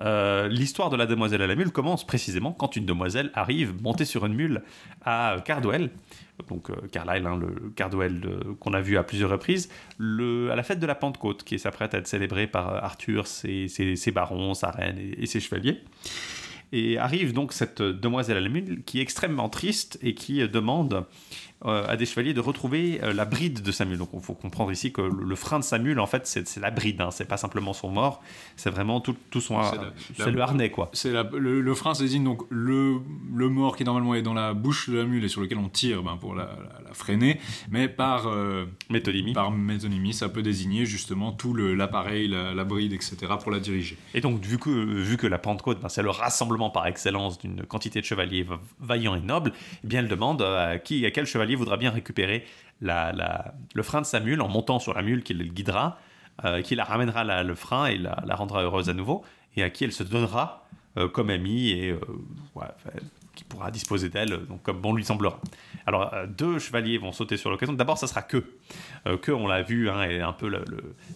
Euh, l'histoire de la demoiselle à la mule commence précisément quand une demoiselle arrive montée sur une mule à Cardwell, donc euh, Carlisle, hein, le Cardwell qu'on a vu à plusieurs reprises, à la fête de la Pentecôte, qui s'apprête à être célébrée par Arthur, ses, barons, sa reine et, ses chevaliers. Et arrive donc cette demoiselle à la mule qui est extrêmement triste et qui demande à des chevaliers de retrouver euh, la bride de Samuel. Donc il faut comprendre ici que le, frein de Samuel, en fait, c'est la bride, hein. c'est pas simplement son mort, c'est vraiment tout, tout son. C'est le harnais, quoi. C'est le, le, frein, ça désigne donc le, le mort qui normalement est dans la bouche de la mule et sur lequel on tire ben, pour la, la, freiner, mais par. Euh, métonymie. Par métonymie, ça peut désigner justement tout l'appareil, la, bride, etc., pour la diriger. Et donc, vu que, vu que la Pentecôte, ben, c'est le rassemblement par excellence d'une quantité de chevaliers vaillants et nobles, eh bien, elle demande à, qui, à quel chevalier voudra bien récupérer le frein de sa mule en montant sur la mule qui le guidera, euh, qui la ramènera le frein et la, rendra heureuse à nouveau, et à qui elle se donnera euh, comme amie et euh, qui pourra disposer d'elle donc comme bon lui semblera. Alors deux chevaliers vont sauter sur l'occasion. D'abord, ça sera que que on l'a vu hein, est un peu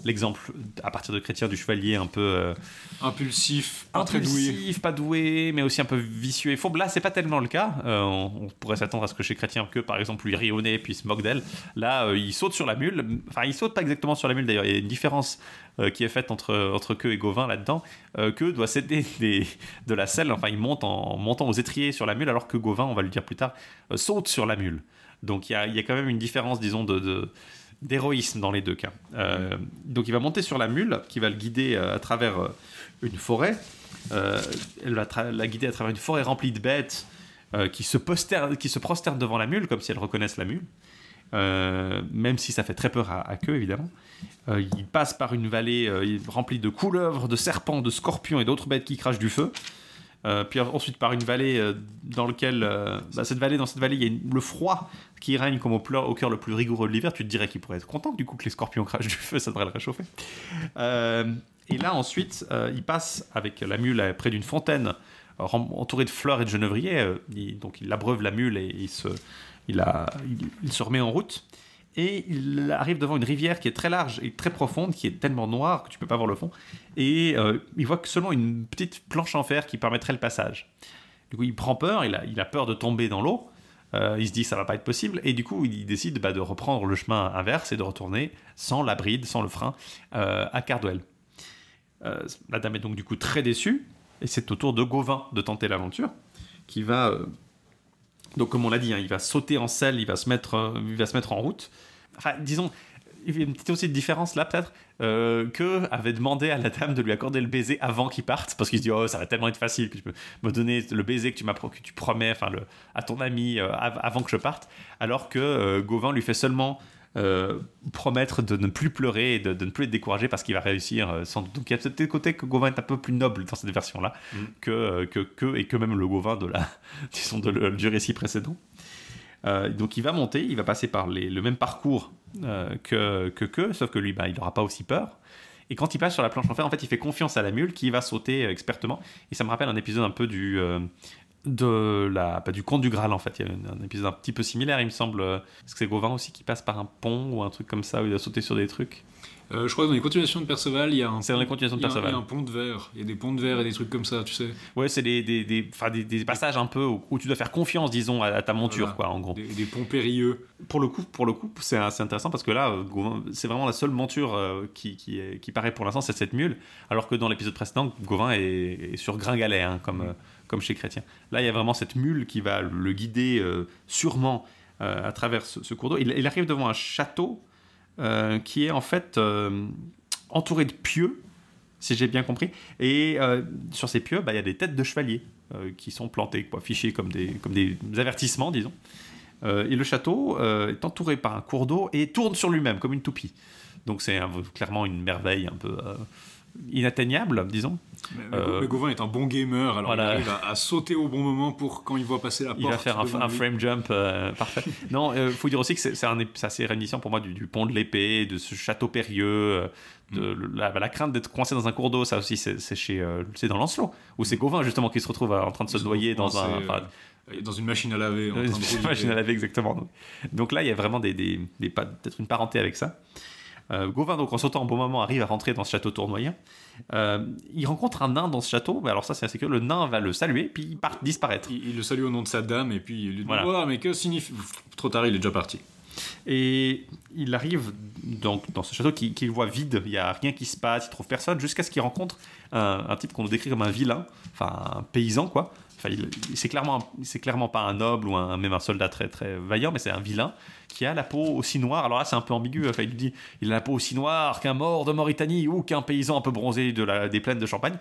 l'exemple à partir de Chrétien du chevalier un peu impulsif, pas impulsif, pas doué, mais aussi un peu vicieux et fourbe. Là, c'est pas tellement le cas. On, pourrait s'attendre à ce que chez Chrétien que par exemple lui rit au nez puis se moque d'elle. Là, il saute sur la mule. Enfin, il saute pas exactement sur la mule d'ailleurs. Il y a une différence euh, qui est faite entre, entre Queue et Gauvin là-dedans. Euh, Queue doit céder [LAUGHS] de la selle, enfin il monte en montant aux étriers sur la mule, alors que Gauvin, on va le dire plus tard, euh, saute sur la mule. Donc il y a, y a, quand même une différence, disons, de, d'héroïsme dans les deux cas. donc il va monter sur la mule, qui va le guider à travers une forêt. elle va la guider à travers une forêt remplie de bêtes qui se prosternent devant la mule, comme si elles reconnaissent la mule. Même si ça fait très peur à, à queue évidemment. Euh, il passe par une vallée euh, remplie de couleuvres, de serpents, de scorpions et d'autres bêtes qui crachent du feu. Euh, puis ensuite par une vallée dans laquelle bah, cette vallée dans cette vallée il y a le froid qui règne comme au, au cœur le plus rigoureux de l'hiver tu te dirais qu'il pourrait être content du coup que les scorpions [LAUGHS] crachent du feu ça devrait le réchauffer et là ensuite il passe avec la mule près d'une fontaine entourée de fleurs et de genévriers donc il abreuve la mule et il se, il, se remet en route et il arrive devant une rivière qui est très large et très profonde, qui est tellement noire que tu peux pas voir le fond, et euh, il voit que seulement une petite planche en fer qui permettrait le passage. Du coup, il prend peur, il a, il a peur de tomber dans l'eau, euh, il se dit ça va pas être possible, et du coup, il décide bah, de reprendre le chemin inverse et de retourner sans la bride, sans le frein, euh, à Cardwell. la dame est donc du coup très déçue, et c'est au tour de Gauvin de tenter l'aventure, qui va donc, comme on l'a dit, hein, il va sauter en selle, il va se mettre, euh, il va se mettre en route. Enfin, disons, il y a une petite aussi de différence là, peut-être, euh, que avait demandé à la dame de lui accorder le baiser avant qu'il parte, parce qu'il se dit, oh, ça va tellement être facile que tu peux me donner le baiser que tu, que tu promets à ton ami euh, avant que je parte, alors que Gauvin lui fait seulement euh, promettre de ne plus pleurer et de, ne plus être découragé parce qu'il va réussir euh, sans Donc il y a peut-être côté que Gauvin est un peu plus noble dans cette version-là mm. que, euh, que, que, et que même le Gauvin de la, [LAUGHS] disons de, du récit précédent. donc il va monter, il va passer par les, le même parcours que, que, que sauf que lui, bah, il n'aura pas aussi peur. Et quand il passe sur la planche en fer, en fait, il fait confiance à la mule qui va sauter expertement. Et ça me rappelle un épisode un peu du, de la, pas du conte du Graal en fait. Il y a un, épisode un petit peu similaire, il me semble. Est-ce que c'est Gauvin aussi qui passe par un pont ou un truc comme ça où il doit sauter sur des trucs? Euh, je crois que dans les continuations de Perceval, il y a un, c'est dans les continuations de Perceval. Il y a un pont de verre. Il y a des ponts de verre et des trucs comme ça, tu sais. Ouais, c'est des, des, des, des, des passages un peu où, tu dois faire confiance, disons, à, ta monture, quoi, en gros. Des, ponts périlleux. Pour le coup, pour le coup, c'est assez intéressant parce que là, euh, c'est vraiment la seule monture euh, qui, qui paraît pour l'instant, c'est cette mule, alors que dans l'épisode précédent, Gauvin est, sur gringalet, hein, comme. Mm comme chez Chrétien. Là, il y a vraiment cette mule qui va le guider euh, sûrement euh, à travers ce, cours d'eau. Il, arrive devant un château euh, qui est en fait entouré de pieux, si j'ai bien compris. Et sur ces pieux, bah, il y a des têtes de chevaliers qui sont plantées, quoi, fichées comme des, comme des avertissements, disons. et le château est entouré par un cours d'eau et tourne sur lui-même comme une toupie. Donc c'est clairement une merveille un peu inatteignable, disons. Mais, euh, Gauvin est un bon gamer, alors il arrive à, sauter au bon moment pour quand il voit passer la porte. Il va faire un, frame jump euh, parfait. [LAUGHS] non, il euh, faut dire aussi que c'est assez réminiscent pour moi du, pont de l'épée, de ce château périlleux, de mm. la, crainte d'être coincé dans un cours d'eau. Ça aussi, c'est chez, c'est dans Lancelot, où c'est Gauvin justement qui se retrouve en train de se noyer dans un. dans une machine à laver. Dans une machine à laver, exactement. Donc, là, il y a vraiment des, des, des peut-être une parenté avec ça. Euh, Gauvin, donc en sautant en bon moment, arrive à rentrer dans ce château tournoyant. Euh, il rencontre un nain dans ce château, mais alors ça c'est assez que le nain va le saluer, puis il part disparaître. Il, le salue au nom de sa dame, et puis il lui dit voilà. mais que signifie. Trop tard, il est déjà parti. Et il arrive donc dans ce château qu'il voit vide, il n'y a rien qui se passe, il trouve personne, jusqu'à ce qu'il rencontre un, un type qu'on nous décrit comme un vilain, enfin un paysan quoi, c'est clairement, c'est clairement pas un noble ou même un soldat très très vaillant, mais c'est un vilain qui a la peau aussi noire. Alors là, c'est un peu ambigu. Enfin, il dit, il a la peau aussi noire qu'un mort de Mauritanie ou qu'un paysan un peu bronzé de la, des plaines de Champagne.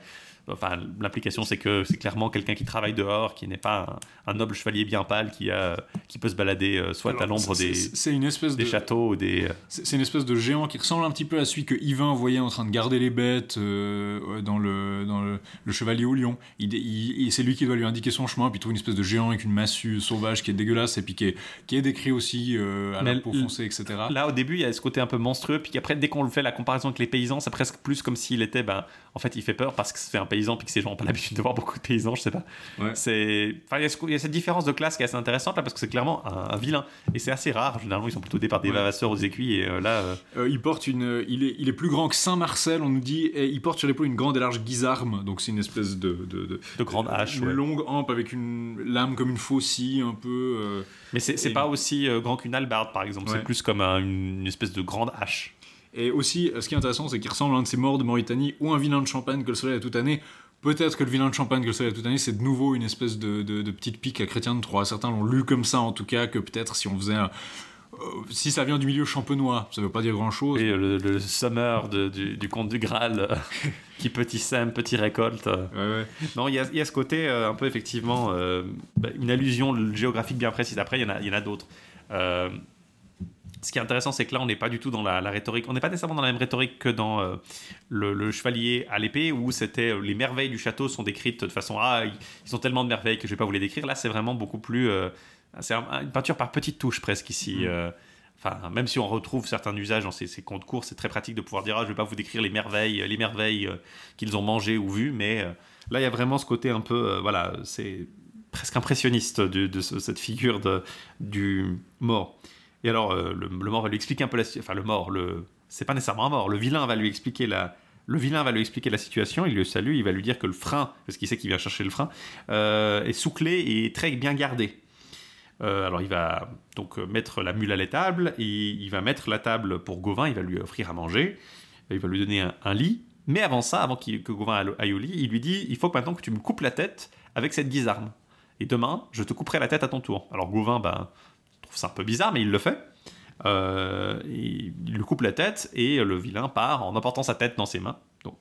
Enfin, l'implication, c'est que c'est clairement quelqu'un qui travaille dehors, qui n'est pas un, noble chevalier bien pâle qui, a, qui peut se balader euh, soit à l'ombre des, c'est une espèce des châteaux des. Euh, c'est une espèce de géant qui ressemble un petit peu à celui que Yvain voyait en train de garder les bêtes euh, dans, le, dans le, Chevalier au Lion. Il, c'est lui qui doit lui indiquer son chemin, puis il trouve une espèce de géant avec une massue sauvage qui est dégueulasse, et puis qui est, qui est décrit aussi à la peau foncée, etc. Là, au début, il y a ce côté un peu monstrueux, puis après, dès qu'on le fait la comparaison avec les paysans, c'est presque plus comme s'il était, ben, en fait, il fait peur parce que c'est un paysan, puis que ces gens n'ont pas l'habitude de voir beaucoup de paysans, je sais pas. C'est, enfin, il y, a cette différence de classe qui est assez intéressante là, parce que c'est clairement un, vilain, et c'est assez rare. Généralement, ils sont plutôt des par des vavasseurs aux aiguilles, et là. il porte une, il est, il est plus grand que Saint Marcel, on nous dit, et il porte sur l'épaule une grande et large guisarme, donc c'est une espèce de de, de, grande hache, une longue hampe avec une lame comme une faucille, un peu. Mais c'est pas aussi grand qu'une albarde, par exemple. C'est plus comme une espèce de grande hache. Et aussi, ce qui est intéressant, c'est qu'il ressemble à un de ces morts de Mauritanie ou un vilain de champagne que le soleil a toute année. Peut-être que le vilain de champagne que le soleil a toute année, c'est de nouveau une espèce de, de, petite pique à Chrétien de Troyes. Certains l'ont lu comme ça, en tout cas, que peut-être si on faisait un, euh, si ça vient du milieu champenois, ça veut pas dire grand chose. Et le, le summer du, du, conte du Graal, euh, [LAUGHS] qui petit sème, petit récolte. Ouais, Non, il y, y a, ce côté euh, un peu effectivement, bah, une allusion géographique bien précise. Après, il y en a, y en a d'autres ce qui est intéressant, c'est que là, on n'est pas du tout dans la, rhétorique. On n'est pas nécessairement dans la même rhétorique que dans euh, le, chevalier à l'épée, où c'était euh, les merveilles du château sont décrites de façon ah ils, ont tellement de merveilles que je vais pas vous les décrire. Là, c'est vraiment beaucoup plus. Euh, c'est une peinture par petites touches presque ici. Mm. Enfin, même si on retrouve certains usages dans ces, ces contes courts, c'est très pratique de pouvoir dire ah, je vais pas vous décrire les merveilles, les merveilles qu'ils ont mangées ou vues, mais là, il y a vraiment ce côté un peu voilà, c'est presque impressionniste de, de, cette figure de, du mort. Et alors, euh, le, mort va lui expliquer un peu la situation. Enfin, le mort, c'est pas nécessairement un mort. Le vilain va lui expliquer la. Le vilain va lui expliquer la situation, il le salue, il va lui dire que le frein, parce qu'il sait qu'il vient chercher le frein, euh, est sous-clé et très bien gardé. Euh, alors il va donc mettre la mule à l'étable, et il va mettre la table pour Gauvin, il va lui offrir à manger, il va lui donner un, lit, mais avant ça, avant que Gauvin aille au lit, il lui dit, il faut maintenant que tu me coupes la tête avec cette guisarme. Et demain, je te couperai la tête à ton tour. Alors Gauvin, ben, c'est un peu bizarre, mais il le fait. Euh, il, lui coupe la tête et le vilain part en emportant sa tête dans ses mains. Donc,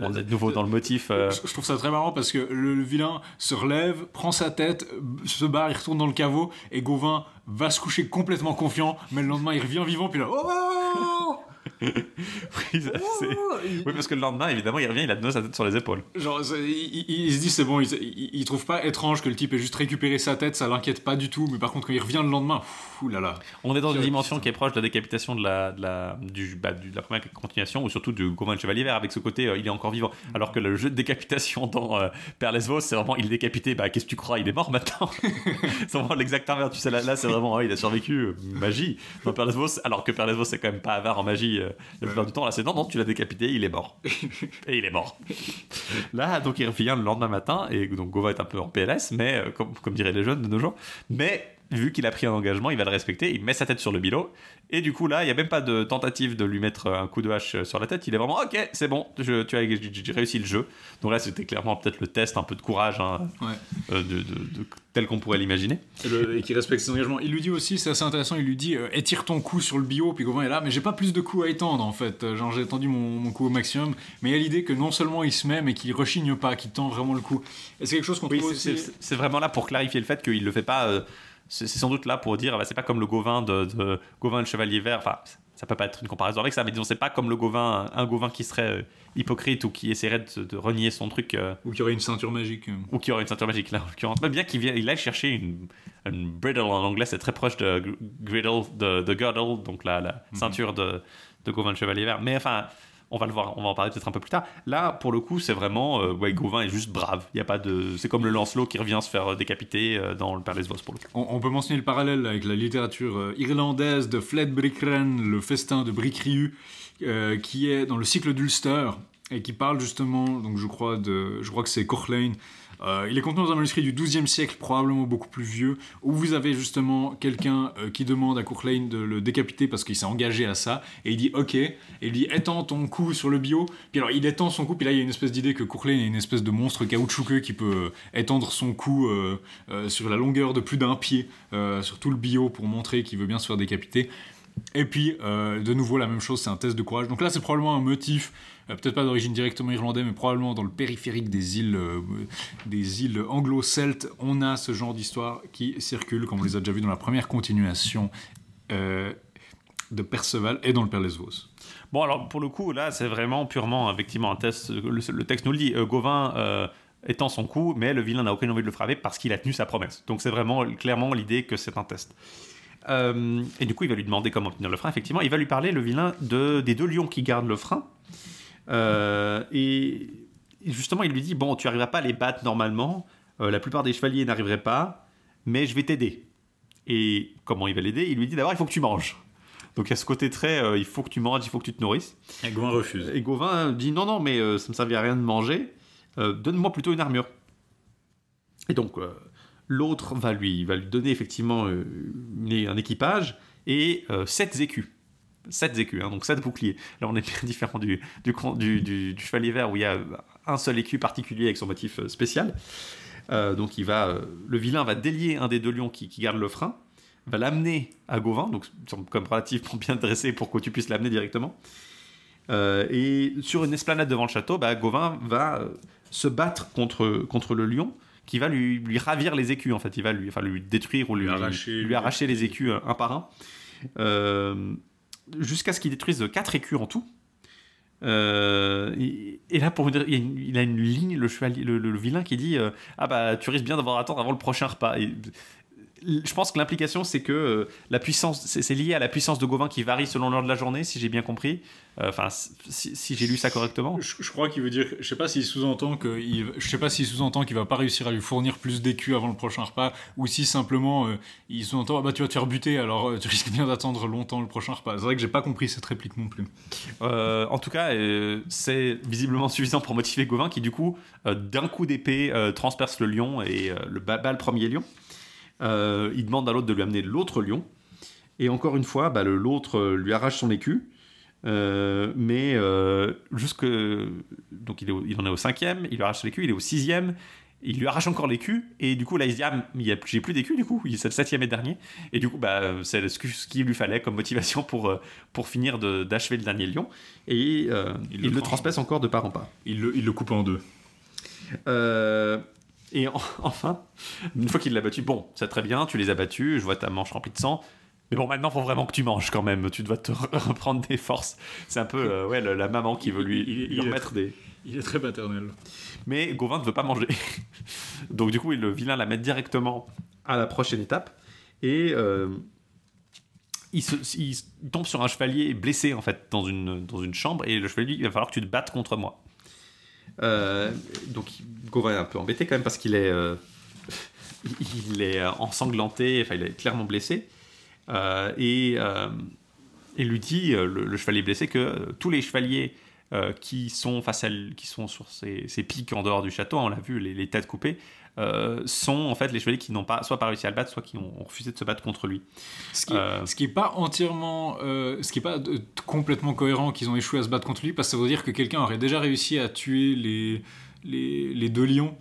on est de nouveau dans le motif. Euh, je trouve ça très marrant parce que le, vilain se relève, prend sa tête, se barre, il retourne dans le caveau et Gauvin va se coucher complètement confiant, mais le lendemain il revient vivant, puis là, oh [LAUGHS] oui, parce que le lendemain, évidemment, il revient, il a de sa tête sur les épaules. Genre, il, se dit, c'est bon, il, trouve pas étrange que le type ait juste récupéré sa tête, ça l'inquiète pas du tout, mais par contre, quand il revient le lendemain, là là. On est dans une dimension qui est proche de la décapitation de la, de la, du, bah, de la première continuation, ou surtout du Gauvin de Chevalier Vert, avec ce côté, euh, il est encore vivant. Alors que le jeu de décapitation dans euh, Père Lesvos, c'est vraiment, il est décapité, bah qu'est-ce que tu crois, il est mort maintenant [LAUGHS] [LAUGHS] C'est vraiment l'exact inverse, tu sais, là, là c'est vraiment, oh, il a survécu, euh, magie. Père Lesvos, alors que Père Lesvos, c'est quand même pas avare en magie la plupart du temps, là, c'est non, non, tu l'as décapité, il est mort. et il est mort. [LAUGHS] là, donc, il revient le lendemain matin, et donc Gova est un peu en PLS, mais euh, comme, comme diraient les jeunes de nos jours. Mais vu qu'il a pris un engagement, il va le respecter, il met sa tête sur le bilot, et du coup là, il n'y a même pas de tentative de lui mettre un coup de hache sur la tête, il est vraiment ok, c'est bon, je, tu as j'ai réussi le jeu. Donc là, c'était clairement peut-être le test un peu de courage, hein, euh, de, tel qu'on pourrait l'imaginer. Et, qui respecte ses engagements. Il lui dit aussi, c'est assez intéressant, il lui dit euh, étire ton cou sur le bio, puis Gauvin est là, mais j'ai pas plus de coups à étendre en fait, genre j'ai étendu mon, mon, coup au maximum, mais il y a l'idée que non seulement il se met, mais qu'il rechigne pas, qu'il tend vraiment le coup. Et c'est quelque chose qu'on trouve aussi. C'est vraiment là pour clarifier le fait qu'il le fait pas. Euh, c'est sans doute là pour dire, bah, c'est pas comme le Gauvin de, de Gauvin le Chevalier Vert. Enfin, ça peut pas être une comparaison avec ça, mais disons, c'est pas comme le Gauvin, un Gauvin qui serait euh, hypocrite ou qui essaierait de, renier son truc. Euh, ou qui aurait une ceinture magique. Ou qui aurait une ceinture magique, là, en l'occurrence. bien qu'il il aille chercher une, une, bridle en anglais, c'est très proche de griddle, de, de girdle, donc la, la mhm. ceinture de, de Gauvin le Chevalier Vert. Mais enfin on va le voir, on va en parler peut-être un peu plus tard. Là, pour le coup, c'est vraiment, euh, ouais, Gauvin est juste brave. Il y a pas de, c'est comme le Lancelot qui revient se faire décapiter euh, dans le Père les pour le coup. On, peut mentionner le parallèle avec la littérature euh, irlandaise de Fled Brickren, le festin de Bricriu, qui est dans le cycle d'Ulster et qui parle justement, donc je crois de, je crois que c'est Corlane euh, il est contenu dans un manuscrit du XIIe siècle, probablement beaucoup plus vieux, où vous avez justement quelqu'un euh, qui demande à Courlane de le décapiter parce qu'il s'est engagé à ça, et il dit ok, et il dit étends ton cou sur le bio, puis alors il étend son cou, puis là il y a une espèce d'idée que Courlane est une espèce de monstre caoutchouqueux qui peut euh, étendre son cou sur la longueur de plus d'un pied sur tout le bio pour montrer qu'il veut bien se faire décapiter. Et puis, de nouveau, la même chose, c'est un test de courage. Donc là, c'est probablement un motif euh, peut-être pas d'origine directement irlandaise, mais probablement dans le périphérique des îles, euh, îles anglo-celtes, on a ce genre d'histoire qui circule, comme on les a déjà vu dans la première continuation euh, de Perceval et dans le Père Lesvos. Bon, alors pour le coup, là, c'est vraiment purement effectivement un test. Le, texte nous le dit. Gauvin étend son coup, mais le vilain n'a aucune envie de le frapper parce qu'il a tenu sa promesse. Donc c'est vraiment clairement l'idée que c'est un test. Euh, et du coup, il va lui demander comment obtenir le frein. Effectivement, il va lui parler, le vilain, de, des deux lions qui gardent le frein. Euh, et justement, il lui dit Bon, tu n'arriveras pas à les battre normalement. Euh, la plupart des chevaliers n'arriveraient pas, mais je vais t'aider. Et comment il va l'aider? Il lui dit D'abord, il faut que tu manges. Donc il y a ce côté très il faut que tu manges, il faut que tu te nourrisses. Et Gauvin refuse. Et Gauvin dit Non, non, mais ça ne me servait à rien de manger. Donne-moi plutôt une armure. Et donc, L'autre va lui, va lui donner effectivement euh, un équipage et 7 euh, écus. 7 écus, hein, donc 7 boucliers. Là, on est bien [LAUGHS] différent du, du, du, chevalier vert où il y a un seul écu particulier avec son motif euh, spécial. donc, il va, le vilain va délier un des deux lions qui, qui garde le frein, va l'amener à Gauvin, donc comme relativement bien dressé pour que tu puisses l'amener directement. et sur une esplanade devant le château, bah, Gauvin va se battre contre, contre le lion qui va lui, lui ravir les écus en fait. Il va lui, enfin, lui détruire ou lui, arracher, lui, arracher les écus euh, un par un. Euh, jusqu'à ce qu'il détruise quatre écus en tout. Euh, et, là, pour dire, il, a une, ligne, le, chevalier, le, vilain, qui dit Ah bah, tu risques bien d'avoir à attendre avant le prochain repas. Et je pense que l'implication, c'est que euh, la puissance, c'est lié à la puissance de Gauvin qui varie selon l'heure de la journée, si j'ai bien compris. Euh, enfin, si, j'ai lu ça correctement. Je, crois qu'il veut dire, je sais pas s'il sous-entend que, je sais pas s'il sous-entend qu'il va pas réussir à lui fournir plus d'écus avant le prochain repas, ou si simplement euh, il sous-entend, ah bah tu vas te faire buter, alors tu risques bien d'attendre longtemps le prochain repas. C'est vrai que j'ai pas compris cette réplique non plus. en tout cas, c'est visiblement suffisant pour motiver Gauvin qui du coup, d'un coup d'épée, transperce le lion et le bat le premier lion. Euh, il demande à l'autre de lui amener l'autre lion. Et encore une fois, bah, l'autre euh, lui arrache son écu. Euh, mais jusque donc il, est il, en est au cinquième, il lui arrache l'écu, il est au sixième, il lui arrache encore l'écu et du coup là il se dit ah j'ai plus d'écu du coup, il c'est le septième et dernier et du coup bah c'est ce qu'il lui fallait comme motivation pour pour finir d'achever le dernier lion et il, le, transpasse encore de part en part. Il le, il le coupe en deux. Et [LAUGHS] enfin, une fois qu'il l'a battu, bon, c'est très bien, tu les as battus, je vois ta manche remplie de sang. Mais bon, maintenant, il faut vraiment que tu manges quand même. Tu dois te [LAUGHS] reprendre des forces. C'est un peu euh, ouais, la, maman qui veut lui, remettre des. Il est très paternel. Mais Gauvin ne veut pas manger. [LAUGHS] Donc, du coup, le vilain la met directement à la prochaine étape. Et euh, il, il, tombe sur un chevalier blessé, en fait, dans une, dans une chambre. Et le chevalier dit il va falloir que tu te battes contre moi. Euh, donc Gauvin est un peu embêté quand même parce qu'il est, euh, [LAUGHS] il est ensanglanté, enfin il est clairement blessé. Euh, et, et lui dit, le, chevalier blessé, que tous les chevaliers qui sont face à, qui sont sur ces, ces, pics en dehors du château, on l'a vu, les, têtes coupées, euh, sont en fait les chevaliers qui n'ont pas soit pas réussi à le battre, soit qui ont, refusé de se battre contre lui. Ce qui, euh, ce qui est pas entièrement, euh, ce qui est pas complètement cohérent qu'ils ont échoué à se battre contre lui, parce que ça veut dire que quelqu'un aurait déjà réussi à tuer les, les, les deux lions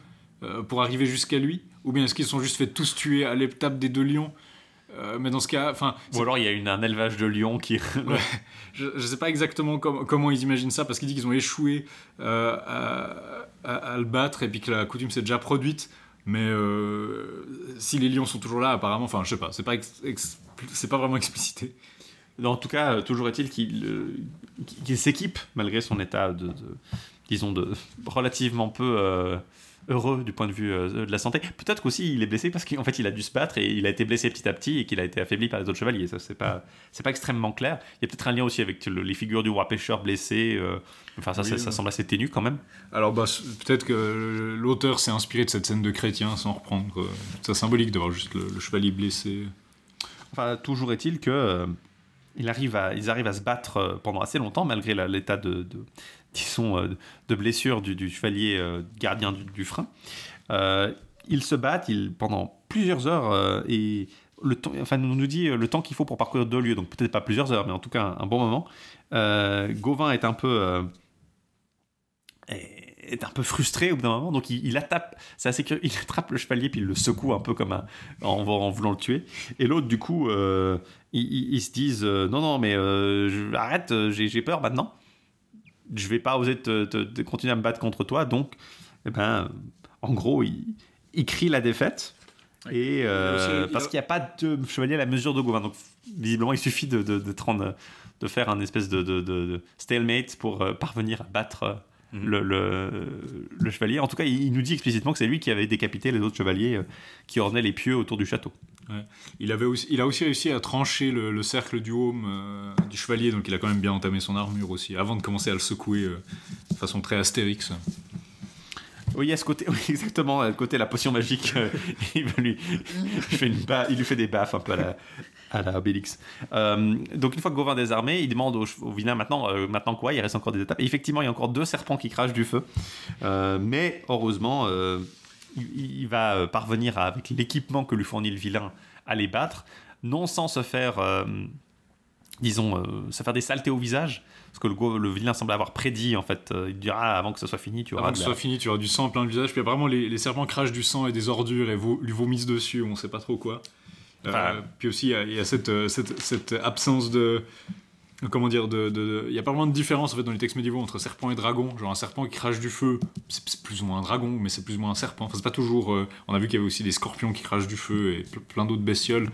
pour arriver jusqu'à lui, ou bien est-ce qu'ils sont juste fait tous tuer à l'étape des deux lions mais dans ce cas, enfin. Ou alors il y a une, un élevage de lions qui. [LAUGHS] je, ne sais pas exactement comment ils imaginent ça, parce qu'ils disent qu'ils ont échoué à, à, le battre et puis que la coutume s'est déjà produite. Mais euh, si les lions sont toujours là, apparemment, enfin, je sais pas, c'est pas, c'est pas vraiment [LAUGHS] explicité. En tout cas, euh, toujours est-il qu'il euh, s'équipe, malgré son état de, disons, de [LAUGHS] relativement peu heureux du point de vue euh, de la santé. Peut-être qu'aussi il est blessé parce qu'en fait il a dû se battre et il a été blessé petit à petit et qu'il a été affaibli par les autres chevaliers. Ça c'est pas c'est pas extrêmement clair. Il y a peut-être un lien aussi avec les figures du roi pêcheur blessé. Euh, enfin ça, ça, semble assez ténu quand même. Alors bah, peut-être que l'auteur s'est inspiré de cette scène de chrétien sans reprendre. C'est symbolique de voir juste le, chevalier blessé. Enfin toujours est-il que euh, il arrive à, ils arrivent à se battre pendant assez longtemps malgré l'état de, disons, euh, de blessures du, chevalier euh, gardien du, frein. Euh, ils se battent ils, pendant plusieurs heures et le temps, enfin, on nous dit le temps qu'il faut pour parcourir deux lieux, donc peut-être pas plusieurs heures, mais en tout cas un, bon moment. Gauvin est un peu est un peu frustré au bout d'un moment, donc il, il c'est assez il attrape le chevalier puis il le secoue un peu comme un, en, en voulant le tuer. Et l'autre, du coup, ils, se disent non non mais arrête, j'ai peur maintenant je vais pas oser te, continuer à me battre contre toi. Donc, eh ben, en gros, il, il crie la défaite. Et euh, parce qu'il n'y a pas de chevalier à la mesure de Gauvin. Donc, visiblement, il suffit de, de, de, de faire un espèce de, stalemate pour euh, parvenir à battre, Mhm. Le, le, chevalier. En tout cas, il, nous dit explicitement que c'est lui qui avait décapité les autres chevaliers euh, qui ornaient les pieux autour du château. Il, avait aussi, il a aussi réussi à trancher le, cercle du home euh, du chevalier, donc il a quand même bien entamé son armure aussi, avant de commencer à le secouer euh, de façon très astérix. Oui, il y a ce côté, [LAUGHS] oui, exactement, le côté la potion magique. [LAUGHS] il, lui, fait une il lui fait des baffes un peu à la, à la Obélix. Euh, donc une fois que Gauvin désarmé, il demande au, vilain maintenant, euh, maintenant quoi Il reste encore des étapes. Et effectivement, il y a encore deux serpents qui crachent du feu. Euh, mais heureusement, il, va parvenir avec l'équipement que lui fournit le vilain à les battre, non sans se faire, disons, se faire des saletés au visage. Parce que le, le, vilain semble avoir prédit, en fait. il dira avant que ce soit fini, tu auras. Avant que ce soit fini, tu auras du sang plein le visage. Puis apparemment, les, les serpents crachent du sang et des ordures et lui vomissent dessus, on sait pas trop quoi. Euh, puis aussi, il y a, euh, cette, cette, absence de. Comment dire de, Il y a pas vraiment de différence en fait, dans les textes médiévaux entre serpent et dragon. Genre un serpent qui crache du feu, c'est plus ou moins un dragon, mais c'est plus ou moins un serpent. Enfin, c'est pas toujours. Euh, on a vu qu'il y avait aussi des scorpions qui crachent du feu et plein d'autres bestioles.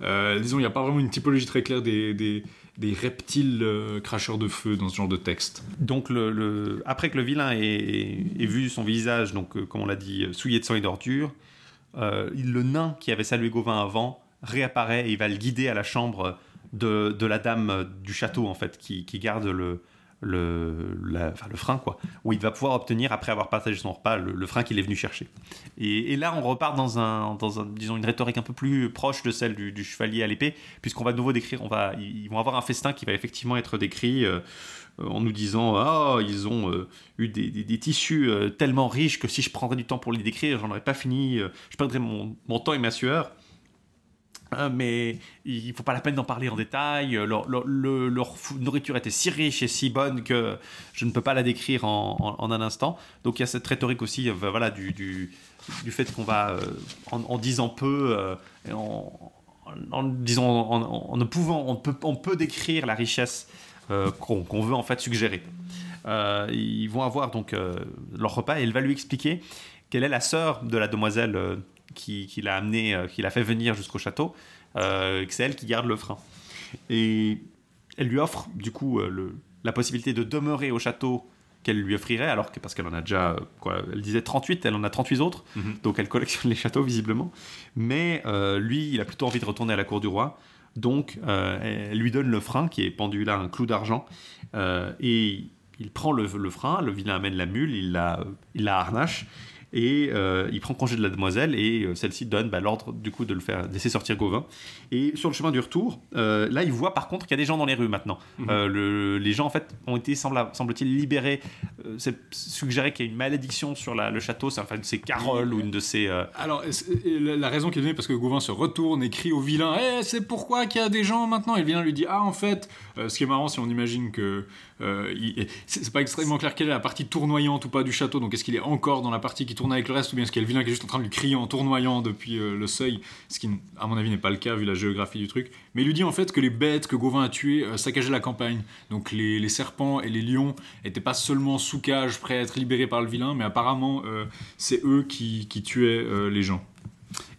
disons, il n'y a pas vraiment une typologie très claire des, des, des reptiles cracheurs de feu dans ce genre de texte. Donc, le, après que le vilain ait, vu son visage, donc comme on l'a dit, souillé de sang et d'ordures, le nain qui avait salué Gauvin avant réapparaît et il va le guider à la chambre de, de la dame du château, en fait, qui, qui garde le, le, enfin, le frein, quoi, où il va pouvoir obtenir, après avoir partagé son repas, le, frein qu'il est venu chercher. Et, et, là, on repart dans, un, dans un, disons, une rhétorique un peu plus proche de celle du, chevalier à l'épée, puisqu'on va de nouveau décrire, on va, ils vont avoir un festin qui va effectivement être décrit. Euh, en nous disant ah ils ont euh, eu des, des, tissus euh, tellement riches que si je prendrais du temps pour les décrire j'en aurais pas fini je perdrais mon, mon temps et ma sueur Hein, mais il faut pas la peine d'en parler en détail. Leur, nourriture était si riche et si bonne que je ne peux pas la décrire en, un instant. Donc il y a cette rhétorique aussi, euh, voilà, du, fait qu'on va, euh, en, disant peu, euh, en, disant, en, ne pouvant, on peut décrire la richesse qu'on veut en fait suggérer. ils vont avoir donc leur repas et elle va lui expliquer quelle est la sœur de la demoiselle qui, l'a amené, euh, qui l'a fait venir jusqu'au château, euh, c'est elle qui garde le frein. Et elle lui offre du coup euh, le, la possibilité de demeurer au château qu'elle lui offrirait, alors que parce qu'elle en a déjà, quoi, elle disait 38, elle en a 38 autres, mhm. donc elle collectionne les châteaux visiblement. Mais lui, il a plutôt envie de retourner à la cour du roi, donc elle lui donne le frein qui est pendu là, un clou d'argent, et il prend le, le, frein, le vilain amène la mule, il la, il la harnache, et euh, il prend congé de la demoiselle et euh, celle-ci donne bah, l'ordre du coup de le faire laisser sortir Gauvin. Et sur le chemin du retour, euh, là il voit par contre qu'il y a des gens dans les rues maintenant. Mhm. le, les gens en fait ont été semble-t-il libérés. c'est suggéré qu'il y a une malédiction sur la, le château, c'est enfin une de ces caroles ou une de ces. Alors la raison qui est donnée parce que Gauvin se retourne et crie au vilain Eh, c'est pourquoi qu'il y a des gens maintenant? Et le vilain lui dit Ah en fait, ce qui est marrant si on imagine que c'est pas extrêmement clair quelle est la partie tournoyante ou pas du château. Donc est-ce qu'il est encore dans la partie qui tourne avec le reste, ou bien est-ce qu'il y a le vilain qui est juste en train de lui crier en tournoyant depuis euh, le seuil, ce qui, à mon avis, n'est pas le cas vu la géographie du truc. Mais il lui dit en fait que les bêtes que Gauvin a tuées euh, saccageaient la campagne. Donc les, serpents et les lions n'étaient pas seulement sous cage, prêts à être libérés par le vilain, mais apparemment euh, c'est eux qui, tuaient les gens.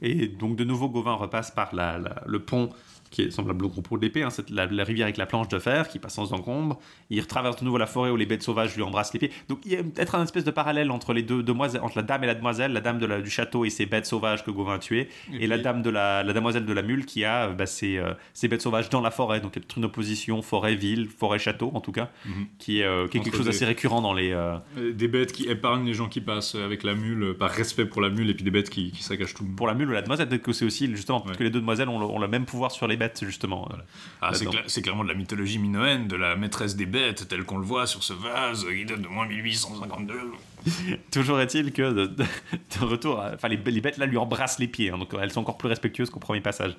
Et donc de nouveau, Gauvin repasse par le pont qui semble le groupe de l'épée, hein, c'est la, rivière avec la planche de fer qui passe sans encombre. Il retraverse de nouveau la forêt où les bêtes sauvages lui embrassent l'épée. Donc il y a peut-être un espèce de parallèle entre les deux demoiselles, entre la dame et la demoiselle, la dame du château et ses bêtes sauvages que Gauvin a tuées, et, la dame de la, la, demoiselle de la mule qui a bah, euh, ses, bêtes sauvages dans la forêt. Donc il y a une opposition forêt-ville, forêt-château en tout cas, mhm. qui, est, euh, quelque chose d'assez récurrent dans les. Euh, des bêtes qui épargnent les gens qui passent avec la mule par respect pour la mule et puis des bêtes qui, qui saccagent tout. Pour la mule ou la demoiselle, peut-être que c'est aussi justement parce que les deux demoiselles ont le, ont le, même pouvoir sur les bêtes justement. Ah, c'est, clairement de la mythologie minoenne, de la maîtresse des bêtes, telle qu'on le voit sur ce vase qui date de moins 1852. [LAUGHS] Toujours est-il que de, retour, enfin les, bêtes là lui embrassent les pieds, hein, donc elles sont encore plus respectueuses qu'au premier passage.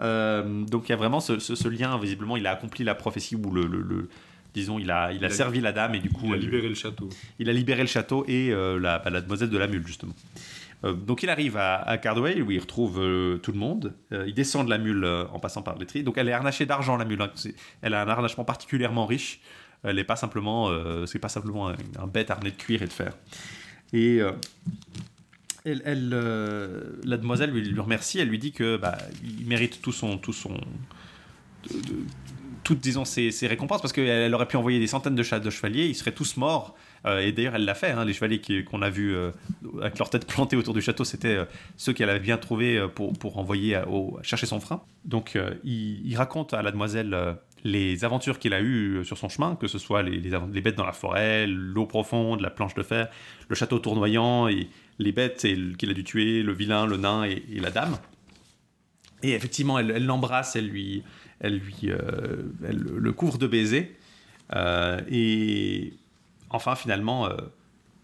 Euh, donc il y a vraiment ce, lien, visiblement, il a accompli la prophétie où le, disons, il a, il a servi la dame et du coup. Il a libéré le château. Il a libéré le château et euh, la, bah, la, demoiselle de la mule, justement. Euh, donc il arrive à, Cardwell où il retrouve euh, tout le monde. Euh, il descend de la mule en passant par tris. Donc elle est harnachée d'argent la mule. Hein. Elle a un harnachement particulièrement riche. Elle n'est pas simplement, c'est pas simplement un, bête harnais de cuir et de fer. Et elle, la demoiselle lui, remercie. Elle lui dit que bah, il mérite tout son, tout son, toutes, disons, ses, récompenses, parce qu'elle aurait pu envoyer des centaines de, de chevaliers, ils seraient tous morts. Euh, et d'ailleurs, elle l'a fait. Hein, les chevaliers qu'on a vus euh, avec leur tête plantée autour du château, c'était euh, ceux qu'elle avait bien trouvés pour, pour envoyer chercher son frein. Donc, il, raconte à la demoiselle les aventures qu'il a eues sur son chemin, que ce soit les, bêtes dans la forêt, l'eau profonde, la planche de fer, le château tournoyant, et les bêtes qu'il a dû tuer, le vilain, le nain et, la dame. Et effectivement, elle l'embrasse, elle, lui, elle lui, le couvre de baisers. et enfin, finalement, euh,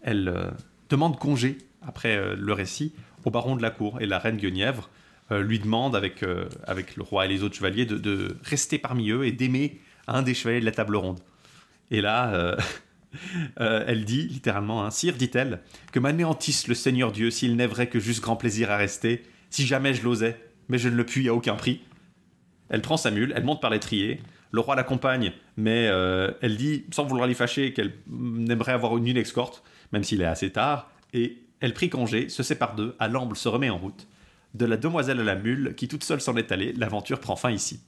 elle euh, demande congé, après euh, le récit, au baron de la cour. Et la reine Guenièvre lui demande, avec, avec le roi et les autres chevaliers, de, rester parmi eux et d'aimer un des chevaliers de la table ronde. Et là, [LAUGHS] elle dit littéralement, hein, Sire, dit-elle, que m'anéantisse le Seigneur Dieu s'il n'est vrai que juste grand plaisir à rester, si jamais je l'osais, mais je ne le puis à aucun prix. Elle prend sa mule, elle monte par l'étrier, le roi l'accompagne, mais euh, elle dit, sans vouloir l'y fâcher, qu'elle n'aimerait avoir une, une escorte, même s'il est assez tard, et elle prit congé, se sépare d'eux, à l'amble se remet en route. De la demoiselle à la mule, qui toute seule s'en est allée, l'aventure prend fin ici.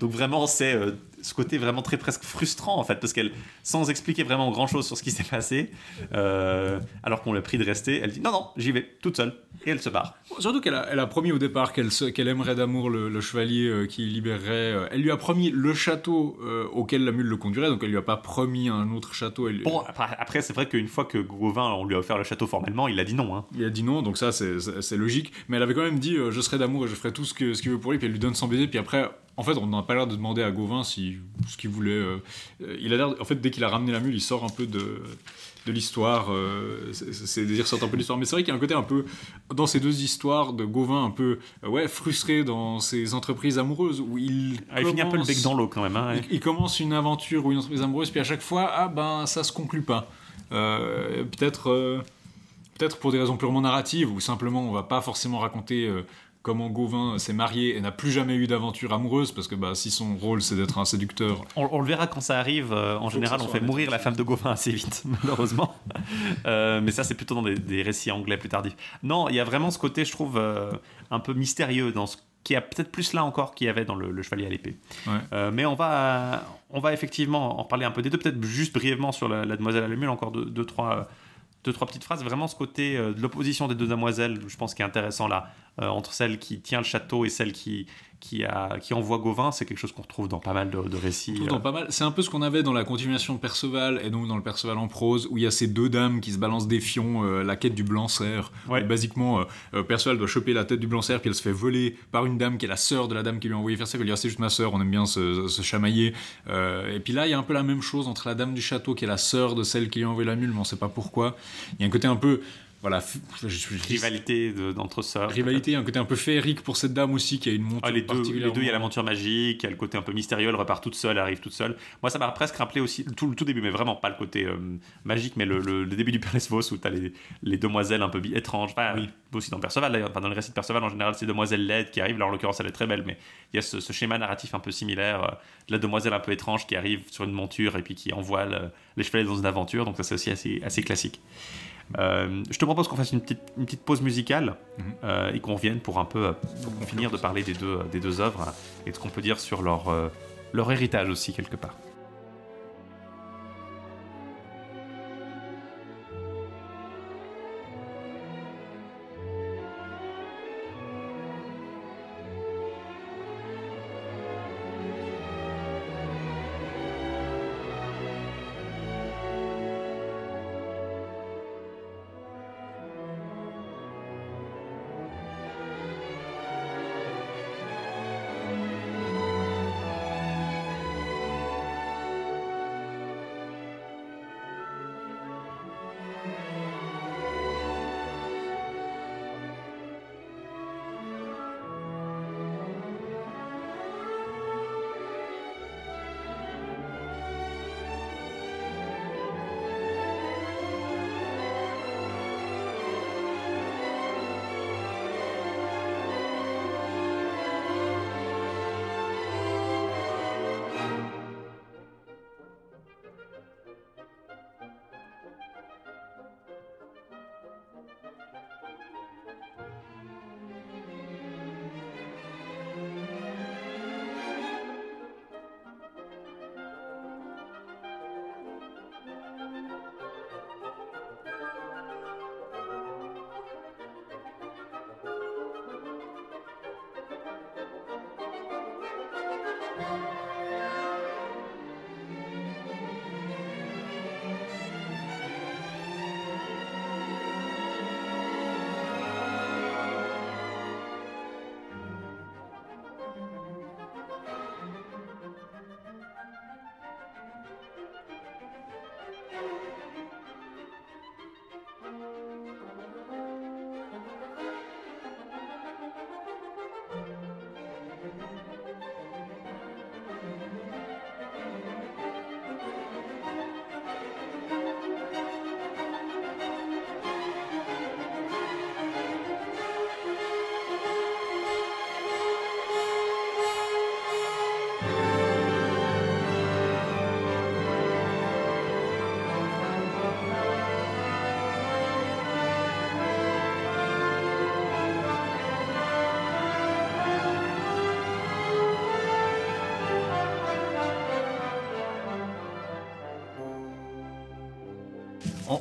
Donc vraiment, c'est euh, ce côté vraiment très presque frustrant en fait, parce qu'elle, sans expliquer vraiment grand chose sur ce qui s'est passé, euh, alors qu'on l'a pris de rester, elle dit non, non, j'y vais, toute seule, et elle se barre. Surtout qu'elle a, elle a promis au départ qu'elle, qu'elle aimerait d'amour le, chevalier euh, qui libérerait. Euh, elle lui a promis le château auquel la mule le conduirait, donc elle lui a pas promis un autre château. Bon, après, c'est vrai qu'une fois que Gauvin, on lui a offert le château formellement, il a dit non. Hein. Il a dit non, donc ça c'est, c'est, logique, mais elle avait quand même dit je serai d'amour et je ferai tout ce, que, ce qu'il veut pour lui, puis elle lui donne son baiser, puis après en fait, on n'a pas l'air de demander à Gauvin si, ce qu'il voulait. Euh, il a l'air, en fait, dès qu'il a ramené la mule, il sort un peu de, de l'histoire. Euh, c'est dire sortent un peu de l'histoire. Mais c'est vrai qu'il y a un côté un peu dans ces deux histoires de Gauvin un peu euh, ouais frustré dans ses entreprises amoureuses où il. Ah, il finit un peu le bec dans l'eau quand même. Hein, il, commence une aventure ou une entreprise amoureuse, puis à chaque fois, ah ben ça se conclut pas. peut-être. Peut-être pour des raisons purement narratives, ou simplement on va pas forcément raconter comment Gauvin s'est marié et n'a plus jamais eu d'aventure amoureuse, parce que bah, si son rôle c'est d'être un séducteur. On, le verra quand ça arrive. Euh, en général, on fait mourir la femme de Gauvin assez vite, [LAUGHS] malheureusement. Euh, mais ça, c'est plutôt dans des, récits anglais plus tardifs. Non, il y a vraiment ce côté, je trouve, euh, un peu mystérieux dans ce qui a peut-être plus là encore qu'il y avait dans le, Chevalier à l'épée. mais on va, on va effectivement en parler un peu des deux, peut-être juste brièvement sur la, Demoiselle à la Mule, encore deux, trois deux trois petites phrases. Vraiment ce côté de l'opposition des deux demoiselles je pense qui est intéressant là euh, entre celle qui tient le château et celle qui, qui, a, qui envoie Gauvin, c'est quelque chose qu'on retrouve dans pas mal de, récits. Dans euh. pas mal. C'est un peu ce qu'on avait dans la continuation de Perceval et donc dans le Perceval en prose, où il y a ces deux dames qui se balancent des fions, euh, la quête du blanc-cerf. Basiquement, Perceval doit choper la tête du blanc-cerf, puis elle se fait voler par une dame qui est la sœur de la dame qui lui a envoyé faire ça. Elle lui dit ah, c'est juste ma sœur, on aime bien se, chamailler. et puis là, il y a un peu la même chose entre la dame du château qui est la sœur de celle qui lui a envoyé la mule, mais on sait pas pourquoi. Il y a un côté un peu voilà, rivalité d'entre sœurs. Rivalité, un côté un peu féerique pour cette dame aussi qui a une monture ah, les, deux, les deux, il y a l'aventure magique, il y a le côté un peu mystérieux, elle repart toute seule, elle arrive toute seule. Moi, ça m'a presque rappelé aussi tout le tout début, mais vraiment pas le côté euh, magique, mais le, début du Père Lesvos où tu as les, demoiselles un peu étranges. oui. Aussi dans Perceval d'ailleurs, dans le récit de Perceval en général, c'est demoiselles laides qui arrivent. Là, en l'occurrence, elle est très belle, mais il y a ce, schéma narratif un peu similaire euh, de la demoiselle un peu étrange qui arrive sur une monture et puis qui envoie les chevaliers dans une aventure. Donc, ça, c'est aussi assez, assez classique. Euh, je te propose qu'on fasse une petite, une petite pause musicale mhm. euh, et qu'on revienne pour un peu finir de parler des deux, des deux œuvres et de ce qu'on peut dire sur leur, euh, leur héritage aussi quelque part.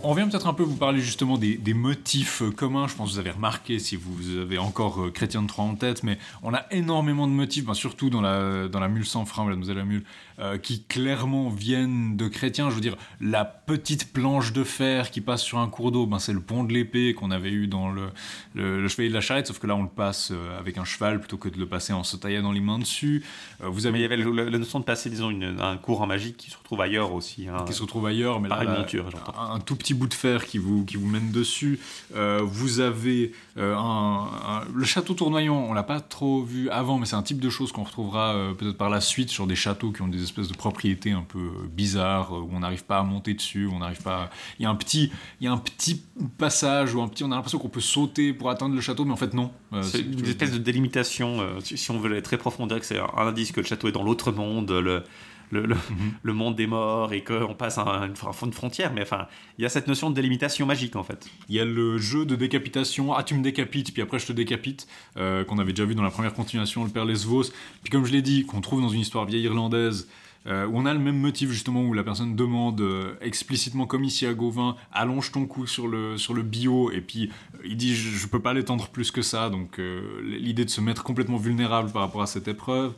On, vient peut-être un peu vous parler justement des, motifs communs. Je pense que vous avez remarqué si vous avez encore euh, Chrétien de Troyes en tête, mais on a énormément de motifs, ben, surtout dans la, dans la mule sans frein, Mademoiselle la mule, euh, qui clairement viennent de chrétiens. Je veux dire, la petite planche de fer qui passe sur un cours d'eau, ben, c'est le pont de l'épée qu'on avait eu dans le, le, chevalier de la charrette, sauf que là on le passe euh, avec un cheval plutôt que de le passer en se taillant les mains dessus. vous avez... Mais il y avait la notion de passer, disons, un cours en magie qui se retrouve ailleurs aussi. Hein. Qui se retrouve ailleurs, mais là, monture, un, un, tout petit bout de fer qui vous, qui vous mène dessus. Euh, vous avez euh, un, le château tournoyant, on l'a pas trop vu avant, mais c'est un type de chose qu'on retrouvera euh, peut-être par la suite sur des châteaux qui ont des espèces de propriétés un peu bizarres, où on n'arrive pas à monter dessus, où on n'arrive pas. Il y a un petit, il y a un petit passage où un petit, on a l'impression qu'on peut sauter pour atteindre le château, mais en fait non. c'est une espèce de délimitation. si on veut aller très profond, on dirait que c'est un indice que le château est dans l'autre monde. Le, Mhm. le, monde des morts et qu'on passe à une, une frontière. Mais enfin, il y a cette notion de délimitation magique en fait. Il y a le jeu de décapitation. Ah, tu me décapites, puis après je te décapite, euh, qu'on avait déjà vu dans la première continuation, le père Lesvos. Puis comme je l'ai dit, qu'on trouve dans une histoire vieille irlandaise. Euh, où on a le même motif justement où la personne demande euh, explicitement comme ici à Gauvin allonge ton cou sur le, sur le bio et puis il dit je, je peux pas l'étendre plus que ça donc l'idée de se mettre complètement vulnérable par rapport à cette épreuve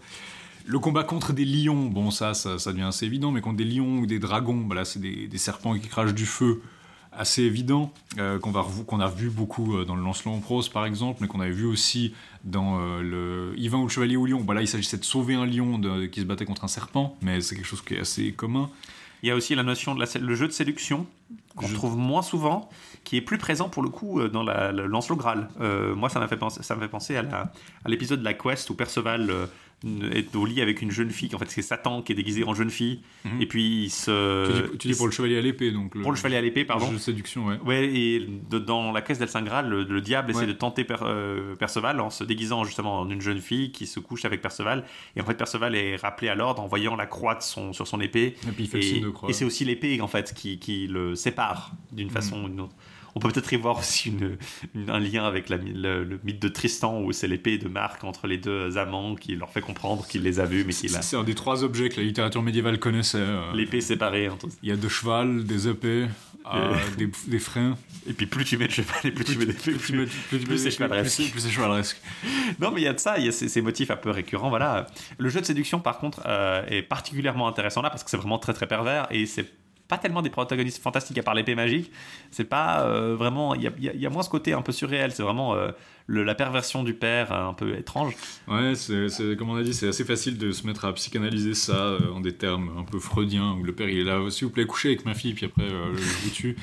le combat contre des lions, bon ça, ça, devient assez évident, mais contre des lions ou des dragons, bah là c'est des, serpents qui crachent du feu, assez évident, euh, qu'on a vu beaucoup euh, dans le Lancelot en prose par exemple, mais qu'on avait vu aussi dans euh, le Yvain ou le Chevalier au lion. Bah là il s'agissait de sauver un lion qui se battait contre un serpent, mais c'est quelque chose qui est assez commun. Il y a aussi la notion de la, le jeu de séduction, qu'on trouve moins souvent, qui est plus présent pour le coup dans la, le Lancelot Graal. moi, ça m'a fait penser, ça fait penser à l'épisode de la quest où Perceval est au lit avec une jeune fille. En fait, c'est Satan qui est déguisé en jeune fille. Mhm. Et puis il se. Tu dis, pour le chevalier à l'épée, donc. Pour le chevalier à l'épée, pardon. Jeu de séduction, ouais. Ouais, et dans la caisse d'El Graal, le, diable essaie de tenter euh, Perceval en se déguisant justement en une jeune fille qui se couche avec Perceval. Et en fait, Perceval est rappelé à l'ordre en voyant la croix de son, sur son épée. Et puis il fait le signe de croix. Et c'est aussi l'épée, en fait, qui, qui le sépare d'une mhm. façon ou d'une autre. On peut peut-être y voir aussi un lien avec le, mythe de Tristan où c'est l'épée de Marc entre les deux amants qui leur fait comprendre qu'il les a vus mais qu'il a. C'est un des trois objets que la littérature médiévale connaissait. Euh. L'épée séparée. Il y a deux chevals, des épées, euh, des, freins. Et puis plus tu mets de cheval et plus, tu mets d'épées, plus, plus, c'est chevaleresque. non mais il y a de ça, il y a ces, motifs un peu récurrents. Voilà. Le jeu de séduction par contre euh, est particulièrement intéressant là parce que c'est vraiment très très pervers et c'est pas tellement des protagonistes fantastiques à part l'épée magique. C'est pas euh, vraiment. Il y a, moins ce côté un peu surréel. C'est vraiment euh, la perversion du père euh, un peu étrange. Ouais, c'est, comme on a dit, c'est assez facile de se mettre à psychanalyser ça en des termes un peu freudiens où le père il est là, s'il vous plaît, couchez avec ma fille, puis après je vous tue.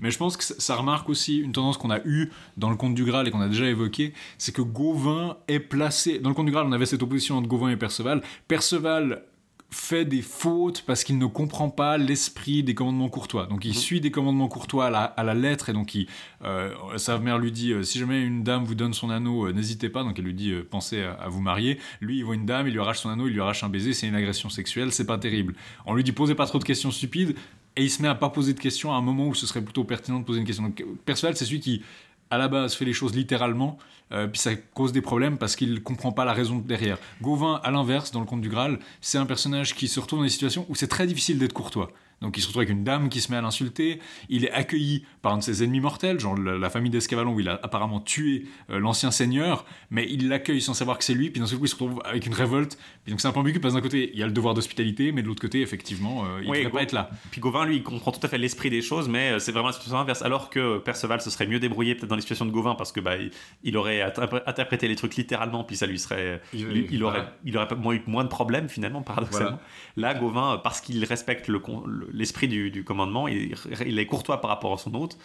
Mais je pense que ça remarque aussi une tendance qu'on a eue dans le conte du Graal et qu'on a déjà évoqué, c'est que Gauvin est placé. Dans le conte du Graal, on avait cette opposition entre Gauvin et Perceval. Perceval fait des fautes parce qu'il ne comprend pas l'esprit des commandements courtois. Donc il mhm. suit des commandements courtois à la, lettre et donc il, euh, sa mère lui dit euh, si jamais une dame vous donne son anneau, euh, n'hésitez pas. Donc elle lui dit pensez à, vous marier. Lui il voit une dame, il lui arrache son anneau, il lui arrache un baiser, c'est une agression sexuelle, c'est pas terrible. On lui dit posez pas trop de questions stupides et il se met à pas poser de questions à un moment où ce serait plutôt pertinent de poser une question. Donc Perceval c'est celui qui à la base fait les choses littéralement, euh, puis ça cause des problèmes parce qu'il comprend pas la raison derrière. Gauvin, à l'inverse, dans le conte du Graal, c'est un personnage qui se retrouve dans des situations où c'est très difficile d'être courtois. Donc il se retrouve avec une dame qui se met à l'insulter. Il est accueilli par un de ses ennemis mortels, genre la, famille d'Escavalon, où il a apparemment tué euh, l'ancien seigneur, mais il l'accueille sans savoir que c'est lui. Puis d'un seul coup, il se retrouve avec une révolte. Donc c'est un peu ambigu parce d'un côté, il y a le devoir d'hospitalité, mais de l'autre côté, effectivement, euh, il ne devrait pas être là. Puis Gauvin, lui, il comprend tout à fait l'esprit des choses, mais euh, c'est vraiment la situation inverse. Alors que Perceval se serait mieux débrouillé peut-être dans les situations de Gauvin parce que bah, il, aurait interprété les trucs littéralement, puis ça lui serait, il, aurait, il aurait moins eu moins de problèmes finalement, paradoxalement. Là, Gauvin, parce qu'il respecte l'esprit du, du commandement, il, il, est courtois par rapport à son hôte.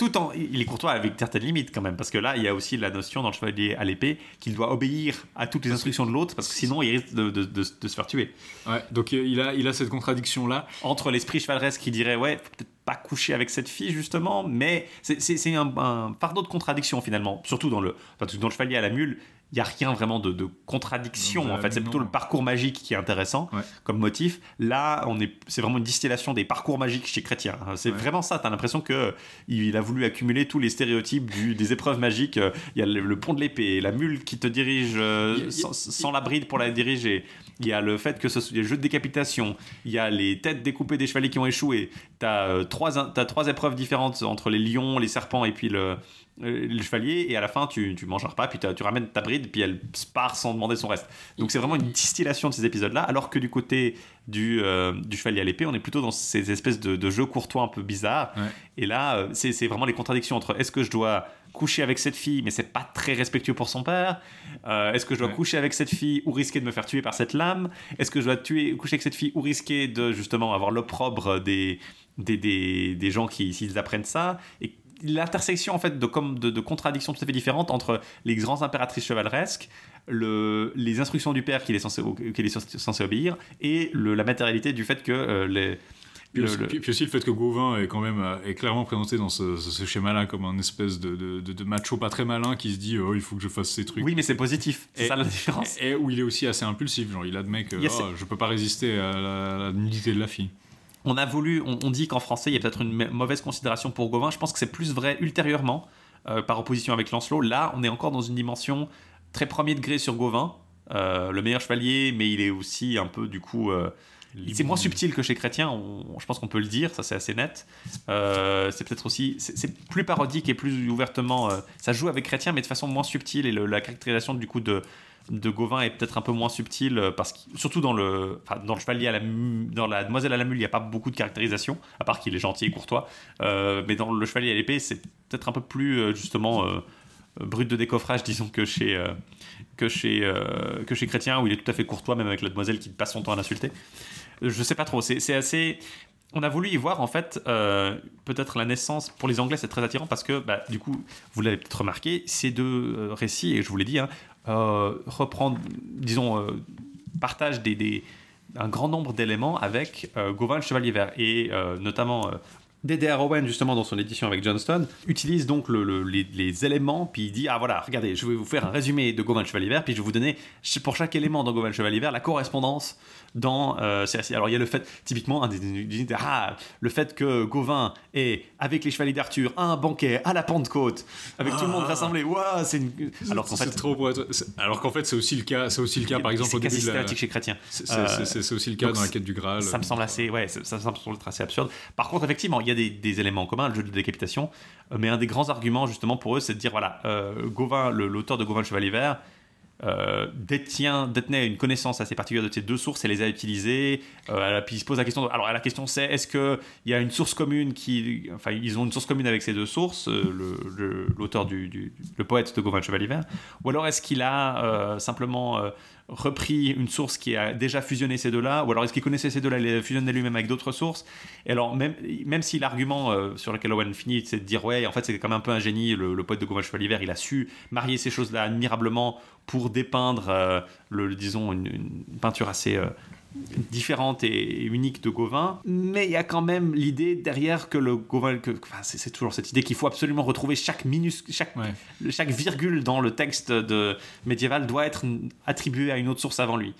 Tout en, il est courtois avec certaines limites quand même, parce que là, il y a aussi la notion dans le chevalier à l'épée qu'il doit obéir à toutes les instructions de l'autre, parce que sinon, il risque de, de, se faire tuer. Ouais, donc il a, il a cette contradiction-là. Entre l'esprit chevaleresque qui dirait, ouais, peut-être pas coucher avec cette fille, justement, mais c'est un, un, fardeau de contradiction finalement, surtout dans le, dans le chevalier à la mule il n'y a rien vraiment de, contradiction. en fait, c'est plutôt le parcours magique qui est intéressant comme motif. Là, on est, c'est vraiment une distillation des parcours magiques chez Chrétien. C'est vraiment ça. Tu as l'impression que il a voulu accumuler tous les stéréotypes du, des épreuves magiques. Il y a le, pont de l'épée, la mule qui te dirige euh, sans, la bride pour la diriger. Il y a le fait que ce soit des jeux de décapitation. Il y a les têtes découpées des chevaliers qui ont échoué. Tu as, euh, trois, as trois épreuves différentes entre les lions, les serpents et puis le, le chevalier et à la fin tu, tu manges un repas puis tu ramènes ta bride puis elle part sans demander son reste. Donc c'est vraiment une distillation de ces épisodes là alors que du côté du, euh, du chevalier à l'épée on est plutôt dans ces espèces de, jeux courtois un peu bizarres. Et là euh, c'est vraiment les contradictions entre est-ce que je dois coucher avec cette fille mais c'est pas très respectueux pour son père est-ce que je dois coucher avec cette fille ou risquer de me faire tuer par cette lame est-ce que je dois tuer coucher avec cette fille ou risquer de justement avoir l'opprobre des des, des, des, gens qui s'ils apprennent ça et l'intersection en fait de, comme de, contradictions tout à fait différentes entre les grands impératrices chevaleresques, le, les instructions du père qu'il est censé, qu'il est censé obéir, et le, la matérialité du fait que euh, les puis aussi, le, fait que Gauvin est quand même euh, est clairement présenté dans ce, schéma-là comme un espèce de, de, macho pas très malin qui se dit oh, il faut que je fasse ces trucs. Oui, mais c'est positif. C'est ça la différence. Et, où il est aussi assez impulsif. Genre, il admet que oh, je peux pas résister à la, à la nudité de la fille on a voulu, on, dit qu'en français, il y a peut-être une mauvaise considération pour Gauvin. Je pense que c'est plus vrai ultérieurement, euh, par opposition avec Lancelot. Là, on est encore dans une dimension très premier degré sur Gauvin, euh, le meilleur chevalier, mais il est aussi un peu, du coup. Euh, c'est moins subtil que chez Chrétien, je pense qu'on peut le dire, ça c'est assez net. c'est peut-être aussi, c'est plus parodique et plus ouvertement, ça joue avec Chrétien, mais de façon moins subtile et la caractérisation du coup de, de Gauvin est peut-être un peu moins subtil euh, parce que surtout dans le chevalier à la dans la demoiselle à la mule il n'y a pas beaucoup de caractérisation à part qu'il est gentil et courtois. Euh, mais dans le chevalier à l'épée c'est peut-être un peu plus euh, justement brut de décoffrage [LAUGHS] disons que chez que chez que chez Chrétien où il est tout à fait courtois même avec la demoiselle qui passe son temps à l'insulter. Je sais pas trop. C'est assez on a voulu y voir en fait peut-être la naissance. Pour les Anglais c'est très attirant parce que bah, du coup vous l'avez peut-être remarqué ces deux récits et je vous l'ai dit hein, euh, reprendre, disons, euh, partage des, un grand nombre d'éléments avec euh, Gauvin Chevalier Vert et notamment D.D.R. Owen, justement, dans son édition avec Johnston, utilise donc les, éléments, puis il dit Ah voilà, regardez, je vais vous faire un résumé de Gauvin Chevalier Vert, puis je vais vous donner pour chaque élément dans Gauvin Chevalier Vert la correspondance dans euh, Alors il y a le fait, typiquement, un des, ah, le fait que Gauvin est avec les chevaliers d'Arthur un banquet à la Pentecôte avec tout le monde ah. rassemblé. Waouh, c'est alors qu'en fait, trop Alors qu'en fait, c'est aussi le cas. C'est aussi le cas, par exemple, au début de la... chez Chrétien. C'est aussi le cas dans la quête du Graal. Ça me semble assez, ouais, ça, ça me semble assez absurde. Par contre, effectivement, il y a des, des éléments en commun, le jeu de décapitation. Euh, mais un des grands arguments justement pour eux, c'est de dire voilà, euh, Gauvin, l'auteur de Gauvin le Chevalier Vert euh, détenait une connaissance assez particulière de ces deux sources et les a utilisées. Euh, il se pose la question. alors la question c'est est-ce qu'il y a une source commune qui, enfin ils ont une source commune avec ces deux sources, euh, l'auteur du, poète de Gauvin Chevalier ou alors est-ce qu'il a euh, simplement repris une source qui a déjà fusionné ces deux-là, ou alors est-ce qu'il connaissait ces deux-là, il les fusionné lui-même avec d'autres sources? Et alors, même, même si l'argument sur lequel Owen finit, c'est de dire, ouais, en fait, c'est quand même un peu un génie, le, poète de Gauvin Chevalier il a su marier ces choses-là admirablement pour dépeindre, euh, le, disons, une, peinture assez euh, différente et unique de Gauvin, mais il y a quand même l'idée derrière que le Gauvin, que, c'est toujours cette idée qu'il faut absolument retrouver chaque minus, chaque, chaque virgule dans le texte de médiéval doit être attribuée à une autre source avant lui.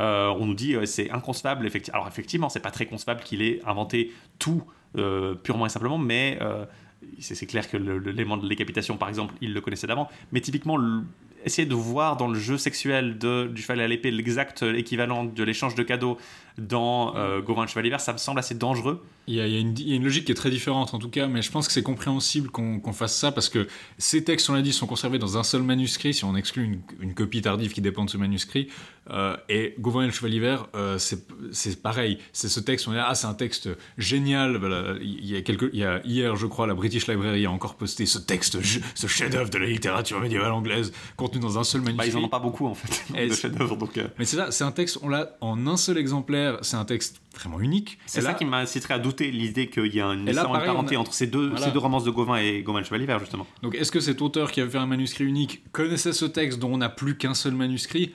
Euh, on nous dit c'est inconcevable. Effectivement. Alors effectivement, c'est pas très concevable qu'il ait inventé tout purement et simplement, mais c'est clair que l'élément de décapitation, par exemple, il le connaissait d'avant. Mais typiquement, essayer de voir dans le jeu sexuel de, du cheval à l'épée l'exact équivalent de l'échange de cadeaux dans euh, Gauvin Chevalier ça me semble assez dangereux. Il y, a, une, logique qui est très différente en tout cas, mais je pense que c'est compréhensible qu'on fasse ça parce que ces textes, on l'a dit, sont conservés dans un seul manuscrit, si on exclut une, copie tardive qui dépend de ce manuscrit. Euh, et Gauvin et le Chevalier Vert, euh, c'est pareil. C'est ce texte, on dit, ah, c'est un texte génial. il, y a quelques, il y a hier, je crois, la British Library a encore posté ce texte, ce chef-d'œuvre de la littérature médiévale anglaise, contenu dans un seul manuscrit. Bah, ils en ont pas beaucoup en fait, [LAUGHS] de chefs-d'œuvre. Donc, Mais c'est ça, c'est un texte, on l'a en un seul exemplaire c'est un texte vraiment unique. C'est ça qui m'inciterait à douter l'idée qu'il y a une, parenté entre ces deux, ces deux romances de Gauvin et Gauvin le Chevalier Vert, justement. Donc est-ce que cet auteur qui avait fait un manuscrit unique connaissait ce texte dont on n'a plus qu'un seul manuscrit?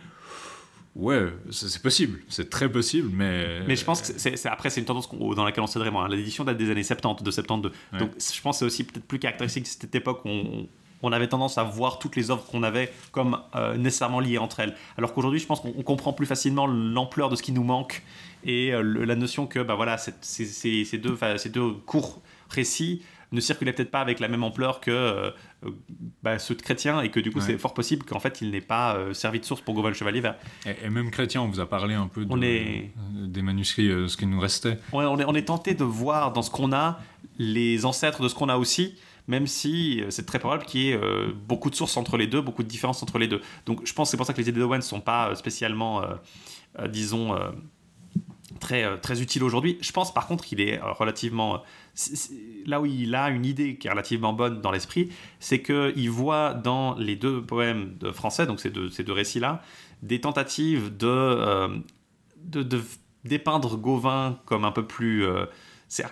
Ouais, c'est possible, c'est très possible, mais. Mais je pense que c'est, après, c'est une tendance dans laquelle on s'adresse vraiment. L'édition date des années 70, de 72. Donc je pense que c'est aussi peut-être plus caractéristique de cette époque où on, on avait tendance à voir toutes les œuvres qu'on avait comme euh, nécessairement liées entre elles. Alors qu'aujourd'hui, je pense qu'on comprend plus facilement l'ampleur de ce qui nous manque et euh, la notion que bah, voilà, ces, deux, ces deux courts récits ne circulaient peut-être pas avec la même ampleur que euh, bah, ceux de Chrétien et que du coup c'est fort possible qu'en fait il n'ait pas servi de source pour Govan Chevalier Vert. Et, même Chrétien, on vous a parlé un peu des manuscrits, ce qui nous restait. On est, on est tenté de voir dans ce qu'on a les ancêtres de ce qu'on a aussi même si euh, c'est très probable qu'il y ait euh, beaucoup de sources entre les deux, beaucoup de différences entre les deux. Donc je pense que c'est pour ça que les idées d'Owen ne sont pas euh, spécialement, disons, très, très utiles aujourd'hui. Je pense par contre qu'il est relativement... là où il a une idée qui est relativement bonne dans l'esprit, c'est qu'il voit dans les deux poèmes de français, donc ces deux, récits-là, des tentatives de, dépeindre Gauvin comme un peu plus... c'est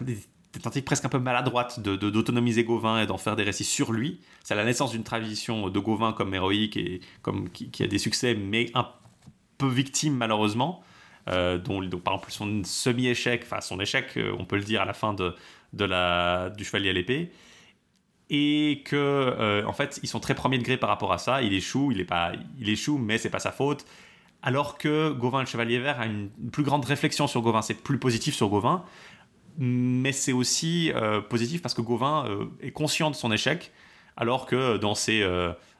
tentative presque un peu maladroite de, d'autonomiser Gauvin et d'en faire des récits sur lui. C'est la naissance d'une tradition de Gauvin comme héroïque et comme qui, a des succès, mais un peu victime malheureusement, euh, dont, par exemple son semi-échec, enfin son échec, euh, on peut le dire à la fin de, la, du Chevalier à l'épée, et que euh, en fait ils sont très premier degré par rapport à ça. Il échoue, il est pas, il échoue, mais c'est pas sa faute. Alors que Gauvin le Chevalier Vert a une plus grande réflexion sur Gauvin, c'est plus positif sur Gauvin mais c'est aussi positif parce que Gauvin est conscient de son échec, alors que dans ses,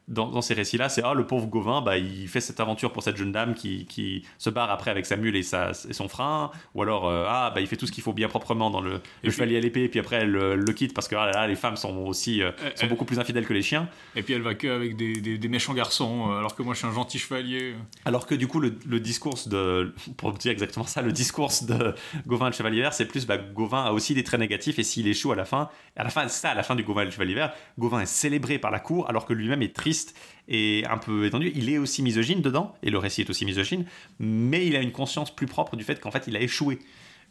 euh, dans, ces récits-là, c'est ah, le pauvre Gauvin, bah, il fait cette aventure pour cette jeune dame qui, qui se barre après avec sa mule et, sa, et son frein, ou alors euh, ah, bah, il fait tout ce qu'il faut bien proprement dans le, le chevalier à l'épée, et puis après elle le, quitte parce que ah, là, les femmes sont aussi euh, sont beaucoup plus infidèles que les chiens. Et puis elle va que avec des, des, méchants garçons, euh, alors que moi je suis un gentil chevalier. Alors que du coup, le, le discours de, [LAUGHS] pour dire exactement ça, le discours de Gauvin le chevalier vert, c'est plus bah, Gauvin a aussi des traits négatifs, et s'il échoue à la fin, à la fin, ça, à la fin du Gauvin le chevalier vert, Gauvin est célébré par la cour, alors que lui-même est triste et un peu étendu. Il est aussi misogyne dedans, et le récit est aussi misogyne, mais il a une conscience plus propre du fait qu'en fait il a échoué.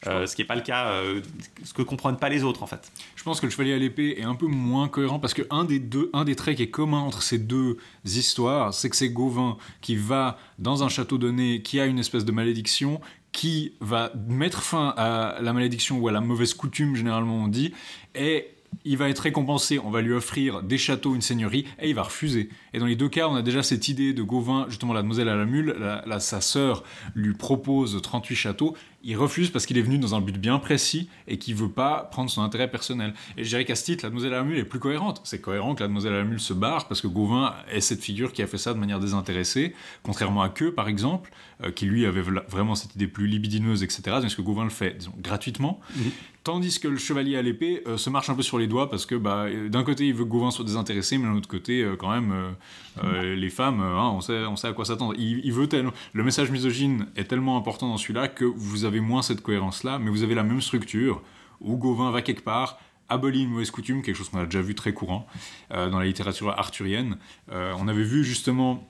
Euh, ce qui n'est pas le cas, euh, ce que comprennent pas les autres en fait. Je pense que le chevalier à l'épée est un peu moins cohérent parce que un des deux, un des traits qui est commun entre ces deux histoires, c'est que c'est Gauvin qui va dans un château donné, qui a une espèce de malédiction, qui va mettre fin à la malédiction ou à la mauvaise coutume généralement on dit, et il va être récompensé, on va lui offrir des châteaux, une seigneurie, et il va refuser. Et dans les deux cas, on a déjà cette idée de Gauvin, justement la demoiselle à la mule, sa sœur lui propose 38 châteaux, il refuse parce qu'il est venu dans un but bien précis et qu'il veut pas prendre son intérêt personnel. Et je dirais qu'à ce titre, la demoiselle à la mule est plus cohérente. C'est cohérent que la demoiselle à la mule se barre parce que Gauvin est cette figure qui a fait ça de manière désintéressée, contrairement à Que, par exemple, euh, qui lui avait vraiment cette idée plus libidineuse, etc. Parce que Gauvin le fait, disons, gratuitement. Tandis que le chevalier à l'épée euh, se marche un peu sur les doigts parce que bah, euh, d'un côté il veut que Gauvin soit désintéressé, mais d'un autre côté, quand même, les femmes, hein, on, sait, on sait à quoi s'attendre. Il, veut. Le message misogyne est tellement important dans celui-là que vous avez moins cette cohérence-là, mais vous avez la même structure où Gauvin va quelque part, abolit une mauvaise coutume, quelque chose qu'on a déjà vu très courant euh, dans la littérature arthurienne. Euh, on avait vu justement,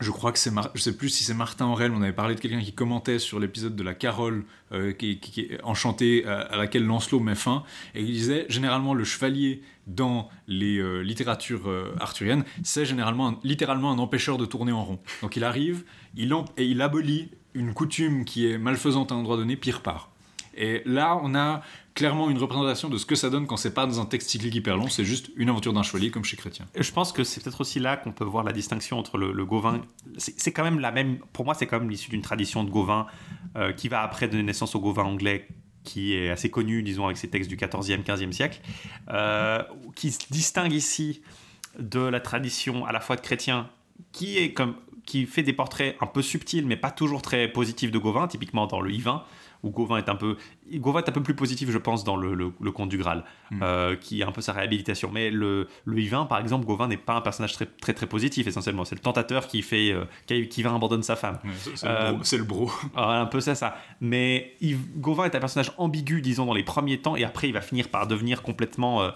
je crois que c'est, je sais plus si c'est Martin Aurel, on avait parlé de quelqu'un qui commentait sur l'épisode de la Carole euh, qui, est enchantée à, laquelle Lancelot met fin, et il disait généralement le chevalier dans les littératures arthuriennes, c'est généralement littéralement un empêcheur de tourner en rond. Donc il arrive, il et il abolit une coutume qui est malfaisante à un endroit donné, pire part. Et là, on a clairement une représentation de ce que ça donne quand c'est pas dans un texte cyclique hyper long, c'est juste une aventure d'un chevalier comme chez Chrétien. Je pense que c'est peut-être aussi là qu'on peut voir la distinction entre le, Gauvin. C'est quand même la même. Pour moi, c'est quand même l'issue d'une tradition de Gauvin euh, qui va après donner naissance au Gauvin anglais qui est assez connu, disons, avec ses textes du 14e, 15e siècle, euh, qui se distingue ici de la tradition à la fois de chrétien, qui est comme qui fait des portraits un peu subtils, mais pas toujours très positifs de Gauvin, typiquement dans le I-20, où Gauvin est un peu, Gauvin est un peu plus positif, je pense, dans le, le, Conte du Graal, mm. euh, qui est un peu sa réhabilitation. Mais le, le I-20, par exemple, Gauvin n'est pas un personnage très, très, très positif, essentiellement. C'est le tentateur qui fait, euh, qui, qui, va abandonner sa femme. c'est le bro. Euh, [LAUGHS] un peu c'est ça. Mais Gauvin est un personnage ambigu, disons, dans les premiers temps, et après, il va finir par devenir complètement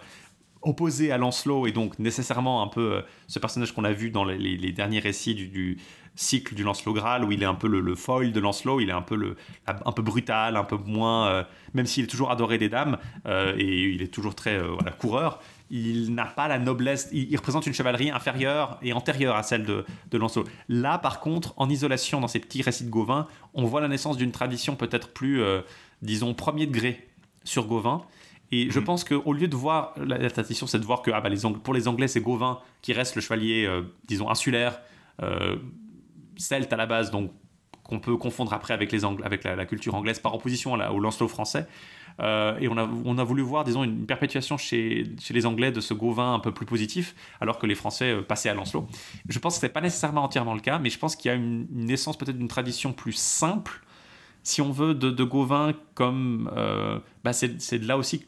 opposé à Lancelot et donc nécessairement un peu euh, ce personnage qu'on a vu dans les, derniers récits du, cycle du Lancelot Graal où il est un peu le, foil de Lancelot, il est un peu, le, un peu brutal, un peu moins, euh, même s'il est toujours adoré des dames euh, et il est toujours très voilà, coureur, il n'a pas la noblesse, il, représente une chevalerie inférieure et antérieure à celle de, de, Lancelot. Là par contre, en isolation dans ces petits récits de Gauvin, on voit la naissance d'une tradition peut-être plus, disons, premier degré sur Gauvin Et je mhm. pense qu'au lieu de voir, la, tradition, c'est de voir que ah bah, les pour les Anglais, c'est Gauvin qui reste le chevalier, euh, disons, insulaire, euh, celte à la base, donc qu'on peut confondre après avec, les avec la, culture anglaise par opposition au Lancelot français. Euh, et on a, on a voulu voir, disons, une perpétuation chez, chez les Anglais de ce Gauvin un peu plus positif, alors que les Français passaient à Lancelot. Je pense que ce n'est pas nécessairement entièrement le cas, mais je pense qu'il y a une, naissance peut-être d'une tradition plus simple si on veut, de, Gauvin comme. Euh, bah c'est là aussi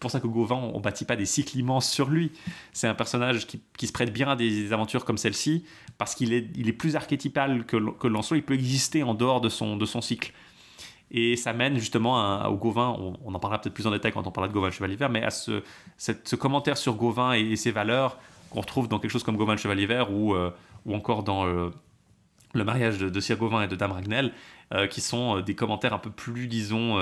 pour ça que Gauvin, on, ne bâtit pas des cycles immenses sur lui. C'est un personnage qui, se prête bien à des, aventures comme celle-ci, parce qu'il est, plus archétypal que, que Lancelot, il peut exister en dehors de son, cycle. Et ça mène justement au Gauvin, on, en parlera peut-être plus en détail quand on parlera de Gauvin le Chevalier Vert, mais à ce, commentaire sur Gauvin et, ses valeurs qu'on retrouve dans quelque chose comme Gauvin le Chevalier Vert ou, euh, encore dans euh, le mariage de, de Sir Gauvin et de Dame Ragnel, euh, qui sont des commentaires un peu plus, disons,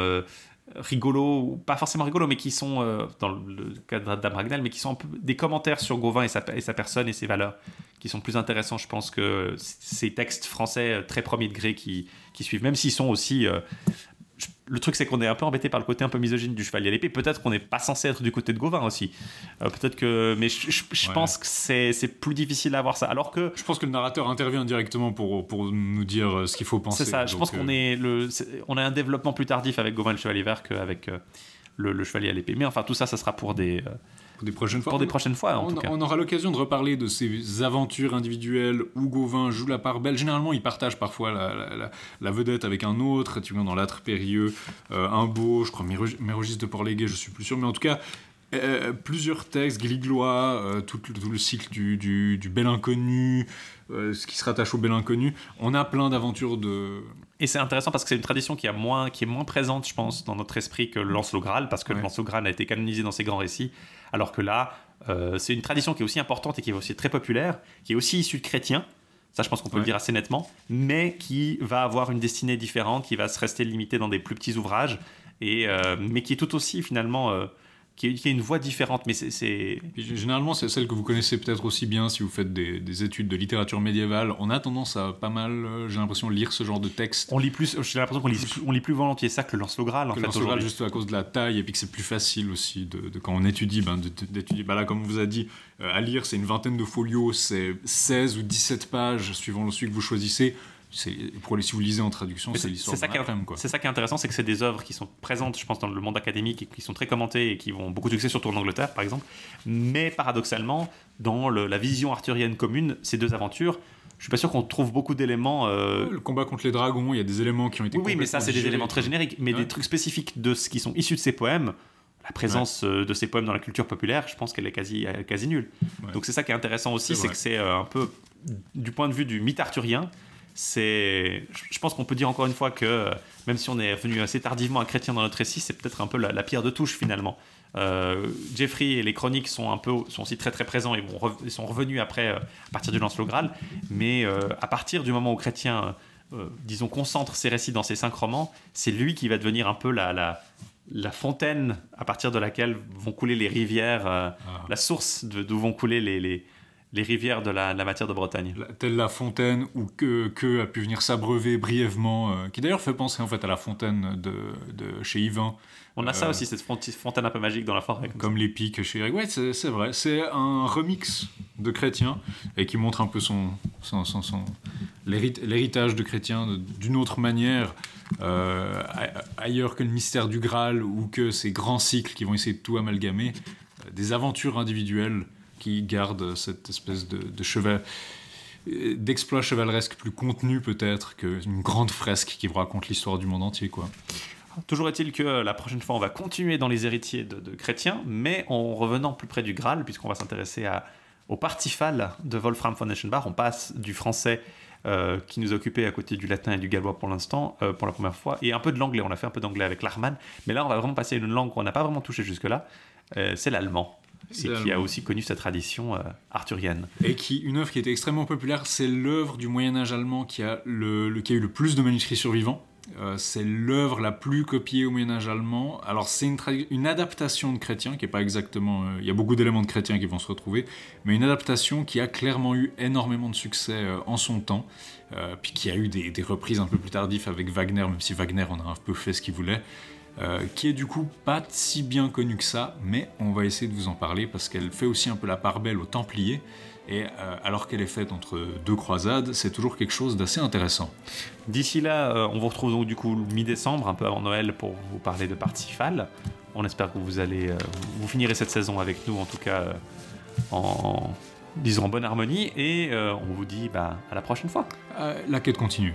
euh, rigolos, pas forcément rigolos, mais qui sont, dans le cadre d'Adam mais qui sont des commentaires sur Gauvin et sa, personne et ses valeurs, qui sont plus intéressants, je pense, que ces textes français très premier degré qui, qui suivent, même s'ils sont aussi le truc, c'est qu'on est un peu embêté par le côté un peu misogyne du chevalier à l'épée. Peut-être qu'on n'est pas censé être du côté de Gauvin aussi. Euh, peut-être que. Mais je, pense que c'est plus difficile d'avoir ça. Alors que. Je pense que le narrateur intervient directement pour, pour nous dire euh, ce qu'il faut penser. C'est ça. je pense qu'on euh, est, le, on a un développement plus tardif avec Gauvin le chevalier vert qu'avec le, le, chevalier à l'épée. Mais enfin, tout ça, ça sera pour des. Pour des prochaines fois. Pour des prochaines fois, on, tout cas. on aura l'occasion de reparler de ces aventures individuelles où Gauvin joue la part belle. Généralement, il partage parfois la, la, vedette avec un autre. Tu vois, dans l'âtre périlleux, euh, un beau, je crois, Mérogis de Port-Légué, je suis plus sûr. Mais en tout cas, euh, plusieurs textes, Gliglois, euh, tout, tout, le cycle du, du, du bel inconnu, ce qui se rattache au bel inconnu. On a plein d'aventures de, et c'est intéressant parce que c'est une tradition qui, a moins, qui est moins présente, je pense, dans notre esprit que le Lancelot Graal, parce que le Lancelot Graal a été canonisé dans ses grands récits, alors que là, euh, c'est une tradition qui est aussi importante et qui est aussi très populaire, qui est aussi issue de chrétiens, ça je pense qu'on peut le dire assez nettement, mais qui va avoir une destinée différente, qui va se rester limitée dans des plus petits ouvrages, et, euh, mais qui est tout aussi finalement... Qui est, une voix différente, mais c'est... Généralement, c'est celle que vous connaissez peut-être aussi bien si vous faites des, études de littérature médiévale. On a tendance à pas mal, euh, j'ai l'impression, lire ce genre de texte. On lit plus, j'ai l'impression qu'on lit, on lit plus volontiers ça que le Lancelot Graal, en que fait, Lancelot Graal, juste à cause de la taille, et puis que c'est plus facile aussi de, quand on étudie, ben, d'étudier. Ben là, comme on vous a dit, euh, à lire, c'est une vingtaine de folios, c'est 16 ou 17 pages, suivant le celui que vous choisissez pour si vous lisez en traduction, c'est l'histoire C'est ça qui est intéressant, c'est que c'est des œuvres qui sont présentes, je pense, dans le monde académique et qui sont très commentées et qui vont beaucoup de succès, surtout en Angleterre, par exemple. Mais paradoxalement, dans la vision arthurienne commune, ces deux aventures, je suis pas sûr qu'on trouve beaucoup d'éléments. Euh, le combat contre les dragons, il y a des éléments qui ont été. Oui, mais ça, c'est des éléments très génériques. Mais des trucs spécifiques de ce qui sont issus de ces poèmes, la présence euh, de ces poèmes dans la culture populaire, je pense qu'elle est quasi, euh, quasi nulle. Donc c'est ça qui est intéressant aussi, c'est que c'est un peu, du point de vue du mythe arthurien, c'est, je pense qu'on peut dire encore une fois que même si on est venu assez tardivement à Chrétien dans notre récit, c'est peut-être un peu la, pierre de touche finalement. Euh, Jeffrey et les chroniques sont un peu sont aussi très très présents et vont ils sont revenus après euh, à partir du Lancelot Graal, mais euh, à partir du moment où Chrétien, disons, concentre ses récits dans ses cinq romans, c'est lui qui va devenir un peu la, la, la fontaine à partir de laquelle vont couler les rivières, ah. la source d'où vont couler les, les les rivières de la, matière de Bretagne. telle la fontaine où que, que a pu venir s'abreuver brièvement, euh, qui d'ailleurs fait penser en fait à la fontaine de, de chez Yvain. On a ça euh, aussi, cette fontaine un peu magique dans la forêt. Comme, les pics chez Eric. Ouais, c'est vrai. C'est un remix de Chrétien et qui montre un peu son, son, son, l'héritage de Chrétien d'une autre manière. Euh, ailleurs que le mystère du Graal ou que ces grands cycles qui vont essayer de tout amalgamer, des aventures individuelles qui garde cette espèce de, cheval d'exploit chevaleresque plus contenu peut-être qu'une grande fresque qui vous raconte l'histoire du monde entier quoi. Toujours est-il que la prochaine fois on va continuer dans les héritiers de, de chrétiens, mais en revenant plus près du Graal, puisqu'on va s'intéresser au Partifal de Wolfram von Eschenbach, on passe du français euh, qui nous occupait à côté du latin et du gallois pour l'instant, euh, pour la première fois, et un peu de l'anglais. On a fait un peu d'anglais avec l'Arman, mais là on va vraiment passer à une langue qu'on n'a pas vraiment touchée jusque-là, euh, c'est l'allemand et qui a aussi connu sa tradition euh, arthurienne. Et qui, une œuvre qui était extrêmement populaire, c'est l'œuvre du Moyen Âge allemand qui a, le, qui a eu le plus de manuscrits survivants. Euh, c'est l'œuvre la plus copiée au Moyen Âge allemand. Alors c'est une, une, adaptation de Chrétien qui est pas exactement. Euh, il y a beaucoup d'éléments de Chrétien qui vont se retrouver, mais une adaptation qui a clairement eu énormément de succès en son temps, puis qui a eu des, des, reprises un peu plus tardives avec Wagner, même si Wagner en a un peu fait ce qu'il voulait. Qui est du coup pas si bien connue que ça, mais on va essayer de vous en parler parce qu'elle fait aussi un peu la part belle aux Templiers. Et alors qu'elle est faite entre deux croisades, c'est toujours quelque chose d'assez intéressant. D'ici là, on vous retrouve donc du coup mi-décembre, un peu avant Noël, pour vous parler de Parsifal. On espère que vous allez, vous finirez cette saison avec nous, en tout cas en, disons en bonne harmonie et on vous dit bah, à la prochaine fois. la quête continue.